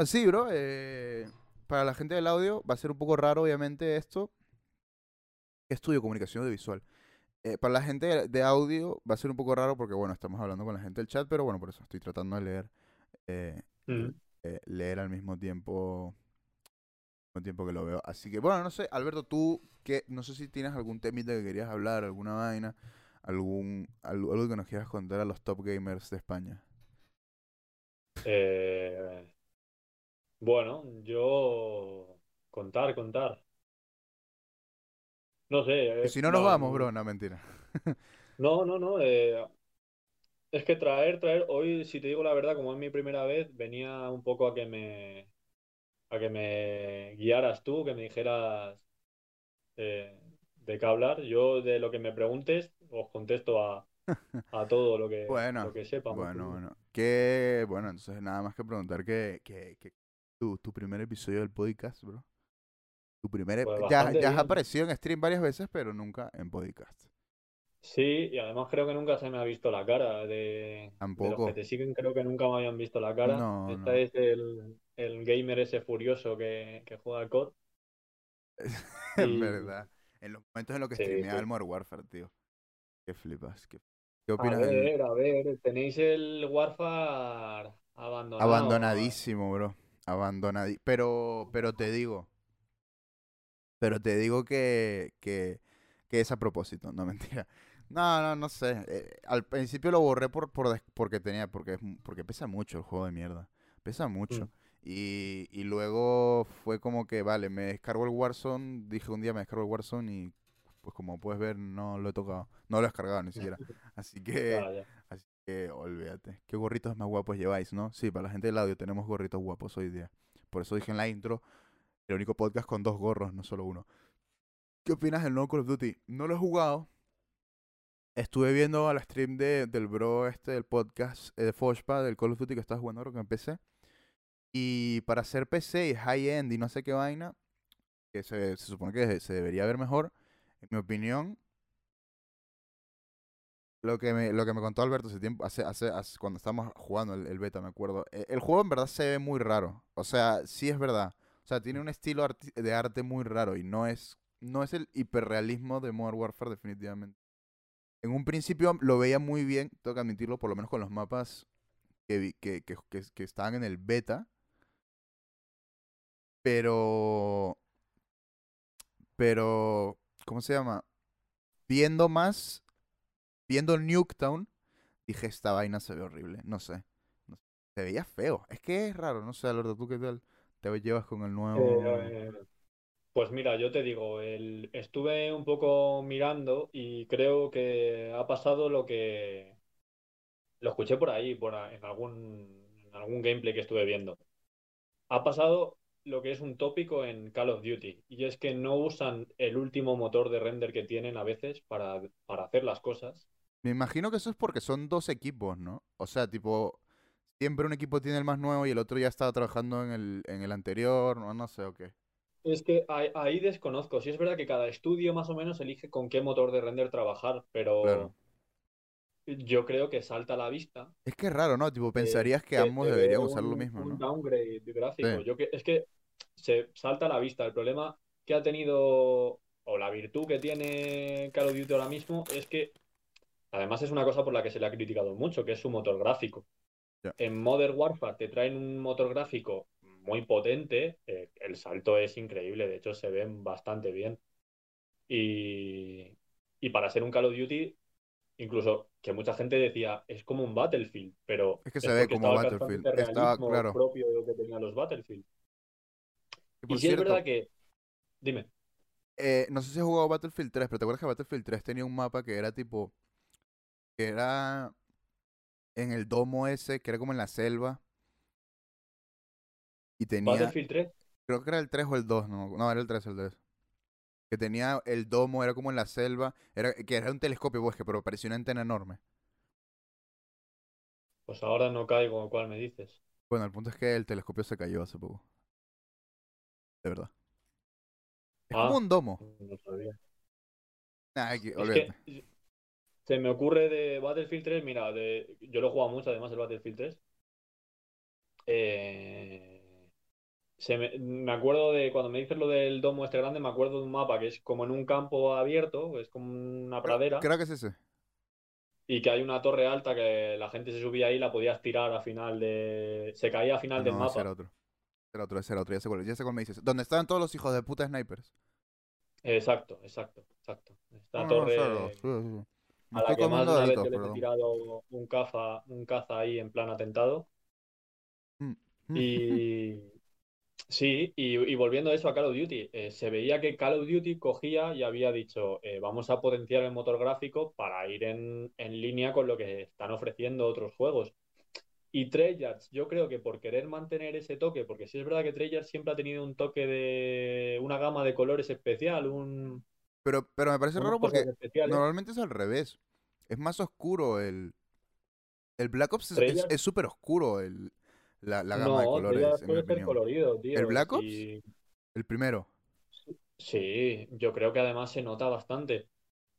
Ahí va. Así, bro. eh, para la gente del audio va a ser un poco raro, obviamente, esto. Estudio comunicación audiovisual. Eh, para la gente de- audio va a ser un poco raro porque, bueno, estamos hablando con la gente del chat, pero bueno, por eso estoy tratando de leer. eh, Mm. eh, leer al mismo tiempo al mismo tiempo que lo veo. Así que, bueno, no sé, Alberto, tú, que no sé si tienes algún temita que querías hablar, alguna vaina, algún algo, algo que nos quieras contar a los top gamers de España. Bueno, yo contar, contar. No sé. Eh, si no nos no, vamos, bro, no, mentira. <laughs> No, no, no. eh, es que traer, traer, hoy, si te digo la verdad, como es mi primera vez, venía un poco a que me, a que me guiaras tú, que me dijeras eh, de qué hablar. Yo de lo que me preguntes, os contesto a, <laughs> a todo lo que, Bueno, lo que sepa. Bueno, bueno. Que, bueno, entonces nada más que preguntar que, que, que tu, tu primer episodio del podcast, bro. Tu primer... Pues ya, has aparecido en stream varias veces, pero nunca en podcast. Sí, y además creo que nunca se me ha visto la cara de, de los Tampoco. que te siguen, creo que nunca me habían visto la cara. No, Esta no. es el, el gamer ese furioso que, que juega al COD. <laughs> Es Y- verdad. En los momentos en los que Sí, streameaba sí. el Modern Warfare, tío. Qué flipas. ¿Qué, qué A opinas del ver, a ver, tenéis el Warfare abandonado. abandonadísimo, bro? Abandonadísimo. Pero, pero te digo. Pero te digo que, que, que es a propósito, no <laughs> mentira. No, no, no sé. eh, al principio lo borré por, por porque tenía, porque, porque pesa mucho el juego de mierda. Pesa mucho. Mm. Y, y luego fue como que, vale, me descargo el Warzone. Dije un día me descargo el Warzone y pues como puedes ver no lo he tocado. No lo he descargado ni siquiera. <laughs> Así que, Ya, que olvídate. ¿Qué gorritos más guapos lleváis, no? Sí, para la gente del audio tenemos gorritos guapos hoy día. Por eso dije en la intro, el único podcast con dos gorros, no solo uno. ¿Qué opinas del nuevo Call of Duty? No lo he jugado. Estuve viendo a la stream de, del bro este del podcast eh, de Foshpa, del Call of Duty que estás jugando ahora que empecé. Y para hacer PC y high-end y no sé qué vaina, que se, se supone que se debería ver mejor, en mi opinión, lo que me, lo que me contó Alberto hace tiempo, hace, hace, cuando estábamos jugando el, beta, me acuerdo. eh, El juego en verdad se ve muy raro. O sea, sí es verdad. O sea, tiene un estilo de arte muy raro y no es, no es el hiperrealismo de Modern Warfare definitivamente. En un principio lo veía muy bien, tengo que admitirlo, por lo menos con los mapas que, vi- que, que, que, que estaban en el beta. Pero... Pero... ¿Cómo se llama? Viendo más... Viendo Nuketown, dije, esta vaina se ve horrible. No sé. no sé, Se veía feo. Es que es raro, no sé, Alberto, ¿tú qué tal? ¿Te llevas con el nuevo...? Eh, pues mira, yo te digo, el, estuve un poco mirando y creo que ha pasado lo que lo escuché por ahí, por a- en algún, en algún gameplay que estuve viendo. Ha pasado lo que es un tópico en Call of Duty y es que no usan el último motor de render que tienen a veces para, para hacer las cosas. Me imagino que eso es porque son dos equipos, ¿no? O sea, tipo, siempre un equipo tiene el más nuevo y el otro ya estaba trabajando en el, en el anterior, no, no sé, o qué. Es que ahí, ahí desconozco. Sí es verdad que cada estudio más o menos elige con qué motor de render trabajar, pero Claro. yo creo que salta a la vista Es que es raro, ¿no? Tipo, pensarías que que ambos deberían usar lo mismo, un ¿no? downgrade gráfico. Sí. Yo que, es que se salta a la vista. El problema que ha tenido, o la virtud que tiene Call of Duty ahora mismo, es que además es una cosa por la que se le ha criticado mucho, que es su motor gráfico. En Modern Warfare te traen un motor gráfico muy potente, eh, el salto es increíble, de hecho se ven bastante bien. Y, y para ser un Call of Duty, incluso que mucha gente decía, es como un Battlefield, pero Es que se ve como Battlefield, estaba realismo claro. propio de lo que tenían los Battlefield. Y Y por sí es verdad que, dime, eh, no sé si has jugado Battlefield 3, pero ¿te acuerdas que Battlefield 3 tenía un mapa que era tipo, que era en el domo ese, que era como en la selva? Y tenía, Battlefield 3, creo que era el 3 o el 2, no, no, era el 3, el 3. Que tenía el domo, era como en la selva, era, que era un telescopio bosque, pero parecía una antena enorme. pues ahora no caigo cuál me dices. Bueno, el punto es que el telescopio se cayó hace poco. De verdad. Es Ah. como un domo. No sabía. Nah, hay que- Es que se me ocurre de Battlefield 3, mira, de, yo lo he jugado mucho además el Battlefield 3. Eh, se me, me acuerdo de cuando me dices lo del domo este grande, me acuerdo de un mapa que es como en un campo abierto, es como una pradera, creo que es ese. y que hay una torre alta que la gente se subía ahí y la podías tirar a final de. Se caía a Ah, final del no, ese mapa. era otro. Ese era otro, ese era otro. Ya sé cuál, ya sé cuál me dices. ¿Dónde estaban todos los hijos de puta snipers? Exacto, exacto, exacto. Esta No, no, torre a la que más de una vez yo les he tirado un caza, un caza ahí en plan atentado. Mm, mm, Y, <laughs> Sí, y, y volviendo a eso a Call of Duty, eh, se veía que Call of Duty cogía y había dicho, eh, vamos a potenciar el motor gráfico para ir en, en línea con lo que están ofreciendo otros juegos. Y Treyarch, yo creo que por querer mantener ese toque, porque sí es verdad que Treyarch siempre ha tenido un toque de una gama de colores especial, un, Pero, pero me parece unas raro porque normalmente es al revés. Es más oscuro el... El Black Ops es- súper oscuro el, la, la gama de colores, en mi opinión. colorido, ¿El tío. Black Ops? El primero. sí, yo creo que además se nota bastante.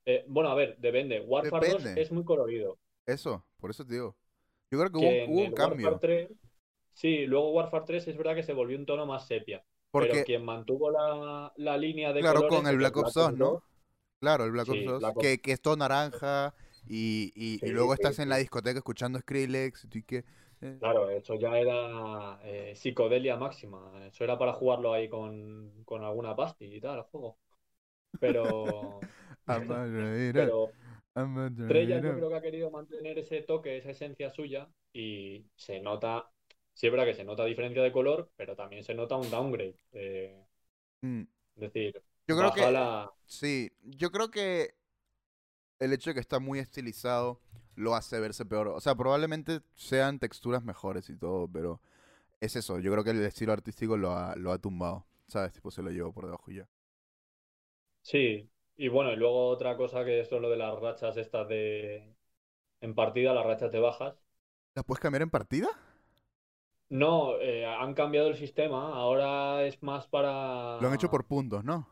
Eh, bueno, a ver, depende. Warfare 2 Depende. es muy colorido. Eso, por eso te digo. Yo creo que hubo, Que en hubo un el cambio. 3, sí, luego Warfare 3 es verdad que se volvió un tono más sepia. Pero Porque, quien mantuvo la, la línea de claro, con el Black Ops Black 2, Ops ¿no? 2. Claro, el Black Ops Sí, 2, Black Ops. que, que es todo naranja y, y, luego sí, estás en la discoteca escuchando Skrillex y que... eh, Claro, eso ya era eh, psicodelia máxima. Eso era para jugarlo ahí con, con alguna pasti y tal, el juego. Pero, <laughs> pero I'm a Treyarch yo creo que ha querido mantener ese toque, esa esencia suya y se nota, sí es verdad que se nota diferencia de color, pero también se nota un downgrade. eh, Mm, es decir, Yo creo que, la... sí, yo creo que el hecho de que está muy estilizado lo hace verse peor. O sea, probablemente sean texturas mejores y todo, pero es eso. Yo creo que el estilo artístico lo ha, lo ha tumbado, ¿sabes? Tipo, se lo llevó por debajo y ya. Sí, y bueno, y luego otra cosa que esto es lo de las rachas estas de... En partida, las rachas de bajas. ¿La puedes cambiar en partida? No, eh, han cambiado el sistema, ahora es más para... Lo han hecho por puntos, ¿no?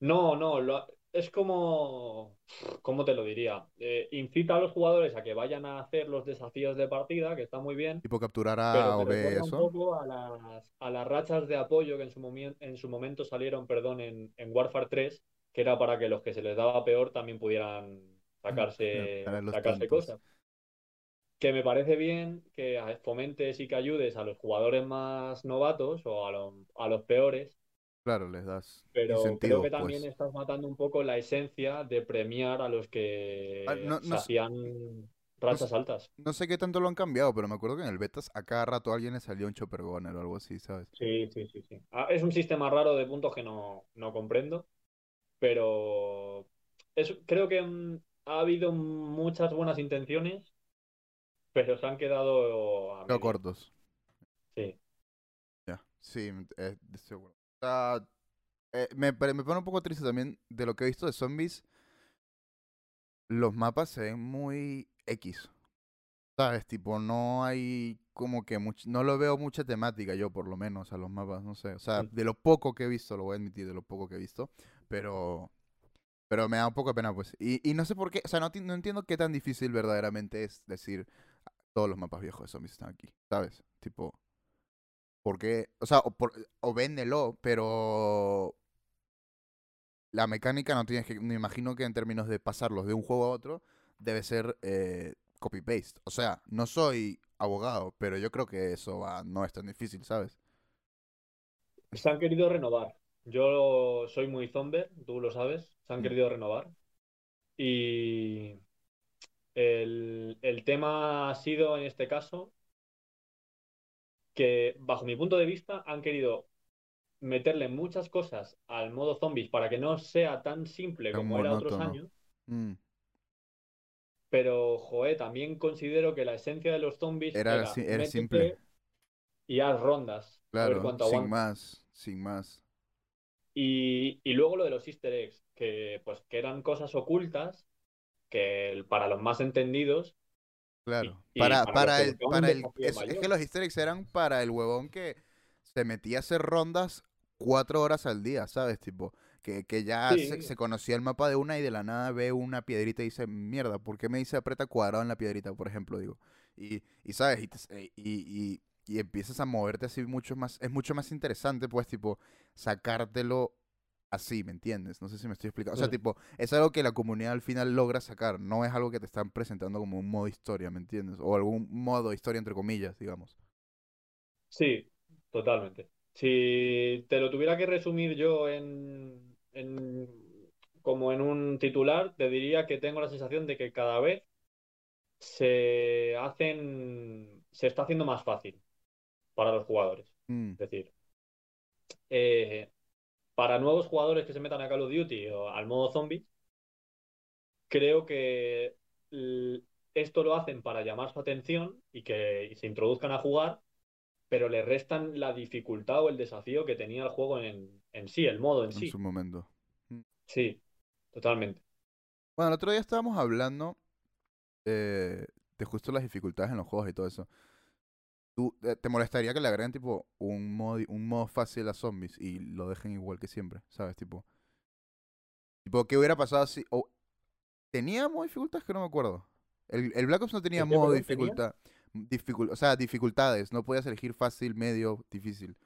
No, no, lo- es como... ¿Cómo te lo diría? Eh, incita a los jugadores a que vayan a hacer los desafíos de partida, que está muy bien, Tipo capturar A pero o te B, recuerda un eso. poco a las, a las rachas de apoyo que en su, momen- en su momento salieron, perdón, en, en Warfare 3, que era para que los que se les daba peor también pudieran sacarse, los sacarse tontos. cosas. Que me parece bien que fomentes y que ayudes a los jugadores más novatos o a, los- a los peores, Claro, les das pero creo que también pues. estás matando un poco la esencia de premiar a los que Ah, no, se no, hacían no, rachas s- altas. no sé qué tanto lo han cambiado, pero me acuerdo que en el betas a cada rato a alguien le salía un chopper o algo así, ¿sabes? Sí, sí, sí, sí. Ah, es un sistema raro de puntos que no, no comprendo, pero es, creo que mm, ha habido muchas buenas intenciones, pero se han quedado a cortos. Sí, Ya, sí, eh, de seguro. O sea, eh, me, me pone un poco triste también de lo que he visto de zombies. Los mapas se ven muy X. ¿Sabes? Tipo, no hay como que much- no lo veo mucha temática yo por lo menos a los mapas, no sé. O sea, de lo poco que he visto, lo voy a admitir, de lo poco que he visto, pero pero me da un poco de pena pues. Y, y no sé por qué, o sea, no, no entiendo qué tan difícil verdaderamente es decir todos los mapas viejos de zombies están aquí, ¿sabes? Tipo, ¿por qué? O sea, o, por, o véndelo, pero la mecánica no tienes que, me imagino que en términos de pasarlos de un juego a otro, debe ser eh, copy-paste. O sea, no soy abogado, pero yo creo que eso va, no es tan difícil, ¿sabes? se han querido renovar. Yo soy muy zomber, tú lo sabes, se han Mm. querido renovar. Y el, el tema ha sido, en este caso, que bajo mi punto de vista han querido meterle muchas cosas al modo zombies para que no sea tan simple como era otros años, Mm, pero joder, también considero que la esencia de los zombies Era, era si- era métete simple, y haz rondas, a ver claro, sin más, sin más. Y, y luego lo de los easter eggs, que pues que eran cosas ocultas que para los más entendidos Claro, y para, para el, para el, es, es que los easter eggs eran para el huevón que se metía a hacer rondas cuatro horas al día, ¿sabes? Tipo, que, que ya se, Sí, se conocía el mapa de una y de la nada ve una piedrita y dice, mierda, ¿por qué me dice aprieta cuadrado en la piedrita, por ejemplo, digo? Y, y ¿sabes? Y, eh, y, y, y empiezas a moverte así mucho más, es mucho más interesante, pues, tipo, sacártelo así, ¿me entiendes? No sé si me estoy explicando. O sea, tipo, es algo que la comunidad al final logra sacar, no es algo que te están presentando como un modo historia, ¿me entiendes? O algún modo historia entre comillas, digamos. Sí, totalmente. Si te lo tuviera que resumir yo en, en- como en un titular, te diría que tengo la sensación de que cada vez se hacen, se está haciendo más fácil para los jugadores. Mm, Es decir, eh, para nuevos jugadores que se metan a Call of Duty o al modo zombie, creo que esto lo hacen para llamar su atención y que se introduzcan a jugar, pero le restan la dificultad o el desafío que tenía el juego en, en sí, el modo en En sí. su momento. Sí, totalmente. Bueno, el otro día estábamos hablando eh, de justo las dificultades en los juegos y todo eso. ¿Tú, eh, ¿Te molestaría que le agreguen tipo un modo, un modo fácil a zombies y lo dejen igual que siempre? ¿Sabes? Tipo, tipo ¿qué hubiera pasado si... o- ¿Tenía modo dificultades? Que no me acuerdo. El, el Black Ops no tenía ¿El qué, modo dificultad. dificul- o sea, dificultades. No podías elegir fácil, medio, difícil.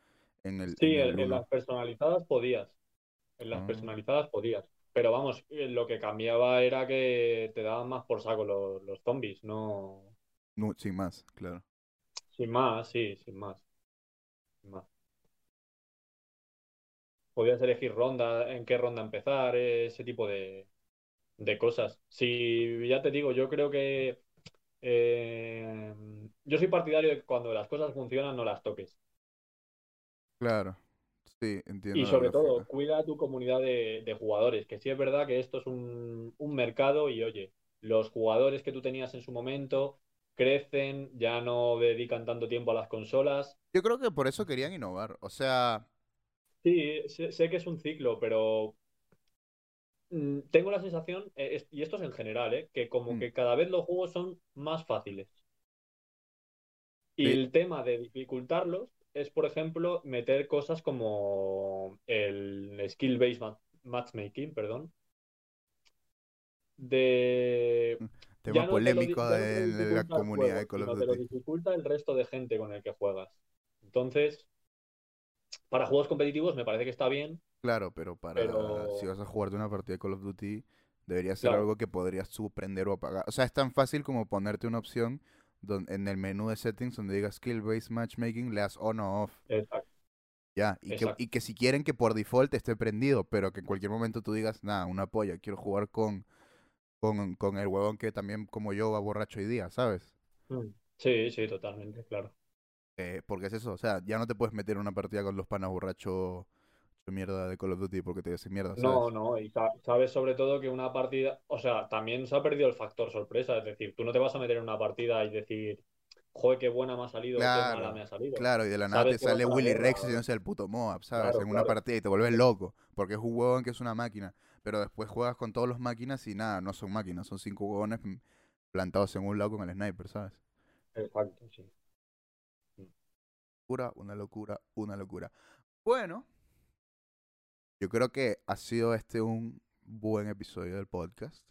En el, Sí, en el las personalizadas podías. En las Ah. personalizadas podías. Pero vamos, eh, lo que cambiaba era que te daban más por saco los, los zombies, no. No, sin más, claro. Sin más, sí, sin más. Sin más. Podías elegir ronda, en qué ronda empezar, ese tipo de, de cosas. Si ya te digo, yo creo que eh, yo soy partidario de que cuando las cosas funcionan no las toques. Claro. Sí, entiendo Y sobre todo, cuida a tu comunidad de, de jugadores, que sí es verdad que esto es un, un mercado y oye, los jugadores que tú tenías en su momento crecen, ya no dedican tanto tiempo a las consolas. Yo creo que por eso querían innovar. O sea, Sí, sé, sé que es un ciclo, pero mm, tengo la sensación, es- y esto es en general, eh, que como Mm. que cada vez los juegos son más fáciles. Y Sí. el tema de dificultarlos es, por ejemplo, meter cosas como el skill-based ma- matchmaking, perdón, de tema no polémico te de la comunidad juego, de Call of sino te lo Duty. dificulta el resto de gente con el que juegas. Entonces, para juegos competitivos me parece que está bien, Claro, pero para pero si vas a jugarte una partida de Call of Duty, debería ser claro, algo que podrías tú prender o apagar. O sea, es tan fácil como ponerte una opción en el menú de settings donde diga Skill Based Matchmaking, le das on o off. exacto, Ya, y que, exacto. y que si quieren que por default esté prendido, pero que en cualquier momento tú digas, nada, una polla, quiero jugar con, con, con el huevón que también como yo va borracho hoy día, ¿sabes? Mm. Sí, sí, totalmente, claro. Eh, porque es eso, o sea, ya no te puedes meter en una partida con los panas borrachos de mierda de Call of Duty porque te hacen mierda, No, ¿sabes? no, y sa- sabes sobre todo que una partida, o sea, también se ha perdido el factor sorpresa, es decir, tú no te vas a meter en una partida y decir, joder, qué buena me ha salido o qué mala me Claro, ha salido. claro, y de la nada te sale Willy Rex haciéndose el puto Moab, ¿sabes? claro, En una claro, partida y te vuelves loco, porque es un huevón que es una máquina, pero después juegas con todas las máquinas y nada, no son máquinas, son cinco huevones plantados en un lado con el sniper, ¿sabes? exacto, sí. Locura, una locura, una locura. Bueno, yo creo que ha sido este un buen episodio del podcast.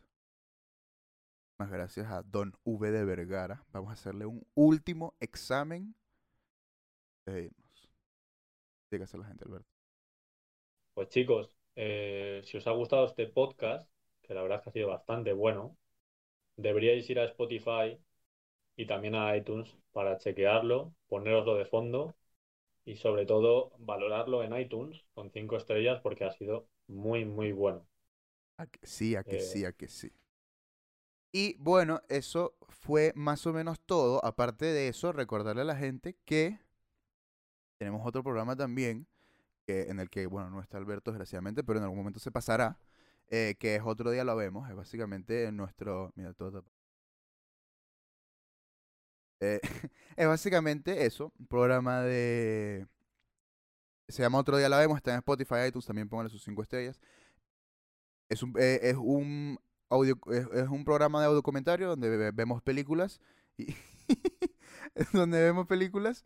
Gracias a Don V de Vergara. Vamos a hacerle un último examen de irnos. Tiene que hacer la gente, Alberto. Pues chicos, eh, si os ha gustado este podcast, que la verdad es que ha sido bastante bueno, deberíais ir a Spotify y también a iTunes para chequearlo, poneroslo de fondo y sobre todo valorarlo en iTunes con cinco estrellas porque ha sido muy, muy bueno. A que sí, a que Eh, sí, a que sí. Y bueno, eso fue más o menos todo. Aparte de eso, recordarle a la gente que tenemos otro programa también, que, en el que, bueno, no está Alberto, desgraciadamente, pero en algún momento se pasará, eh, que es otro día lo vemos. Es básicamente nuestro. Mira, todo Eh, <laughs> es básicamente eso, un programa de... Se llama Otro Día La Vemos, está en Spotify, iTunes, también pónganle sus cinco estrellas. Es un, eh, es un audio, es, es un programa de audio comentario donde ve- vemos películas y <laughs> donde vemos películas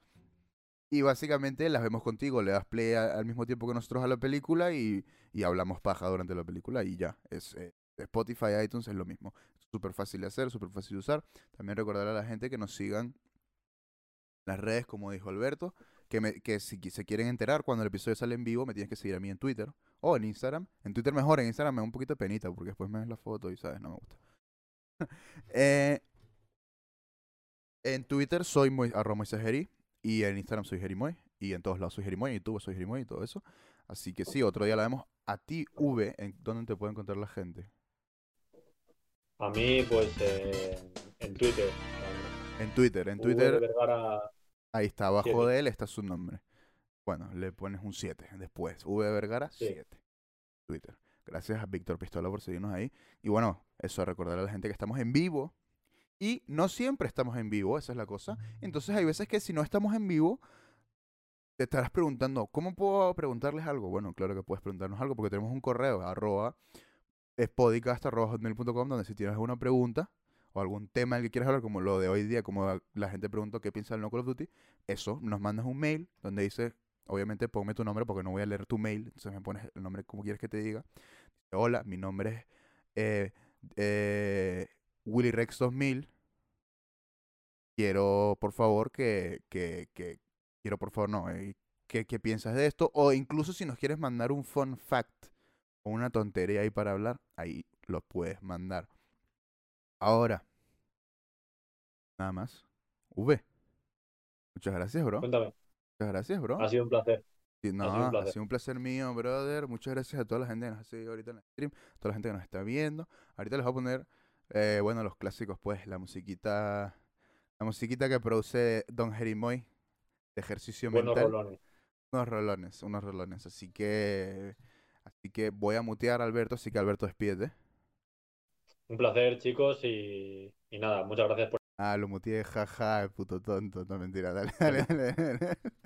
y básicamente las vemos contigo, le das play al mismo tiempo que nosotros a la película y, y hablamos paja durante la película y ya. Es eh, Spotify, iTunes es lo mismo. Súper fácil de hacer, súper fácil de usar. También recordar a la gente que nos sigan las redes, como dijo Alberto, que, me- que si se quieren enterar cuando el episodio sale en vivo, me tienes que seguir a mí en Twitter o en Instagram. En Twitter mejor, en Instagram me da un poquito de penita porque después me ves la foto y sabes, no me gusta. <laughs> Eh, en Twitter soy muy, arroba y en Instagram soy Jerimoy y en todos lados soy Jerimoy, en YouTube soy Jerimoy y todo eso. Así que sí, otro día la vemos a ti, V, en dónde te puede encontrar la gente. A mí, pues eh, en Twitter, En Twitter, en V de Twitter, Vergara ahí está, abajo siete. de él está su nombre. Bueno, le pones un 7 después. V Vergara, Sí. 7. Twitter. Gracias a Víctor Pistola por seguirnos ahí. Y bueno, eso, recordar a la gente que estamos en vivo. Y no siempre estamos en vivo, esa es la cosa. Entonces hay veces que si no estamos en vivo, te estarás preguntando, ¿cómo puedo preguntarles algo? Bueno, claro que puedes preguntarnos algo porque tenemos un correo, arroba, spodcast.hotmail.com, donde si tienes alguna pregunta o algún tema del que quieras hablar, como lo de hoy día, como la gente preguntó qué piensa del no Call of Duty, eso, nos mandas un mail donde dice, obviamente ponme tu nombre porque no voy a leer tu mail, entonces me pones el nombre como quieres que te diga. Hola, mi nombre es eh, eh, Willy Rex 2000. Quiero, por favor, que, que, que quiero, por favor, no, eh, ¿qué, ¿qué piensas de esto? O incluso si nos quieres mandar un fun fact o una tontería ahí para hablar, ahí lo puedes mandar. Ahora, nada más. V. Muchas gracias, bro. Cuéntame, Muchas gracias, bro. ha sido un placer. Sí, no, sido un ha sido un placer mío, brother. Muchas gracias a toda la gente que nos ha seguido ahorita en el stream, toda la gente que nos está viendo. Ahorita les voy a poner, eh, bueno, los clásicos, pues, la musiquita, la musiquita que produce Don Jerimoy de ejercicio Buenos mental. rolones. Unos rolones, unos rolones. Así que, así que voy a mutear a Alberto, así que Alberto despídete. Un placer, chicos, y, y nada, muchas gracias por... Ah, lo muteé, jaja, el puto tonto. No, mentira, dale, dale, dale. dale. <laughs>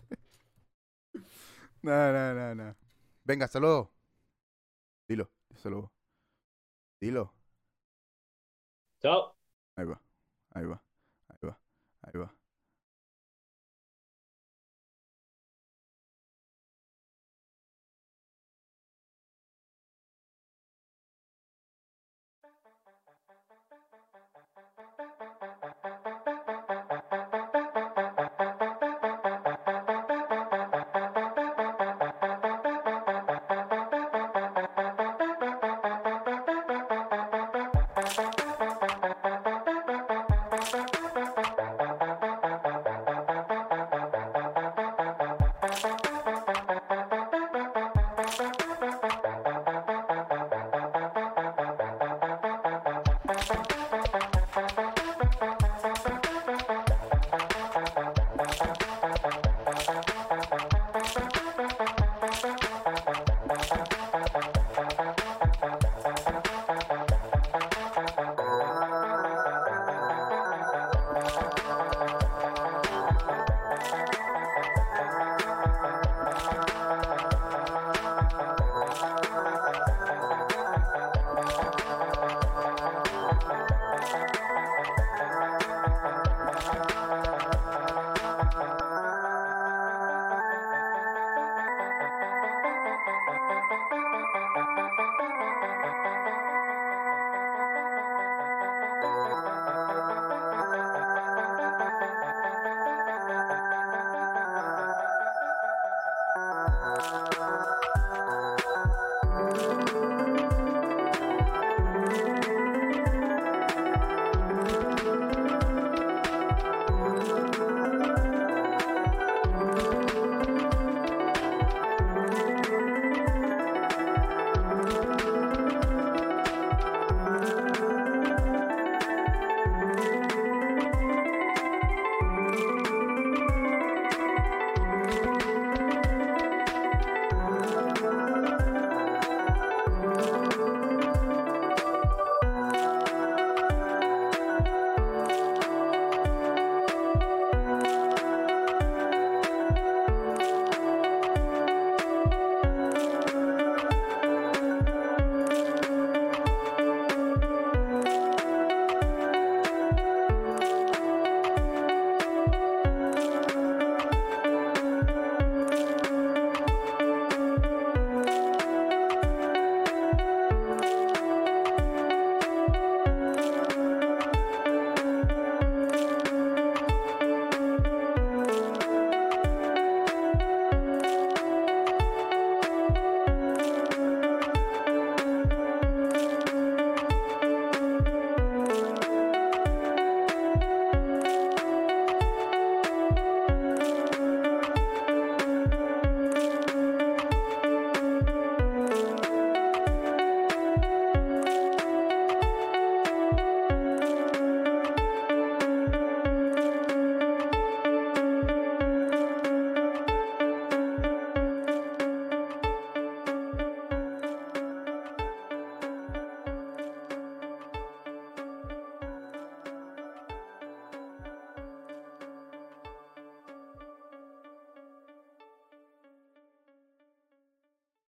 No, no, no, no. Venga, hasta luego. Dilo, hasta luego. Dilo. Chao. Ahí va, ahí va.